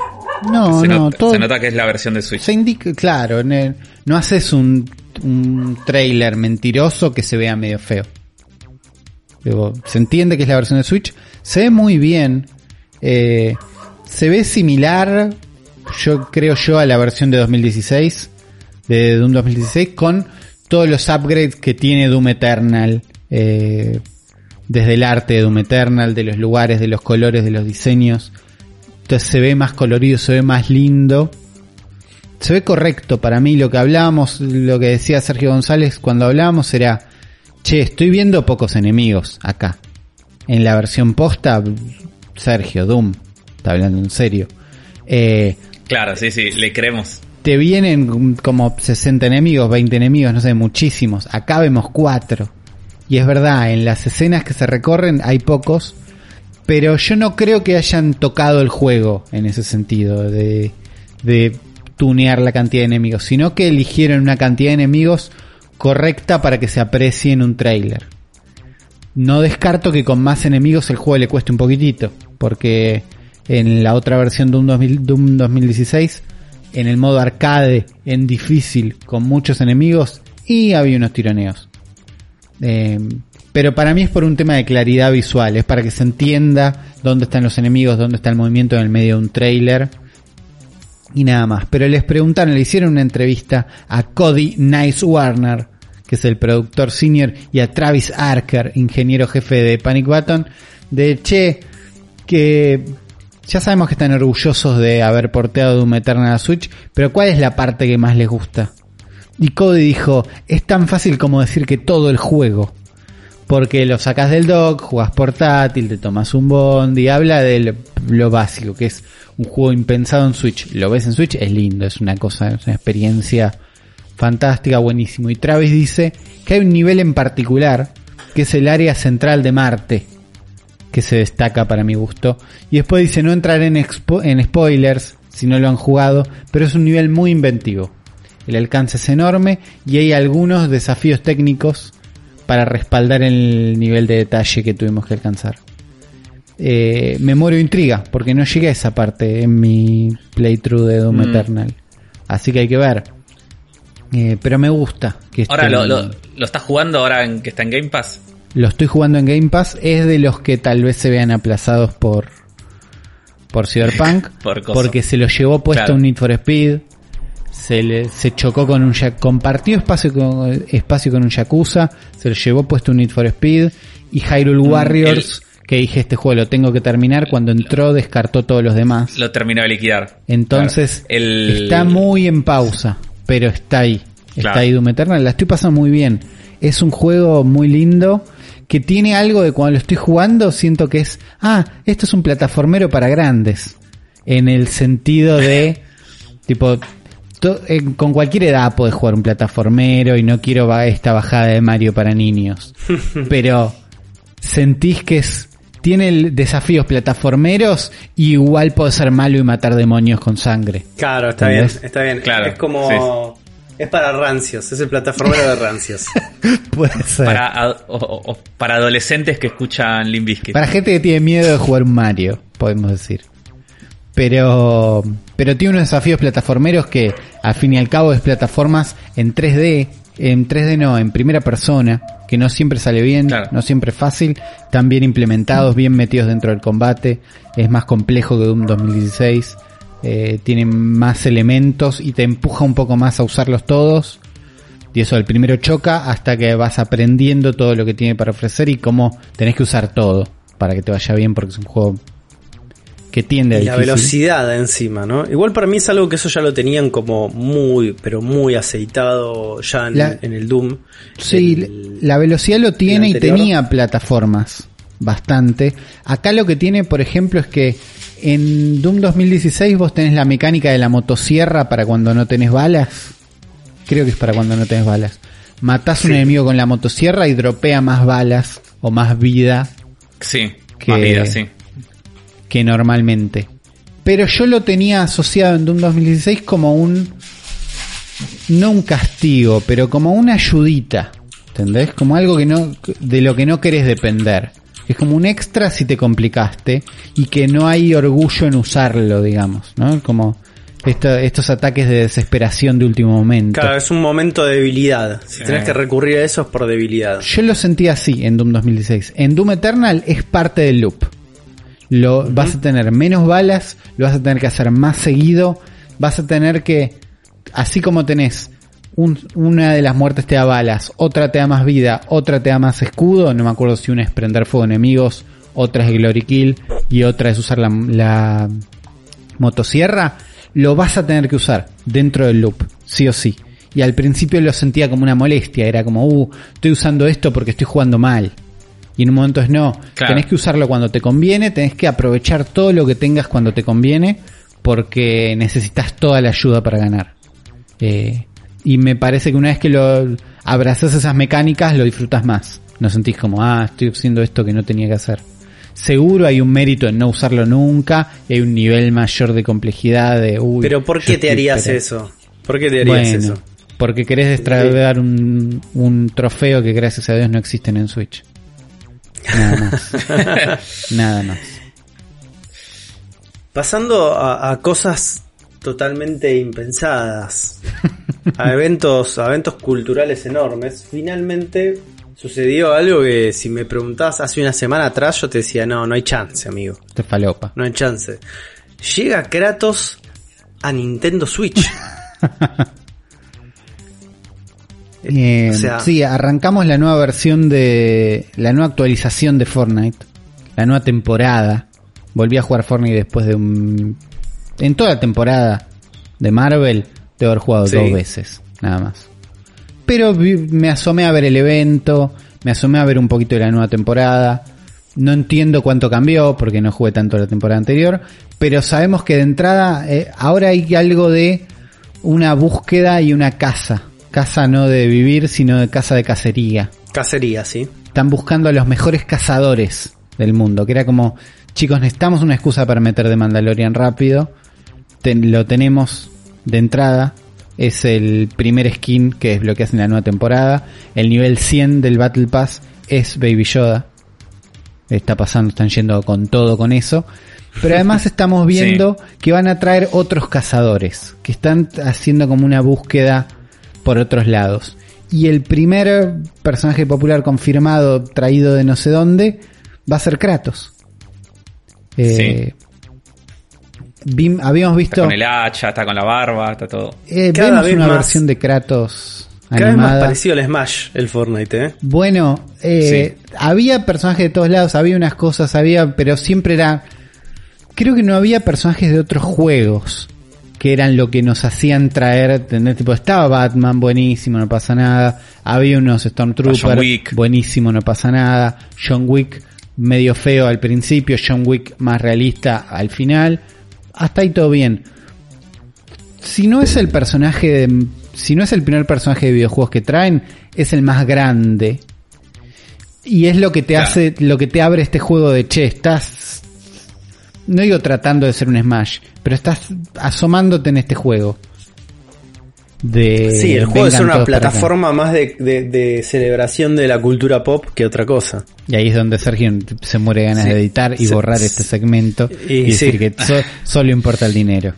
No, se, no, nota, todo se nota que es la versión de Switch. se indica, claro, el- no haces un, un trailer mentiroso que se vea medio feo. Digo, se entiende que es la versión de Switch, se ve muy bien, eh, se ve similar, yo creo yo, a la versión de 2016, de Doom 2016, con todos los upgrades que tiene Doom Eternal, eh, desde el arte de Doom Eternal, de los lugares, de los colores, de los diseños. Entonces se ve más colorido, se ve más lindo. Se ve correcto para mí lo que hablábamos, lo que decía Sergio González cuando hablábamos era, che, estoy viendo pocos enemigos acá. En la versión posta, Sergio, Doom, está hablando en serio. Eh, Claro, sí, sí, le creemos. te vienen como 60 enemigos, 20 enemigos, no sé, muchísimos. Acá vemos 4. Y es verdad, en las escenas que se recorren hay pocos. Pero yo no creo que hayan tocado el juego en ese sentido, de, de tunear la cantidad de enemigos, sino que eligieron una cantidad de enemigos correcta para que se aprecie en un trailer. No descarto que con más enemigos el juego le cueste un poquitito, porque en la otra versión de un 2000 Doom 2016, en el modo arcade, en difícil, con muchos enemigos, y había unos tironeos. Eh, pero para mí es por un tema de claridad visual, es para que se entienda dónde están los enemigos, dónde está el movimiento en el medio de un trailer y nada más. Pero les preguntaron, le hicieron una entrevista a Cody Nice Warner, que es el productor senior, y a Travis Arker, ingeniero jefe de Panic Button, de che, que ya sabemos que están orgullosos de haber porteado Doom Eternal a Switch, pero ¿cuál es la parte que más les gusta? Y Cody dijo, es tan fácil como decir que todo el juego. Porque lo sacas del dock, jugás portátil, te tomas un bond y habla de lo, básico, que es un juego impensado en Switch. Lo ves en Switch, es lindo, es una cosa, es una experiencia fantástica, buenísimo. Y Travis dice que hay un nivel en particular, que es el área central de Marte, que se destaca para mi gusto. Y después dice, no entrar en, expo- en spoilers si no lo han jugado, pero es un nivel muy inventivo. El alcance es enorme y hay algunos desafíos técnicos para respaldar el nivel de detalle que tuvimos que alcanzar. Eh, me muero intriga porque no llegué a esa parte en mi playthrough de Doom Mm. Eternal. Así que hay que ver. Eh, pero me gusta que esté Ahora, ¿lo, en- lo, lo estás jugando ahora en que está en Game Pass? Lo estoy jugando en Game Pass. Es de los que tal vez se vean aplazados por por Cyberpunk. Por porque se lo llevó puesto Claro. un Need for Speed. Se, le, se chocó con un compartió espacio con, espacio con un Yakuza, se lo llevó puesto un Need for Speed y Hyrule Warriors, que dije este juego lo tengo que terminar, cuando entró descartó todos los demás. Lo terminó de liquidar. Entonces Claro. El- está muy en pausa, pero está ahí. Está Claro. ahí Doom Eternal, la estoy pasando muy bien. Es un juego muy lindo que tiene algo de cuando lo estoy jugando siento que es, ah, esto es un plataformero para grandes. En el sentido de, tipo, to- eh, con cualquier edad puedes jugar un plataformero y no quiero esta bajada de Mario para niños. Pero sentís que es tiene el- desafíos plataformeros y igual puede ser malo y matar demonios con sangre. Claro, está bien, está bien. Claro, es como. Es para rancios, es el plataformero de rancios. Puede ser. Para, Para, o- para adolescentes que escuchan Limp Bizkit. gente que tiene miedo de jugar un Mario, podemos decir. Pero, pero tiene unos desafíos plataformeros que al fin y al cabo es plataformas en 3D, en 3D no, en primera persona, que no siempre sale bien, Claro. no siempre es fácil, están bien implementados, bien metidos dentro del combate, es más complejo que Doom 2016, eh, tiene más elementos y te empuja un poco más a usarlos todos. Y eso, el primero choca hasta que vas aprendiendo todo lo que tiene para ofrecer y cómo tenés que usar todo para que te vaya bien porque es un juego que tiende a Y la difícil. velocidad encima, ¿no? Igual para mí es algo que eso ya lo tenían como muy, pero muy aceitado ya en, La- en el Doom. Sí, El- la velocidad lo tiene y tenía plataformas bastante. Acá lo que tiene, por ejemplo, es que en Doom 2016 vos tenés la mecánica de la motosierra para cuando no tenés balas. Creo que es para cuando no tenés balas. Matás a un enemigo con la motosierra y dropea más balas o más vida Sí, Que- más vida, sí. que normalmente. Pero yo lo tenía asociado en Doom 2016 como un. No un castigo, pero como una ayudita. ¿Entendés? Como algo que no. de lo que no querés depender. Es como un extra si te complicaste. Y que no hay orgullo en usarlo, digamos. ¿No? Como esto- estos ataques de desesperación de último momento. Claro, es un momento de debilidad. Si Sí. tenés que recurrir a eso es por debilidad. Yo lo sentí así en Doom 2016. En Doom Eternal es parte del loop. Lo, Vas a tener menos balas, lo vas a tener que hacer más seguido, vas a tener que, así como tenés un- una de las muertes te da balas, otra te da más vida, otra te da más escudo, no me acuerdo si una es prender fuego a enemigos, otra es glory kill y otra es usar la, la motosierra, lo vas a tener que usar dentro del loop, sí o sí. Y al principio lo sentía como una molestia, era como, uh, estoy usando esto porque estoy jugando mal. Y en un momento es no, Claro. tenés que usarlo cuando te conviene, tenés que aprovechar todo lo que tengas cuando te conviene, porque necesitas toda la ayuda para ganar. Eh, y me parece que una vez que lo abrazas esas mecánicas, lo disfrutas más. No sentís como, ah, estoy haciendo esto que no tenía que hacer. Seguro hay un mérito en no usarlo nunca, y hay un nivel mayor de complejidad de, uy, Pero ¿por qué te harías eso? ¿Por qué te harías Bueno, eso? porque querés destrabar un, un trofeo que gracias a Dios no existen en Switch. Nada más. Nada más. Pasando a, a cosas totalmente impensadas, a eventos, a eventos culturales enormes, finalmente sucedió algo que si me preguntabas hace una semana atrás yo te decía, no, no hay chance, amigo, Te falopa. no hay chance. Llega Kratos a Nintendo Switch. Eh, O sea- sí, arrancamos la nueva versión de. La nueva actualización de Fortnite. La nueva temporada. Volví a jugar Fortnite después de un. En toda la temporada de Marvel, de haber jugado Sí. dos veces, nada más. Pero me asomé a ver el evento, me asomé a ver un poquito de la nueva temporada. No entiendo cuánto cambió, porque no jugué tanto la temporada anterior. Pero sabemos que de entrada, eh, ahora hay algo de una búsqueda y una casa. Casa no de vivir, sino de casa de cacería. Cacería, sí. Están buscando a los mejores cazadores del mundo. Que era como, chicos, necesitamos una excusa para meter de Mandalorian rápido. Ten- lo tenemos de entrada. Es el primer skin que desbloqueas en la nueva temporada. El nivel 100 del Battle Pass es Baby Yoda. Está pasando, están yendo con todo con eso. Pero además estamos viendo que van a traer otros cazadores. Que están haciendo como una búsqueda por otros lados. Y el primer personaje popular confirmado, traído de no sé dónde, va a ser Kratos. Eh, vim- habíamos Está visto. con el hacha, está con la barba, está todo. eh, Cada vemos vez una más- versión de Kratos Cada vez más parecido al Smash, el Fortnite, ¿eh? Bueno, eh, había personajes de todos lados, había unas cosas, había, pero siempre era. Creo que no había personajes de otros juegos que eran lo que nos hacían traer. ¿entendés? Tipo, estaba Batman, buenísimo, no pasa nada. Había unos Stormtroopers, buenísimo, no pasa nada. John Wick, medio feo al principio, John Wick más realista al final. Hasta ahí todo bien. Si no es el personaje de, si no es el primer personaje de videojuegos que traen, es el más grande. Y es lo que te Claro. hace, lo que te abre este juego de che, estás, no digo tratando de ser un Smash, pero estás asomándote en este juego. De Sí, el juego es una plataforma más de, de- de celebración de la cultura pop que otra cosa. Y ahí es donde Sergio se muere de ganas Sí. de editar y borrar este segmento y, Y decir sí. que so- solo importa el dinero.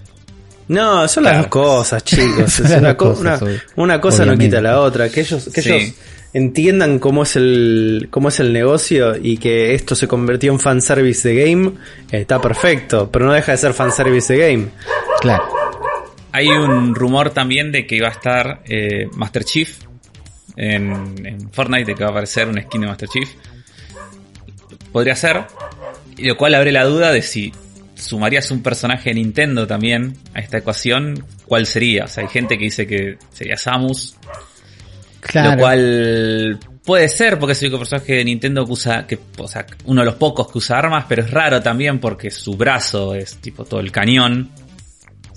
No, son las dos cosas, chicos. Son Es las una, dos co- cosas, una- obvio. una cosa no quita la otra. Que ellos, que Sí. ellos entiendan cómo es el cómo es el negocio y que esto se convirtió en fanservice de game, está perfecto. Pero no deja de ser fanservice de game. Claro. Hay un rumor también de que iba a estar eh, Master Chief en, en Fortnite, de que va a aparecer un skin de Master Chief. Podría ser. Y lo cual abre la duda de si sumarías un personaje de Nintendo también a esta ecuación, ¿cuál sería? O sea, hay gente que dice que sería Samus, Claro. lo cual puede ser porque es el único personaje de Nintendo que usa, que, o sea, uno de los pocos que usa armas, pero es raro también porque su brazo es tipo todo el cañón.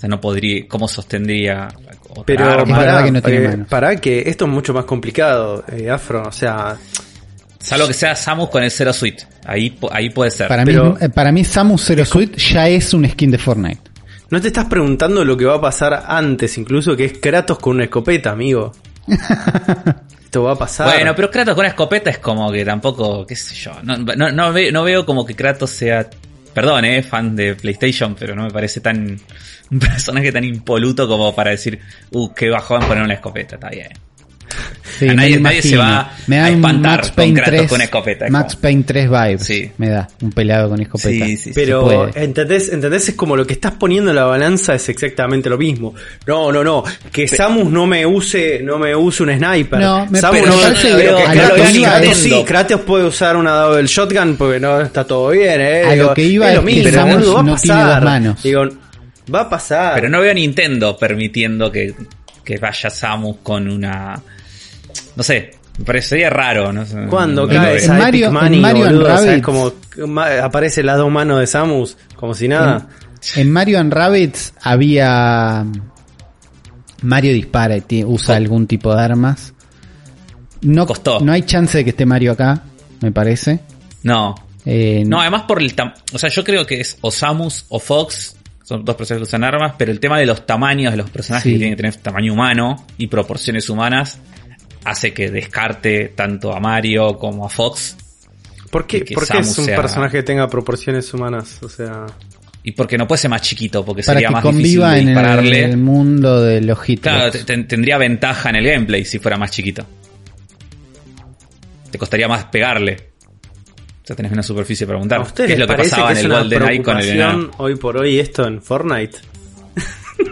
O sea, no podría, ¿cómo sostendría otra Pero arma? Para, que no tiene eh, manos. para que esto es mucho más complicado, eh, Afro. O sea, Salvo que sea Samus con el Zero Suite. Ahí, ahí puede ser. Para, Pero- mí, eh, para mí Samus Zero Suite ya es un skin de Fortnite. no te estás preguntando lo que va a pasar antes, incluso que es Kratos con una escopeta, amigo. Esto va a pasar. Bueno, pero Kratos con una escopeta es como que tampoco, qué sé yo, no, no, no ve- no veo como que Kratos sea, perdón, eh, fan de PlayStation, pero no me parece tan, un personaje tan impoluto como para decir, uh, qué bajón poner una escopeta, está bien. Sí, A me nadie- nadie se va me da a un espantar Max con Payne Kratos 3, con escopeta, es Max como- Payne 3 vibes. Sí. Me da un pelado con escopeta. Sí, sí, sí. Pero. ¿entendés? ¿entendés? Es como lo que estás poniendo en la balanza es exactamente lo mismo. No, no, no. Que Samus no me use, no me use un sniper. No, me- Samus pero no me parece que que Kratos, que sí, Kratos es- sí, Kratos puede usar una double shotgun porque no está todo bien, eh. A lo que iba es lo es que mismo, Samus boludo, va a no tiene pasar. dos manos. Digo, va a pasar. Pero no veo a Nintendo permitiendo que, que vaya Samus con una, no sé, me parecería raro, no sé. Cuando No cae en Mario- Epic en Money, Mario boludo, o sea, es Rabbids- como aparece las dos manos de Samus, como si nada. En Mario and Rabbids había Mario dispara y usa algún tipo de armas. No, Costó. no hay chance de que esté Mario acá, me parece. No, Eh, No, además por el o sea, yo creo que es o Samus o Fox, son dos personajes que usan armas, pero el tema de los tamaños de los personajes Sí. que tienen que tener tamaño humano y proporciones humanas hace que descarte tanto a Mario como a Fox ¿Por qué, por es un sea- personaje que tenga proporciones humanas? O sea, y porque no puede ser más chiquito porque para sería que más difícil conviva de en el, dispararle. mundo de los. Claro, te- te- tendría ventaja en el gameplay si fuera más chiquito. Te costaría más pegarle. O sea, tenés una superficie para ¿a apuntar. ustedes ¿Qué es lo que parece pasaba que en es el una Golden Eye con el hoy por hoy esto en Fortnite?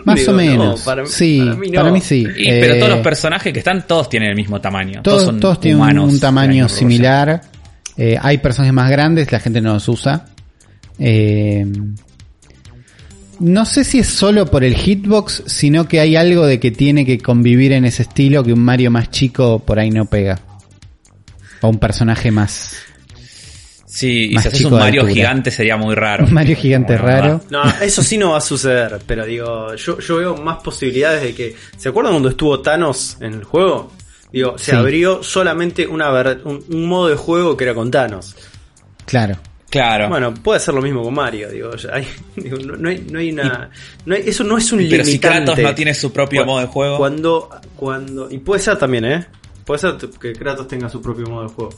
Más Digo, o no, menos. para sí, para mí no. para mí sí. Y- pero Eh, todos los personajes que están, todos tienen el mismo tamaño. todos, son todos tienen humanos un tamaño similar. Eh, hay personajes más grandes, la gente no los usa. Eh, no sé si es solo por el hitbox, sino que hay algo de que tiene que convivir en ese estilo que un Mario más chico por ahí no pega. O un personaje más. Sí, y si haces un Mario gigante sería muy raro. Un Mario gigante raro. No, eso sí no va a suceder, pero digo, yo, yo veo más posibilidades de que... ¿Se acuerdan cuando estuvo Thanos en el juego? Digo, se Sí. abrió solamente una ver- un, un modo de juego que era con Thanos. Claro. Claro. Bueno, puede ser lo mismo con Mario, digo, ya hay- digo, no, no hay, no hay una... no hay- eso no es un Pero si limitante. Kratos no tiene su propio modo de juego. Cuando, cuando, y puede ser también, ¿eh? Puede ser que Kratos tenga su propio modo de juego.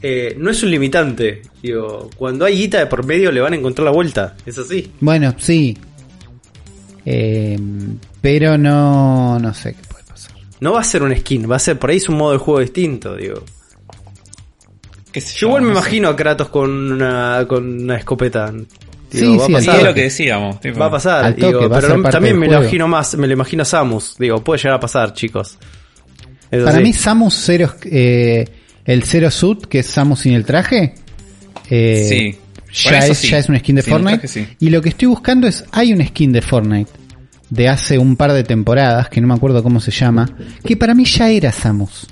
Eh, no es un limitante. Digo, cuando hay guita de por medio le van a encontrar la vuelta. Es así. Bueno, sí. Eh, pero no, no sé qué puede pasar. No va a ser un skin, va a ser por ahí es un modo de juego distinto, digo. Yo igual me sé. imagino a Kratos con una, con una escopeta. Sí, Digo, va sí, a Sí, pasar. es lo que decíamos. tipo. Va a pasar, toque, digo, va pero también me lo imagino más, me lo imagino a Samus. Digo, puede llegar a pasar, chicos. Para mí Samus cero, eh, el Zero Suit, que es Samus sin el traje, eh, Sí. Ya, es, sí. ya es un skin de Sin Fortnite. traje. Y lo que estoy buscando es, hay un skin de Fortnite de hace un par de temporadas, que no me acuerdo cómo se llama, que para mí ya era Samus.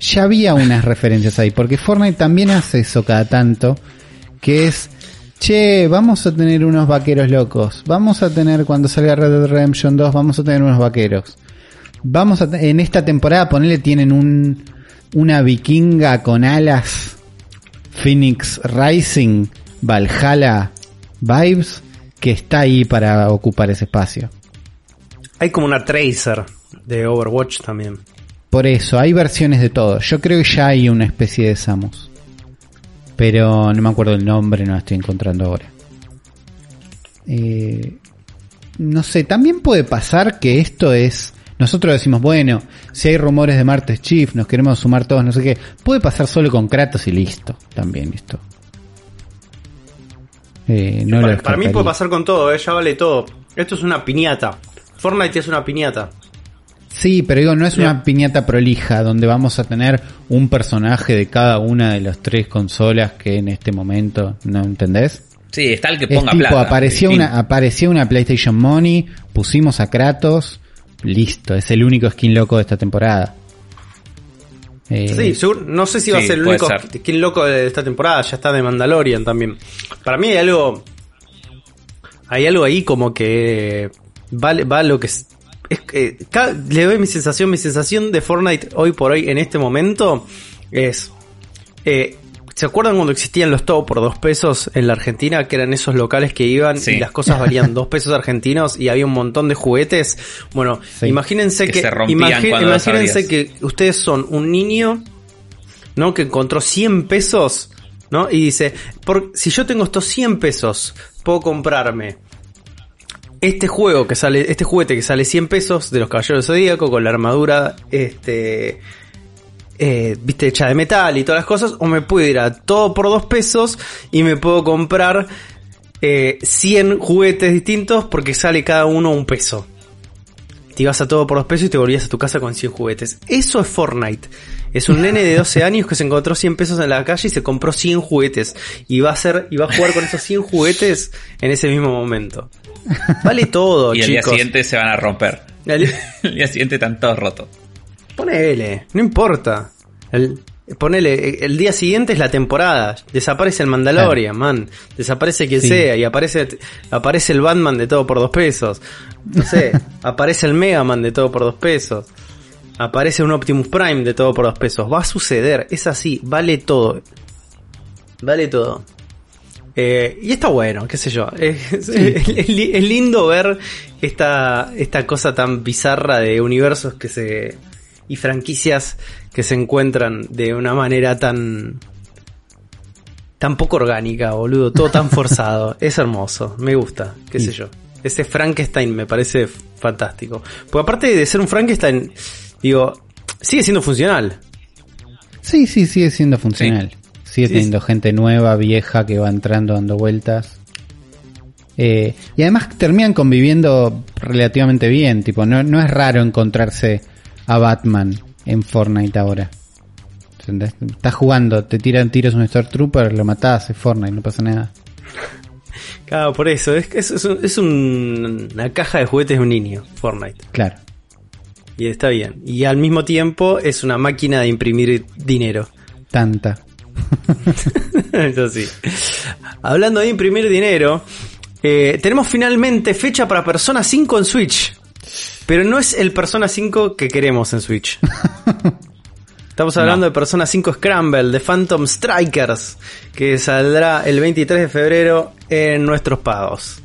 Ya había unas referencias ahí, porque Fortnite también hace eso cada tanto, que es, che, vamos a tener unos vaqueros locos, vamos a tener cuando salga Red Dead Redemption 2, vamos a tener unos vaqueros. Vamos a, en esta temporada, ponele, tienen un, una vikinga con alas, Phoenix Rising, Valhalla Vibes, que está ahí para ocupar ese espacio. Hay como una Tracer de Overwatch también. Por eso, hay versiones de todo. Yo creo que ya hay una especie de Samus. Pero no me acuerdo el nombre, no la estoy encontrando ahora. Eh, no sé, también puede pasar que esto es... Nosotros decimos, bueno, si hay rumores de Martes Chief, nos queremos sumar todos, no sé qué. Puede pasar solo con Kratos y listo. También esto. Eh, no lo para, para mí puede pasar con todo, ¿eh? ya vale todo. Esto es una piñata. Fortnite es una piñata. Sí, pero digo, no es una piñata prolija donde vamos a tener un personaje de cada una de las tres consolas que en este momento, ¿no entendés? Sí, está el que Es ponga tipo, plata. apareció una, apareció una PlayStation Money, pusimos a Kratos, listo, es el único skin loco de esta temporada. Eh, Sí, seguro- no sé si va a ser el único ser. skin loco de esta temporada, ya está de Mandalorian también. Para mí hay algo. Hay algo ahí como que. Vale, va lo que es. le doy mi sensación, mi sensación de Fortnite hoy por hoy en este momento es. eh, ¿Se acuerdan cuando existían los todo por dos pesos en la Argentina? Que eran esos locales que iban Sí. y las cosas valían dos pesos argentinos y había un montón de juguetes. Bueno, Sí. imagínense Que se imagi- imagínense que ustedes son un niño, ¿no? Que encontró 100 pesos, ¿no? Y dice, por, si yo tengo estos 100 pesos, puedo comprarme este juego que sale, este juguete que sale 100 pesos de los Caballeros Zodíaco con la armadura, este, eh, viste, hecha de metal y todas las cosas, o me puedo ir a todo por 2 pesos y me puedo comprar eh, 100 juguetes distintos porque sale cada uno un peso. Te ibas a todo por 2 pesos y te volvías a tu casa con 100 juguetes. Eso es Fortnite. Es un nene de 12 años que se encontró 100 pesos en la calle y se compró 100 juguetes. Y va a hacer, y va a jugar con esos 100 juguetes en ese mismo momento. Vale todo, Y al día chicos. siguiente se van a romper. Al- El día siguiente están todos rotos. Ponele, no importa. El, ponele, el día siguiente es la temporada. Desaparece el Mandalorian, man. Desaparece quien Sí. sea y aparece, aparece el Batman de todo por dos pesos. No sé, aparece el Mega Man de todo por dos pesos. Aparece un Optimus Prime de todo por dos pesos. Va a suceder, es así, vale todo. Vale todo. Eh, y está bueno, qué sé yo. Es, es- es li- es lindo ver esta, esta cosa tan bizarra de universos que se. Y franquicias que se encuentran de una manera tan. tan poco orgánica, boludo. Todo tan forzado. es hermoso, me gusta, qué sé yo. Ese Frankenstein me parece fantástico. Porque aparte de ser un Frankenstein, digo, sigue siendo funcional. Sí, sí, sigue siendo funcional. Sigue Sí, teniendo gente nueva, vieja, que va entrando, dando vueltas. Eh, y además terminan conviviendo relativamente bien. Tipo, no, no es raro encontrarse a Batman en Fortnite ahora. ¿Entendés? Estás jugando, te tiran tiros un Star Trooper, lo matás, es Fortnite, no pasa nada. Claro, por eso. Es, es, es un- es un- una caja de juguetes de un niño, Fortnite. Claro. Y está bien. Y al mismo tiempo es una máquina de imprimir dinero. Tanta. Eso sí. Hablando de imprimir dinero, eh, tenemos finalmente fecha para Persona 5 en Switch. Pero no es el Persona 5 que queremos en Switch. Estamos hablando No. de Persona 5 Scramble, de Phantom Strikers, que saldrá el 23 de febrero en nuestros pagos.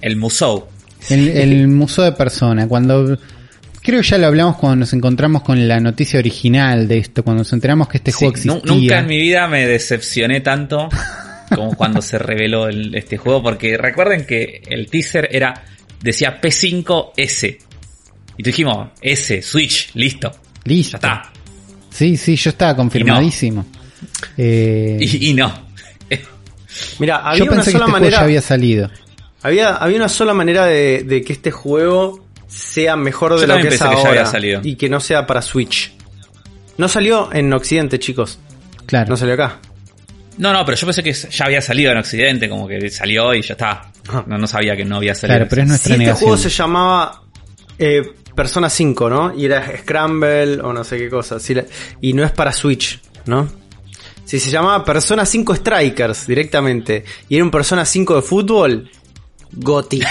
El Musou. El, el museo de persona, cuando... Creo que ya lo hablamos cuando nos encontramos con la noticia original de esto, cuando nos enteramos que este Sí, juego existía. nunca en mi vida me decepcioné tanto como cuando se reveló el- este juego, porque recuerden que el teaser era decía P5S. Y dijimos, S, Switch, listo. Listo. Ya está. Sí, sí, yo estaba confirmadísimo. Eh, Y, y no. Mira, había yo una pensé que sola este juego manera. ya había salido. Había, había una sola manera de, de que este juego sea mejor de Yo lo que es que ahora había salido. y que no sea para Switch. No salió en Occidente, chicos. Claro. No salió acá. No, no, pero yo pensé que ya había salido en Occidente, como que salió y ya está. Ah. No, no sabía que no había salido. Claro, pero es Si nuestra este negación. juego se llamaba eh, Persona 5, ¿no? Y era Scramble o no sé qué cosa. y no es para Switch, ¿no? Si se llamaba Persona 5 Strikers directamente y era un Persona 5 de fútbol, Goti.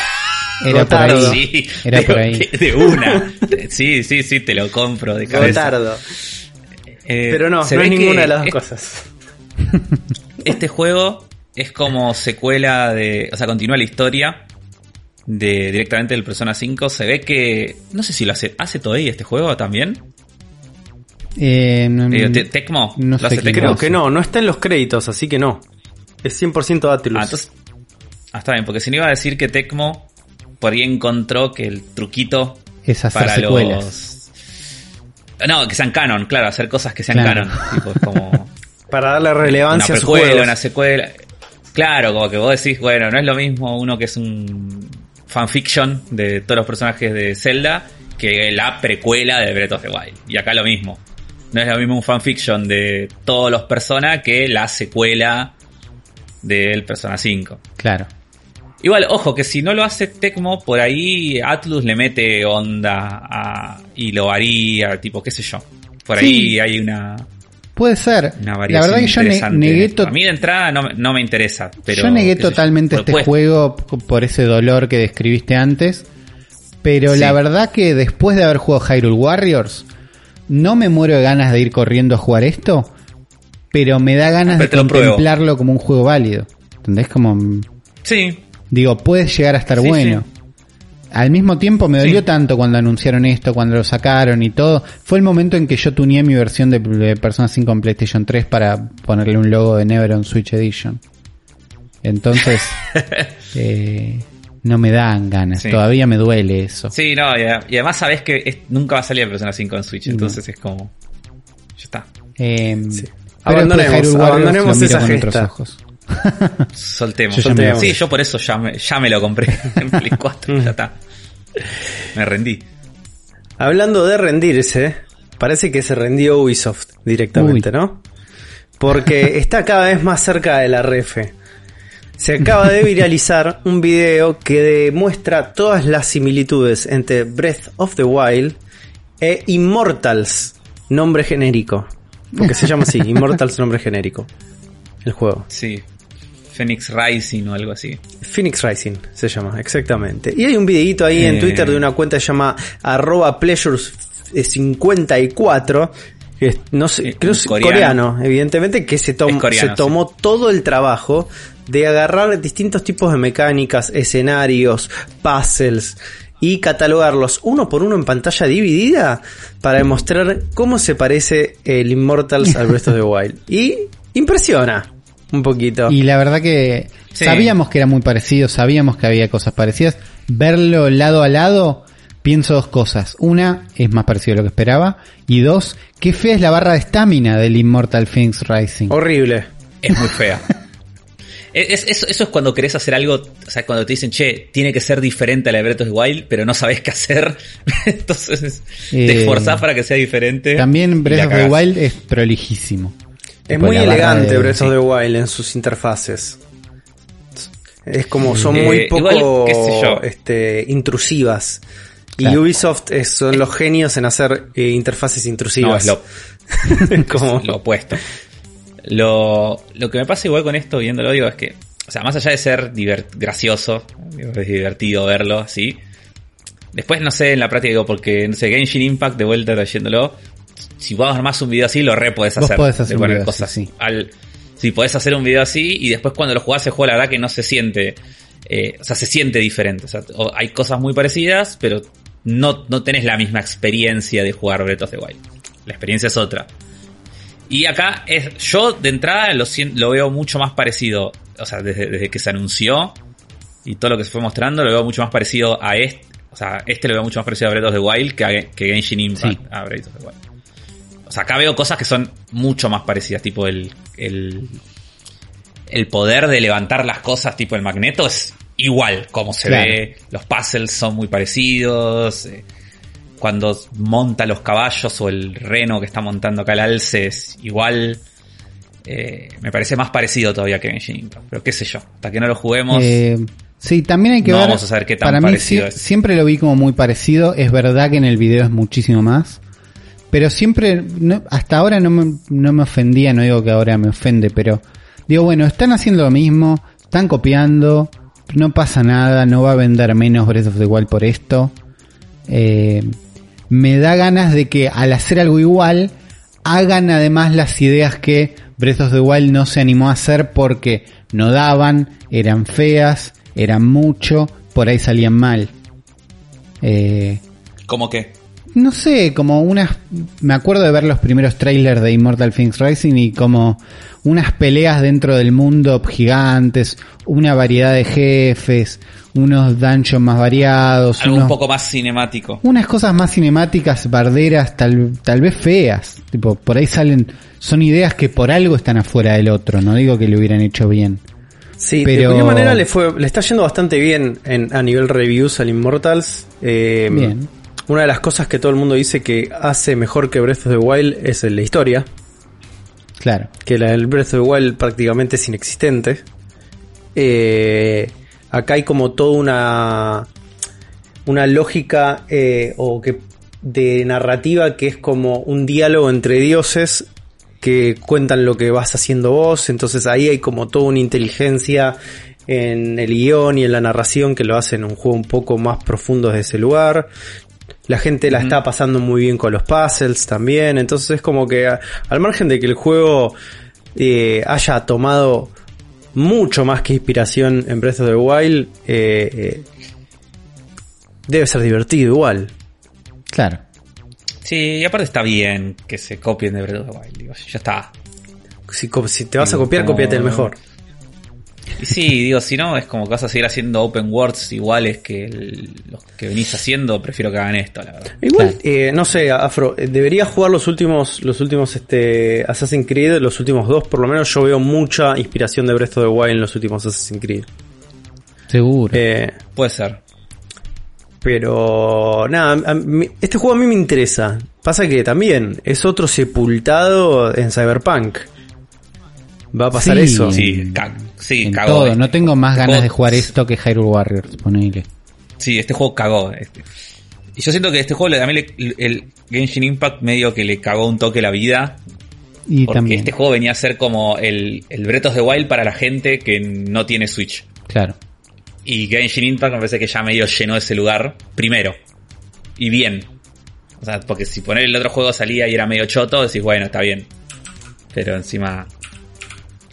Era por ahí. Sí, Era de, por ahí. de- una. Sí, sí, sí, te lo compro de cabeza. Gotardo. Eh, Pero no, no es ninguna de las dos es- cosas. Este juego es como secuela de. O sea, continúa la historia de directamente del Persona 5. Se ve que. No sé si lo hace. ¿Hace todavía este juego también? Eh, no- Eh, Te- Tecmo. no ¿Lo sé Tecmo? Creo que no, no está en los créditos, así que no. Es 100% Atlus. Ah, entonces. Ah, está bien, porque si no iba a decir que Tecmo por ahí encontró que el truquito es hacer para secuelas. los. No, que sean canon, claro, hacer cosas que sean Claro. canon. Tipo, es como. Para darle una relevancia a precuela, juegos. una secuela. Claro, como que vos decís, bueno, no es lo mismo uno que es un fanfiction de todos los personajes de Zelda que la precuela de Breath of the Wild. Y acá lo mismo. No es lo mismo un fanfiction de todos los personas que la secuela del Persona 5. Claro. Igual, ojo, que si no lo hace Tecmo, por ahí Atlus le mete onda a- y lo haría, tipo, qué sé yo. Por ahí Sí. hay una, Puede ser. una La verdad que yo ne- negué, A mí de entrada no, me- no me interesa, pero... yo negué totalmente este juego por ese dolor que describiste antes. Pero Sí. la verdad que después de haber jugado Hyrule Warriors, no me muero de ganas de ir corriendo a jugar esto. Pero me da ganas de pruebo. contemplarlo como un juego válido. ¿Entendés? Como. mm, Sí, Digo, puede llegar a estar Sí, bueno. Al mismo tiempo me dolió Sí. tanto cuando anunciaron esto, cuando lo sacaron y todo. Fue el momento en que yo tuneé mi versión de, Persona 5 en PlayStation 3 para ponerle un logo de Never on Switch Edition. Entonces, eh, no me dan ganas. Sí. Todavía me duele eso. sí, no, y, y además sabes que es- nunca va a salir Persona 5 en Switch, No. entonces es como... Ya está, Eh, Sí. Abandonemos, abandonemos esa con otros gesta. ojos. Soltemos. Yo soltemos. Sí, yo por eso ya me, ya me lo compré en Play 4, ya está. Me rendí. Hablando de rendirse, parece que se rendió Ubisoft directamente, Uy. ¿no? Porque está cada vez más cerca de la refe. Se acaba de viralizar un video que demuestra todas las similitudes entre Breath of the Wild e Immortals, nombre genérico. Porque se llama así, Immortals, nombre genérico. El juego. Sí. Phoenix Rising o algo así. Phoenix Rising se llama, exactamente. Y hay un videito ahí en Eh. Twitter de una cuenta que se llama arroba pleasures54, que es, no sé, Eh, creo que es coreano. coreano. evidentemente, que se, tom- Es coreano, se tomó todo el trabajo de agarrar distintos tipos de mecánicas, escenarios, puzzles y catalogarlos uno por uno en pantalla dividida para demostrar cómo se parece el Immortals al of the Wild. Y impresiona un poquito. Y la verdad que Sí. sabíamos que era muy parecido, sabíamos que había cosas parecidas. Verlo lado a lado, pienso dos cosas. Una, es más parecido a lo que esperaba. Y dos, qué fea es la barra de estamina del Immortal Phoenix Rising. Horrible. Es muy fea. Es- eso, eso es cuando querés hacer algo, o sea, cuando te dicen, che, tiene que ser diferente a la de Breath of the Wild, pero no sabés qué hacer. Entonces te Eh, esforzás para que sea diferente. También Breath of the. Wild es prolijísimo. Es muy elegante de- Breath of the Wild en sus interfaces. Es como son Eh, muy poco igual, qué sé yo. este, intrusivas. Y. Ubisoft es- son los genios en hacer eh, interfaces No, intrusivas. es lo, Como- es lo opuesto. Lo, lo que me pasa igual con esto, viéndolo, digo, es que, o sea, más allá de ser divert- gracioso, es divertido verlo así. Después, no sé, en la práctica, digo, porque, no sé, Genshin Impact, de vuelta leyéndolo, si vos armás un video así, lo re podés Vos hacer. podés hacer de un poner video cosas así, sí. Al, si podés hacer un video así, y después cuando lo jugás el juego, la verdad que no se siente, eh, o sea, se siente diferente. O sea, hay cosas muy parecidas, pero no, no tenés la misma experiencia de jugar Breath of the Wild. La experiencia es otra. Y acá es, yo de entrada lo, lo veo mucho más parecido, o sea, desde, desde que se anunció y todo lo que se fue mostrando, lo veo mucho más parecido a este, o sea, este lo veo mucho más parecido a Breath of the Wild que, a, que Genshin Impact Sí. a Breath of the Wild. O sea, acá veo cosas que son mucho más parecidas, tipo el, el, el poder de levantar las cosas, tipo el magneto, es igual como se Claro. ve, los puzzles son muy parecidos, eh, cuando monta los caballos o el reno que está montando acá el alce es igual. Eh, me parece más parecido todavía que Genshin Impact, pero qué sé yo, hasta que no lo juguemos. Eh, sí, también hay que No ver. vamos a saber qué tan para mí parecido es. siempre lo vi como muy parecido. Es verdad que en el video es muchísimo más. Pero siempre, hasta ahora no me, no me ofendía, no digo que ahora me ofende, pero digo, bueno, están haciendo lo mismo, están copiando, no pasa nada, no va a vender menos Breath of the Wild por esto. Eh, me da ganas de que al hacer algo igual, hagan además las ideas que Breath of the Wild no se animó a hacer porque no daban, eran feas, eran mucho, por ahí salían mal. Eh, ¿Cómo que? No sé, como unas... Me acuerdo de ver los primeros trailers de Immortal Phoenix Rising y como unas peleas dentro del mundo gigantes, una variedad de jefes, unos dungeons más variados, Algo unos- un poco más cinemático. unas cosas más cinemáticas, barderas, tal, tal vez feas. Tipo, por ahí salen, son ideas que por algo están afuera del otro, no digo que lo hubieran hecho bien. Sí, Pero- de cualquier manera le fue, le está yendo bastante bien en, a nivel reviews al Immortals. Eh, Bien. Una de las cosas que todo el mundo dice que hace mejor que Breath of the Wild es la historia. Claro. Que la del Breath of the Wild prácticamente es inexistente. eh, acá hay como toda una, una lógica eh, o que de narrativa que es como un diálogo entre dioses que cuentan lo que vas haciendo vos, entonces ahí hay como toda una inteligencia en el guion y en la narración que lo hacen un juego un poco más profundo desde ese lugar. La gente la está pasando muy bien con los puzzles también, entonces es como que a- al margen de que el juego eh, haya tomado mucho más que inspiración en Breath of the Wild, eh, eh, debe ser divertido igual. Claro. Sí, y aparte está bien que se copien de Breath of the Wild. Digo, ya está. Si, si te vas a copiar, como- copiate el mejor. Y sí, digo, si no, es como que vas a seguir haciendo open worlds iguales que el- los que venís haciendo. Prefiero que hagan esto, la verdad. Igual, Claro. eh, no sé, Afro, eh, debería jugar los últimos, los últimos este, Assassin's Creed, los últimos dos, por lo menos yo veo mucha inspiración de Breath of the Wild en los últimos Assassin's Creed. Seguro. Eh, Puede ser. pero nada, mí- este juego a mí me interesa. Pasa que también es otro sepultado en Cyberpunk. Va a pasar Sí. eso. Sí, sí en cagó. todo. este. No tengo más ganas Juego- de jugar esto que Hyrule Warriors. Ponele. Sí, este juego cagó. este. Y yo siento que este juego le- también le- el Genshin Impact medio que le cagó un toque la vida. Y Porque también. este juego venía a ser como el, el Breath of the Wild para la gente que no tiene Switch. Claro. Y Genshin Impact me parece que ya medio llenó ese lugar primero. Y bien. O sea, porque si poner el otro juego salía y era medio choto, decís, bueno, está bien. Pero encima.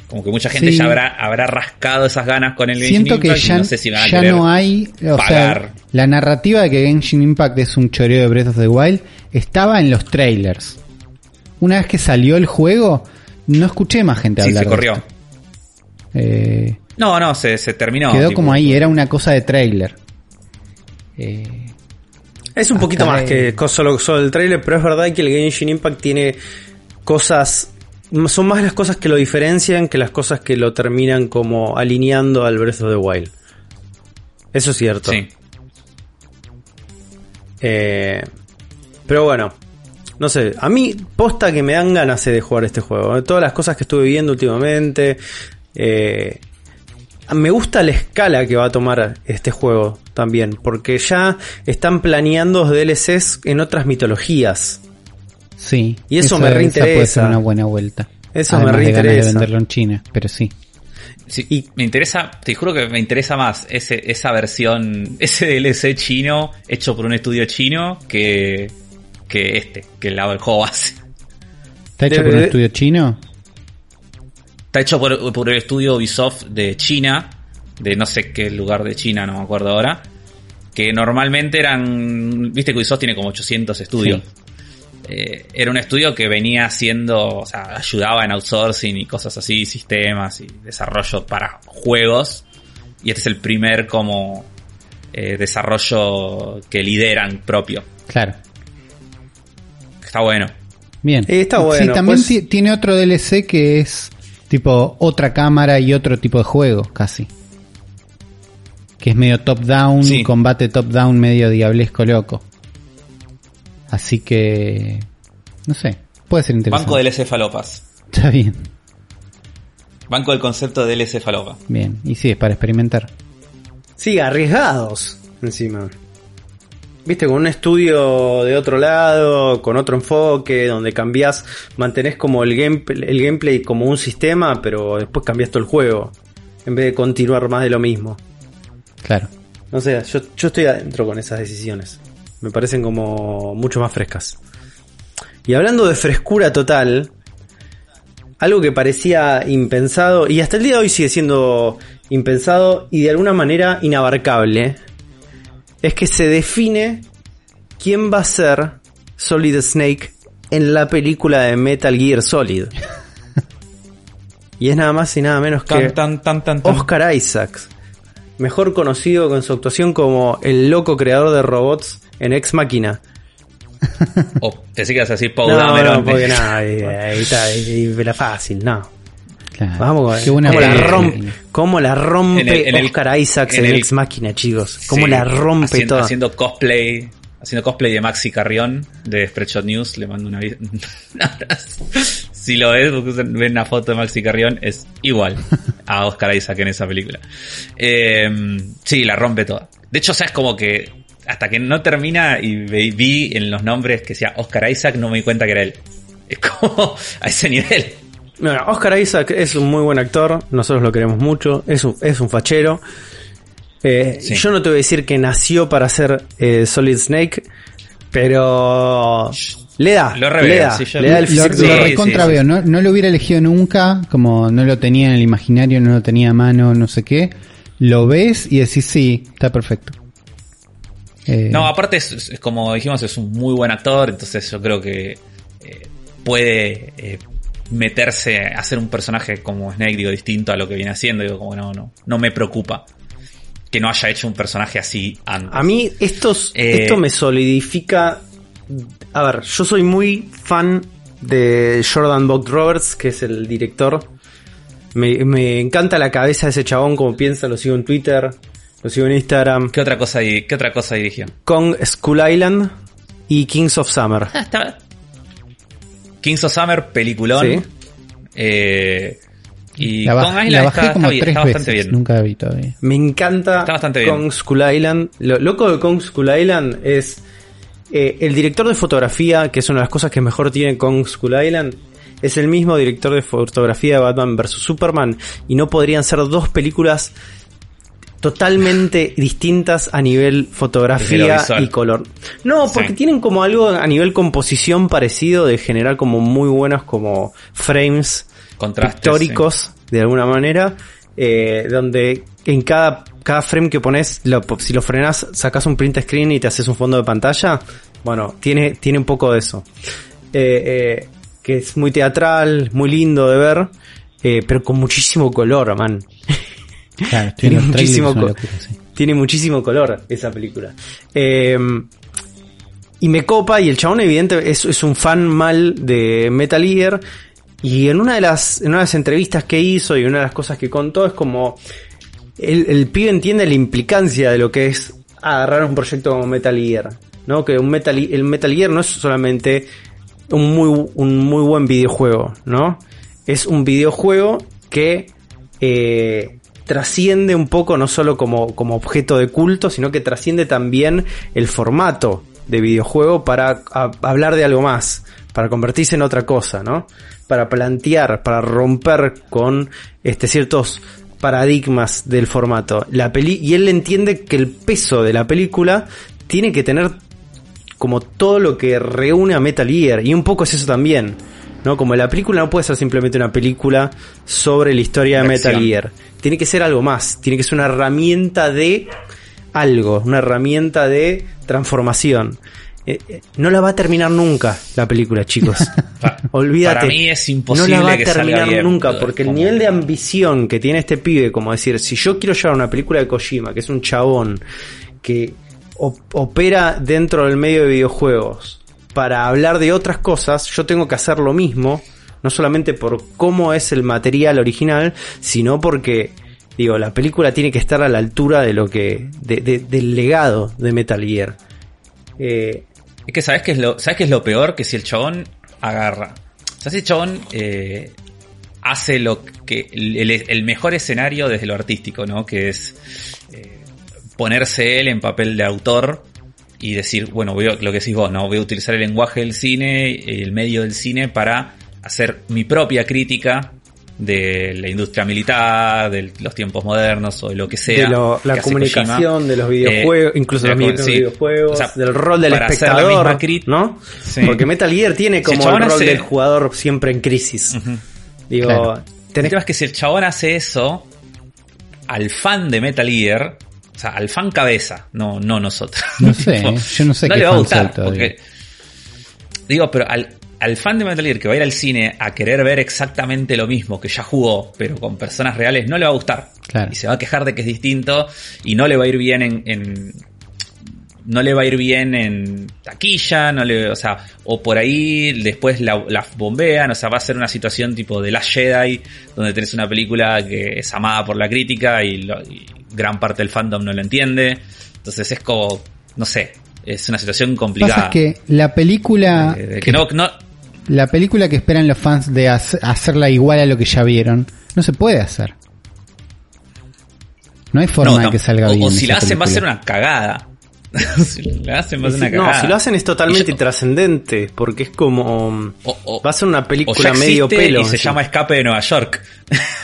Como que mucha gente Sí. ya habrá, habrá rascado esas ganas con el Genshin Siento que Impact y ya, no sé si van a ya no hay. O pagar. sea, la narrativa de que Genshin Impact es un choreo de Breath of the Wild estaba en los trailers. Una vez que salió el juego, no escuché más gente Sí, hablar se de corrió. esto. Eh, No, no, se, se terminó. quedó tipo, como ahí, era una cosa de trailer. Eh, Es un poquito más que solo, solo el trailer, pero es verdad que el Genshin Impact tiene cosas. Son más las cosas que lo diferencian que las cosas que lo terminan como alineando al Breath of the Wild. Eso es cierto. Sí. Eh, pero bueno, no sé, a mí posta que me dan ganas eh, de jugar este juego. eh. Todas las cosas que estuve viendo últimamente. eh, me gusta la escala que va a tomar este juego también, porque ya están planeando DLCs en otras mitologías. Sí. Y eso esa- me esa reinteresa. puede ser una buena vuelta. Eso Además me de ganas de reinteresa. venderlo en China, pero sí. Sí, Y- me interesa, te juro que me interesa más ese, esa versión, ese DLC chino hecho por un estudio chino que, que este, que el, el juego base. ¿Está hecho por un estudio chino? Está hecho por, por el estudio Ubisoft de China, de no sé qué lugar de China, no me acuerdo ahora. Que normalmente eran. Viste que Ubisoft tiene como 800 estudios. Eh, era un estudio que venía haciendo. O sea, ayudaba en outsourcing y cosas así, sistemas y desarrollo para juegos. Y este es el primer como. eh, desarrollo que lideran propio. Claro. Está bueno. Bien. Eh, está Sí, bueno, también pues- ti- tiene otro DLC que es tipo otra cámara y otro tipo de juego, casi. Que es medio top-down, Sí. combate top-down medio diablesco loco. Así que... No sé, puede ser interesante. Banco DLC Falopas. Está bien, Banco del concepto de DLC Falopa. bien. Y sí, es para experimentar. Sí, arriesgados encima. Viste, con un estudio de otro lado, con otro enfoque, donde cambias, mantenés como el, gameplay, el gameplay como un sistema, pero después cambias todo el juego. En vez de continuar más de lo mismo. Claro. No sé, yo, yo estoy adentro con esas decisiones. Me parecen como mucho más frescas. Y hablando de frescura total, algo que parecía impensado, y hasta el día de hoy sigue siendo impensado y de alguna manera inabarcable, es que se define quién va a ser Solid Snake en la película de Metal Gear Solid. y es nada más y nada menos que... Tan, tan, tan. Oscar Isaacs, mejor conocido con su actuación como el loco creador de robots en Ex Máquina. O pensé que ibas a decir Paul No, Dameron. no, porque nada, ahí, ahí está, ahí, la fácil, no. claro. Vamos con Qué buena cómo, la rompe, cómo la rompe En el- en el- Oscar Isaacs en, Ex Máquina, chicos. Cómo Sí, la rompe haciendo, toda. Haciendo cosplay. Haciendo cosplay de Maxi Carrión de Spreadshot News. Le mando una vi- un abrazo. si lo ves, ven una foto de Maxi Carrión, es igual a Oscar Isaac en esa película. Eh, sí, la rompe toda. De hecho, o sea, es como que hasta que no termina y vi en los nombres que decía Oscar Isaac, no me di cuenta que era él. Es como a ese nivel. Bueno, Oscar Isaac es un muy buen actor, nosotros lo queremos mucho, es un, es un fachero. Eh, Sí. Yo no te voy a decir que nació para ser eh, Solid Snake, pero le da, Lo le da, yo- le da el Lo, físico. lo Sí, recontra sí, sí. veo, no, no lo hubiera elegido nunca, como no lo tenía en el imaginario, no lo tenía a mano, no sé qué. Lo ves y decís, sí, está perfecto. Eh, No, aparte, es, es como dijimos, es un muy buen actor, entonces yo creo que eh, puede eh, meterse a hacer un personaje como Snake, digo, distinto a lo que viene haciendo, digo, como no, no, no me preocupa que no haya hecho un personaje así antes. A mí estos, Eh, esto me solidifica. A ver, yo soy muy fan de Jordan Vogt Roberts, que es el director. Me, me encanta la cabeza de ese chabón, como piensa, lo sigo en Twitter, lo sigo en Instagram. ¿Qué otra cosa, qué otra cosa dirigió? Kong Skull Island y Kings of Summer. Ah, está- Kings of Summer, peliculón. Sí. Eh, y la, Kong la Island bajé está, como está bien, tres está bastante veces, bien. nunca la vi todavía. Me encanta Está bastante bien. Kong Skull Island. Lo loco de Kong Skull Island es eh, el director de fotografía, que es una de las cosas que mejor tiene Kong Skull Island. Es el mismo director de fotografía de Batman vs Superman y no podrían ser dos películas totalmente distintas a nivel fotografía y color. No, porque Sí. tienen como algo a nivel composición parecido de generar como muy buenos como frames Contrastes, pictóricos de alguna manera, eh, donde en cada, cada frame que pones, lo- si lo frenas, sacas un print screen y te haces un fondo de pantalla. Bueno, tiene, tiene un poco de eso. Eh, eh, que es muy teatral, muy lindo de ver, pero con muchísimo color, man. Claro, Tiene muchísimo locura, sí. Tiene muchísimo color esa película. Eh, y me copa, y el chabón evidente es, es un fan mal de Metal Gear. Y en una de las, en una de las entrevistas que hizo y una de las cosas que contó es como el, el pibe entiende la implicancia de lo que es agarrar un proyecto como Metal Gear. ¿no? Que un Metal, el Metal Gear no es solamente un muy, un muy buen videojuego, ¿no? Es un videojuego que eh, trasciende un poco, no solo como, como objeto de culto, sino que trasciende también el formato de videojuego para a- hablar de algo más, para convertirse en otra cosa, ¿no? Para plantear, para romper con este, ciertos paradigmas del formato. La peli y él entiende que el peso de la película tiene que tener como todo lo que reúne a Metal Gear. Y un poco es eso también. ¿No? Como la película no puede ser simplemente una película sobre la historia de Metal. Gear. Tiene que ser algo más. Tiene que ser una herramienta de algo. Una herramienta de transformación. Eh, eh, no la va a terminar nunca la película, chicos. Olvídate. Para mí es no imposible la va a terminar bien. nunca, porque el nivel de ambición que tiene este pibe, como decir, si yo quiero llevar una película de Kojima, que es un chabón que op- opera dentro del medio de videojuegos, para hablar de otras cosas, yo tengo que hacer lo mismo, no solamente por cómo es el material original, sino porque, digo, la película tiene que estar a la altura de lo que, de- de- del legado de Metal Gear. Eh, Es que sabes qué es lo, ¿sabes qué es lo peor? Que si el chabón agarra. O si el chabón eh, hace lo que. El, el mejor escenario desde lo artístico, ¿no? Que es eh, ponerse él en papel de autor y decir, bueno, voy a- lo que decís vos, ¿no? Voy a utilizar el lenguaje del cine, el medio del cine para hacer mi propia crítica de la industria militar, de los tiempos modernos o de lo que sea. de lo- la comunicación Kojima. de los videojuegos, Eh, incluso de los sí. videojuegos, O sea, del rol del espectador, ¿no? Sí. Porque Metal Gear tiene Si el como el, rol hace- del jugador siempre en crisis. Digo, Claro. El tenés tema es que si el chabón hace eso, al fan de Metal Gear, o sea, al fan cabeza, no, no nosotros. No sé, Tipo, yo no sé no qué le va a gustar. Porque, digo, pero al, al fan de Metal Gear que va a ir al cine a querer ver exactamente lo mismo que ya jugó, pero con personas reales, no le va a gustar. Claro. Y se va a quejar de que es distinto y no le va a ir bien en, en- no le va a ir bien en taquilla, no le, o sea, o por ahí después la, la bombean, o sea, va a ser una situación tipo de Last Jedi, donde tenés una película que es amada por la crítica y, lo- y gran parte del fandom no lo entiende. Entonces es como, no sé, es una situación complicada. Pasa que la película... Eh, que no, no, la película que esperan los fans de hac- hacerla igual a lo que ya vieron, no se puede hacer. No hay forma de tam- que salga o, bien. o si la hacen va a ser una cagada. si la hacen va a ser una no, cagada. si lo hacen es totalmente intrascendente, porque es como... o- o- va a ser una o ya película medio pelo. y se así. llama Escape de Nueva York.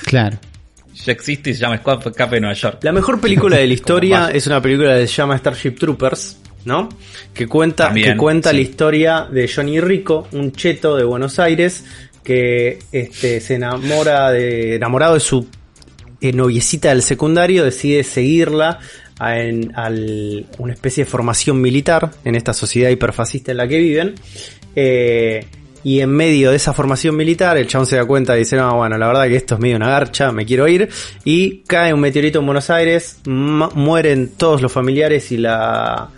Claro. ya existe y se llama Escape Escape de Nueva York. La mejor película de la historia es una película que se llama Starship Troopers, ¿no? Que cuenta, También, que cuenta sí. la historia de Johnny Rico, un cheto de Buenos Aires, que este, se enamora de. enamorado de su eh, noviecita del secundario, decide seguirla a en, al- una especie de formación militar en esta sociedad hiperfascista en la que viven. Eh, y en medio de esa formación militar, el chabón se da cuenta y dice, no, bueno, la verdad que esto es medio una garcha, me quiero ir. Y cae un meteorito en Buenos Aires, mueren todos los familiares y la,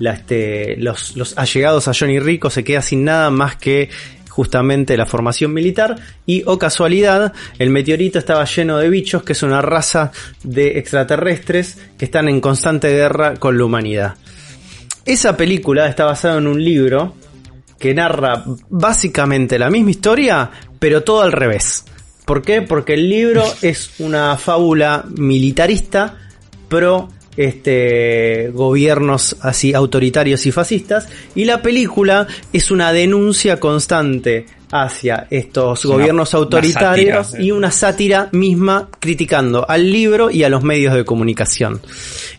la, este, los, los allegados a Johnny Rico se queda sin nada más que justamente la formación militar y o casualidad el meteorito estaba lleno de bichos que es una raza de extraterrestres que están en constante guerra con la humanidad. Esa película está basada en un libro que narra básicamente la misma historia, pero todo al revés. ¿Por qué? Porque el libro es una fábula militarista pro este gobiernos así autoritarios y fascistas y la película es una denuncia constante hacia estos Una- gobiernos una autoritarios sátira, y una sátira misma criticando al libro y a los medios de comunicación.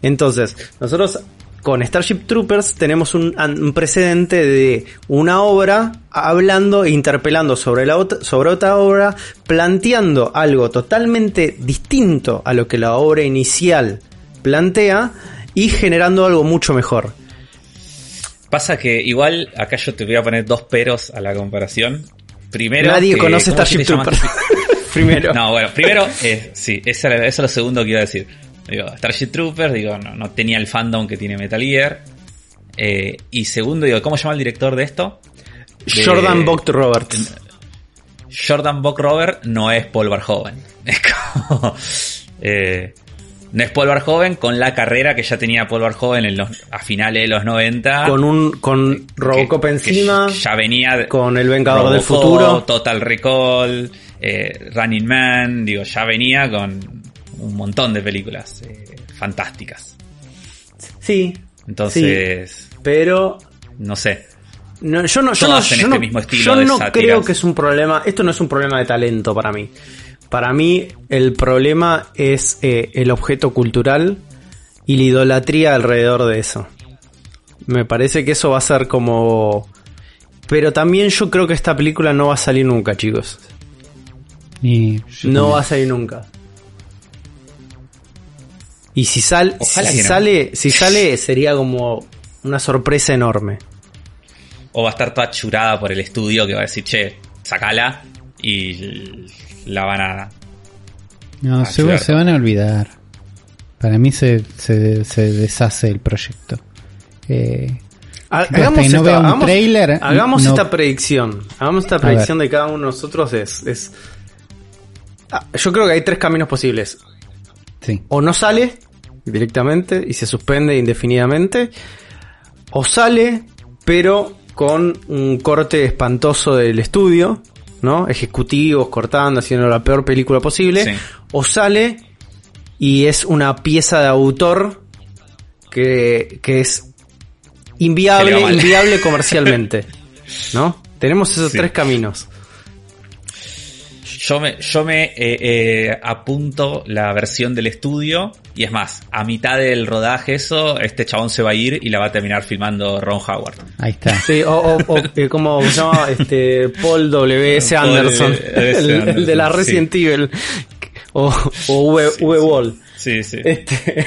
Entonces, nosotros con Starship Troopers tenemos un, un precedente de una obra hablando e interpelando sobre, la ot- sobre otra obra, planteando algo totalmente distinto a lo que la obra inicial plantea y generando algo mucho mejor. Pasa que igual acá yo te voy a poner dos peros a la comparación. Primero, Nadie que- conoce ¿cómo se Starship? Troopers. Primero. No, bueno, primero, eh, sí, eso es lo segundo que iba a decir. Digo, Starship Troopers, digo, no, no tenía el fandom que tiene Metal Gear. Eh, y segundo, digo, ¿cómo se llama el director de esto? De- Jordan Vogt Roberts. Jordan Buck Robert no es Paul Verhoeven. Es como. eh, no es Paul Verhoeven con la carrera que ya tenía Paul Verhoeven en los, a finales de los 90. Con un con Robocop que encima, ya venía con El Vengador del Futuro. Total Recall, eh, Running Man, digo, ya venía con un montón de películas eh, fantásticas. Sí. Entonces, sí, pero no sé. no, yo no, yo no, yo este no- mismo estilo yo de no sátiras. creo que es un problema. Esto no es un problema de talento para mí. Para mí el problema es eh, el objeto cultural y la idolatría alrededor de eso. Me parece que eso va a ser como... Pero también yo creo que esta película no va a salir nunca, chicos. Y No va a salir nunca. Y si, sal, Ojalá si que no. sale, si sale sería como una sorpresa enorme. O va a estar toda churada por el estudio que va a decir, che, sacala y la van a... No, se, van a olvidar. Para mí se, se, se deshace el proyecto. Eh, Hagamos, no esta, un hagamos- tráiler, hagamos no- esta predicción. Hagamos esta predicción de cada uno de nosotros. Es, es- Ah, yo creo que hay tres caminos posibles. sí. O no sale directamente y se suspende indefinidamente. O sale, pero con un corte espantoso del estudio, ¿no? Ejecutivos cortando, haciendo la peor película posible. Sí. O sale y es una pieza de autor que, que es inviable, inviable comercialmente. ¿No? Tenemos esos Sí. tres caminos. Yo me, yo me eh, eh, apunto la versión del estudio y es más, a mitad del rodaje eso, este chabón se va a ir y la va a terminar filmando Ron Howard. Ahí está. Sí, o, o, o, eh, como se llama este Paul W.S. Paul Anderson, el, el de la Resident Evil, o, o V, V. Wall. Sí, sí. Este,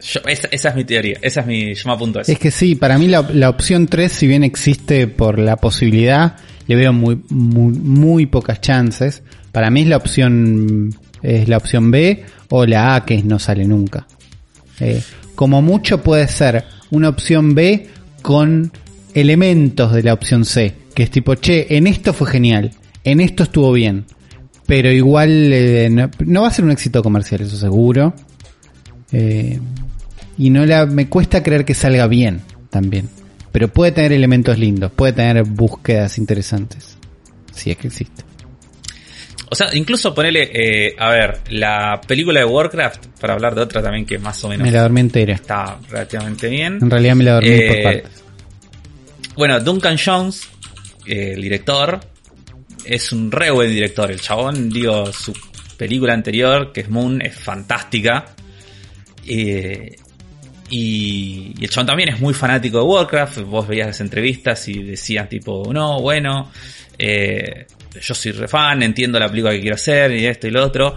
Yo- esa, esa es mi teoría, esa es mi, yo me apunto a eso. Es que sí, para mí la, la opción 3, si bien existe por la posibilidad, le veo muy, muy, muy pocas chances. Para mí es la opción, es la opción B o la A que no sale nunca. Eh, como mucho puede ser una opción B con elementos de la opción C, que es tipo, che, en esto fue genial, en esto estuvo bien, pero igual eh, no, va a ser un éxito comercial, eso seguro. Eh, y no la me cuesta creer que salga bien también Pero puede tener elementos lindos, puede tener búsquedas interesantes. Si es que existe. O sea, incluso ponerle, eh, a ver, la película de Warcraft, para hablar de otra también que más o menos Me la dormí entera. está relativamente bien. En realidad me la dormí Eh, por partes. Bueno, Duncan Jones, eh, el director, es un re buen director. El chabón, digo, su película anterior, que es Moon, es fantástica. Eh, y, y el chabón también es muy fanático de Warcraft. Vos veías las entrevistas y decían tipo, no, bueno, eh, yo soy re fan, entiendo la película que quiero hacer y esto y lo otro.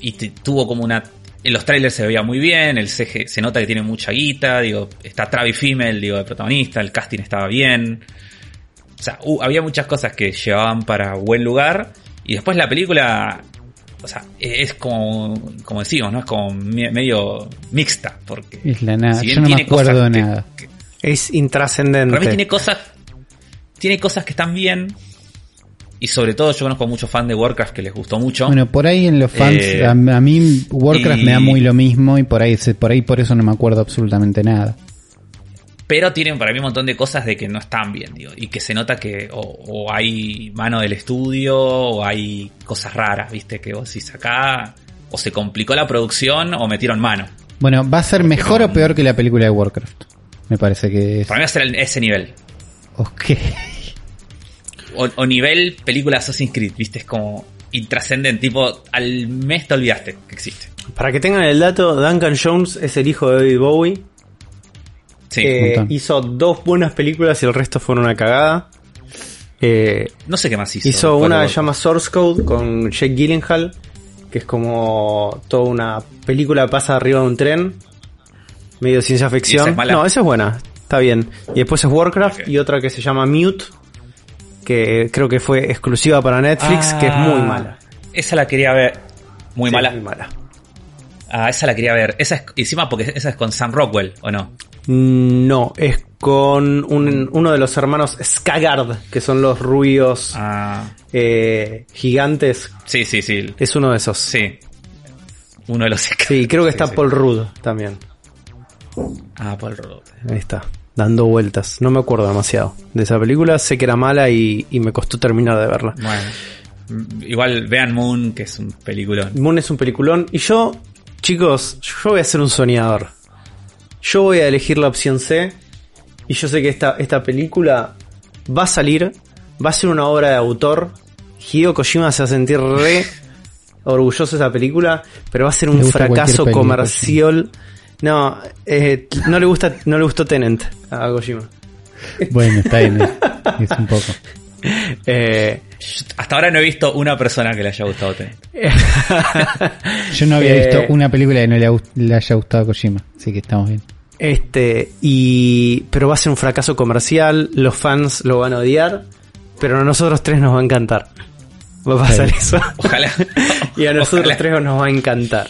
Y te- tuvo como una... En los trailers se veía muy bien, el CG se nota que tiene mucha guita, digo, está Travis Fimmel, digo, de protagonista, el casting estaba bien. O sea, había muchas cosas que llevaban para buen lugar. Y después la película, o sea, es como, como decimos, ¿no? Es como me- medio mixta, porque... Es la nada. si bien Yo no me tiene acuerdo de cosas que- nada. que- Es intrascendente. para mí tiene cosas. Tiene cosas que están bien. Y sobre todo yo conozco muchos fans de Warcraft que les gustó mucho. Bueno, por ahí en los fans, Eh, a, a mí Warcraft y- me da muy lo mismo y por ahí, por ahí por eso no me acuerdo absolutamente nada. pero tienen para mí un montón de cosas de que no están bien, digo. Y que se nota que o, o hay mano del estudio o hay cosas raras, viste, que vos decís acá. O se complicó la producción o metieron mano. Bueno, ¿va a ser mejor o peor que la película de Warcraft? Me parece que es... Para mí va a ser el- ese nivel. Ok. O, o nivel película Assassin's Creed, viste, es como intrascendente. Tipo, al mes te olvidaste que existe. Para que tengan el dato, Duncan Jones es el hijo de David Bowie. Sí. Eh, hizo dos buenas películas y el resto fueron una cagada. Eh, no sé qué más hizo. hizo una que se llama Source Code con Jake Gyllenhaal, que es como toda una película que pasa arriba de un tren, medio ciencia ficción. esa es mala? No, esa es buena, está bien. Y después es Warcraft y otra que se llama Mute, que creo que fue exclusiva para Netflix, Ah, que es muy mala. Esa la quería ver. Muy Sí, mala. Muy mala. Ah, esa la quería ver. Esa es, encima porque esa es con Sam Rockwell, ¿o no? No, es con un- uno de los hermanos Skagard, que son los rubios Ah, eh, gigantes. sí, sí, sí. Es uno de esos. Sí. Uno de los Sí, creo que está sí. Paul Rudd también. Ah, Paul Rudd. Ahí está, dando vueltas. No me acuerdo demasiado de esa película. Sé que era mala y, y me costó terminar de verla. Bueno. Mm, Igual vean Moon, que es un peliculón. Moon es un peliculón. Y yo, chicos, yo voy a ser un soñador. Yo voy a elegir la opción C. Y yo sé que esta, esta película va a salir. Va a ser una obra de autor. Hideo Kojima se va a sentir re orgulloso de esa película. Pero va a ser un fracaso comercial. No, eh, no le gusta, no le gustó Tenant a Kojima. Bueno, está bien. Es, es un poco. Eh, Hasta ahora no he visto una persona que le haya gustado. Yo no había Eh, visto una película que no le, haya gustado a Kojima, así que estamos bien. Este, y. Pero va a ser un fracaso comercial, los fans lo van a odiar, pero a nosotros tres nos va a encantar. Va a pasar Sí. eso. Ojalá. y a nosotros Ojalá. tres nos va a encantar.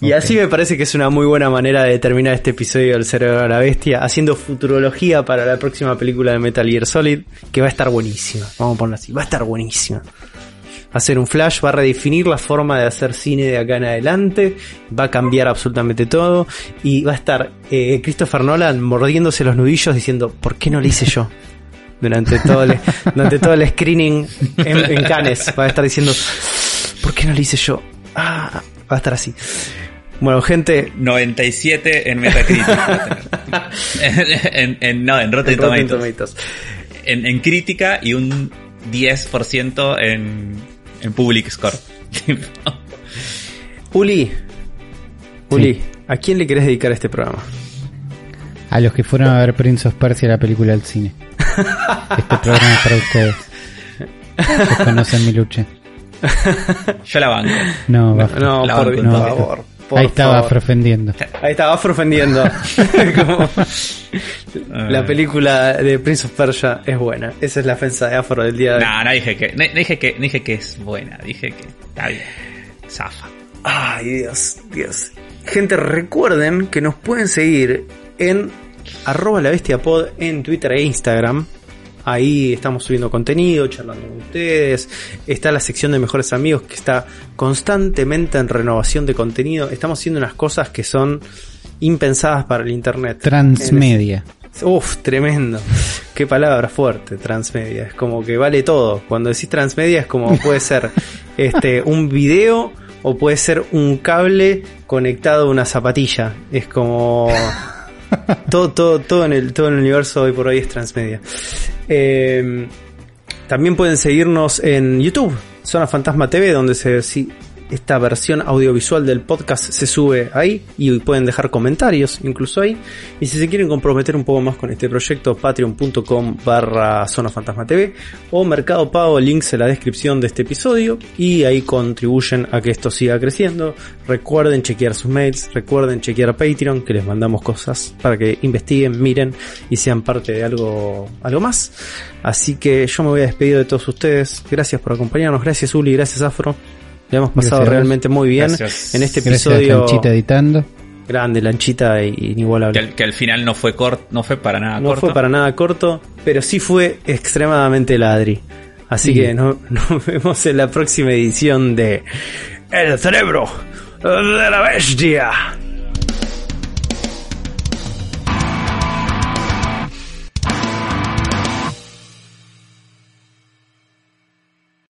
Y así me parece que es una muy buena manera de terminar este episodio del Cerebro de la Bestia, haciendo futurología para la próxima película de Metal Gear Solid, que va a estar buenísima. Vamos a ponerlo así, va a estar buenísima. Va a ser un flash, va a redefinir la forma de hacer cine de acá en adelante, va a cambiar absolutamente todo, y va a estar eh, Christopher Nolan mordiéndose los nudillos diciendo, ¿por qué no lo hice yo? Durante todo el, durante todo el screening en, en Cannes, va a estar diciendo, ¿por qué no lo hice yo? Ah, va a estar así. Bueno, gente, 97 en Metacritic. va a tener. en, en- no, en Rotten, Rotten Tomatoes. Tomatoes. En, en crítica y un 10% en, en Public Score. Uli, Uli, Sí. ¿a quién le querés dedicar este programa? A los que fueron a ver Prince of Persia, la película al cine. Este programa es para ustedes. Que conocen mi lucha. Yo la banco. No, va. No, La por, banco, por no. favor. Por Ahí estaba favor. afrofendiendo. Ahí estaba afrofendiendo. Como- la película de Prince of Persia es buena. Esa es la ofensa de afro del día de hoy. No, no dije que, no, no dije que, no dije que es buena, dije que está bien. Zafa. Ay, Dios, Dios. Gente, recuerden que nos pueden seguir en arroba la bestia pod en Twitter e Instagram. Ahí estamos subiendo contenido, charlando con ustedes. Está la sección de mejores amigos que está constantemente en renovación de contenido. Estamos haciendo unas cosas que son impensadas para el internet. Transmedia. Uf, tremendo. Qué palabra fuerte, transmedia. Es como que vale todo. Cuando decís transmedia es como puede ser este un video o puede ser un cable conectado a una zapatilla. Es como todo, todo, todo en el, todo en el universo hoy por hoy es transmedia. Eh, también pueden seguirnos en YouTube, Zona Fantasma TV, donde se, esta versión audiovisual del podcast se sube ahí y pueden dejar comentarios incluso ahí. Y si se quieren comprometer un poco más con este proyecto, patreon.com barra Zona Fantasma TV o Mercado Pago, links en la descripción de este episodio y ahí contribuyen a que esto siga creciendo. Recuerden chequear sus mails, recuerden chequear Patreon que les mandamos cosas para que investiguen, miren y sean parte de algo, algo más. Así que yo me voy a despedir de todos ustedes. Gracias por acompañarnos, gracias Uli, gracias Afro. Le hemos pasado Gracias. realmente muy bien Gracias. en este Gracias, episodio. Lanchita editando. Grande, lanchita e inigualable. Que al, que al final no fue corto, no fue para nada No corto. fue para nada corto, pero sí fue extremadamente ladri. Así Sí. que no- nos vemos en la próxima edición de El cerebro de la bestia.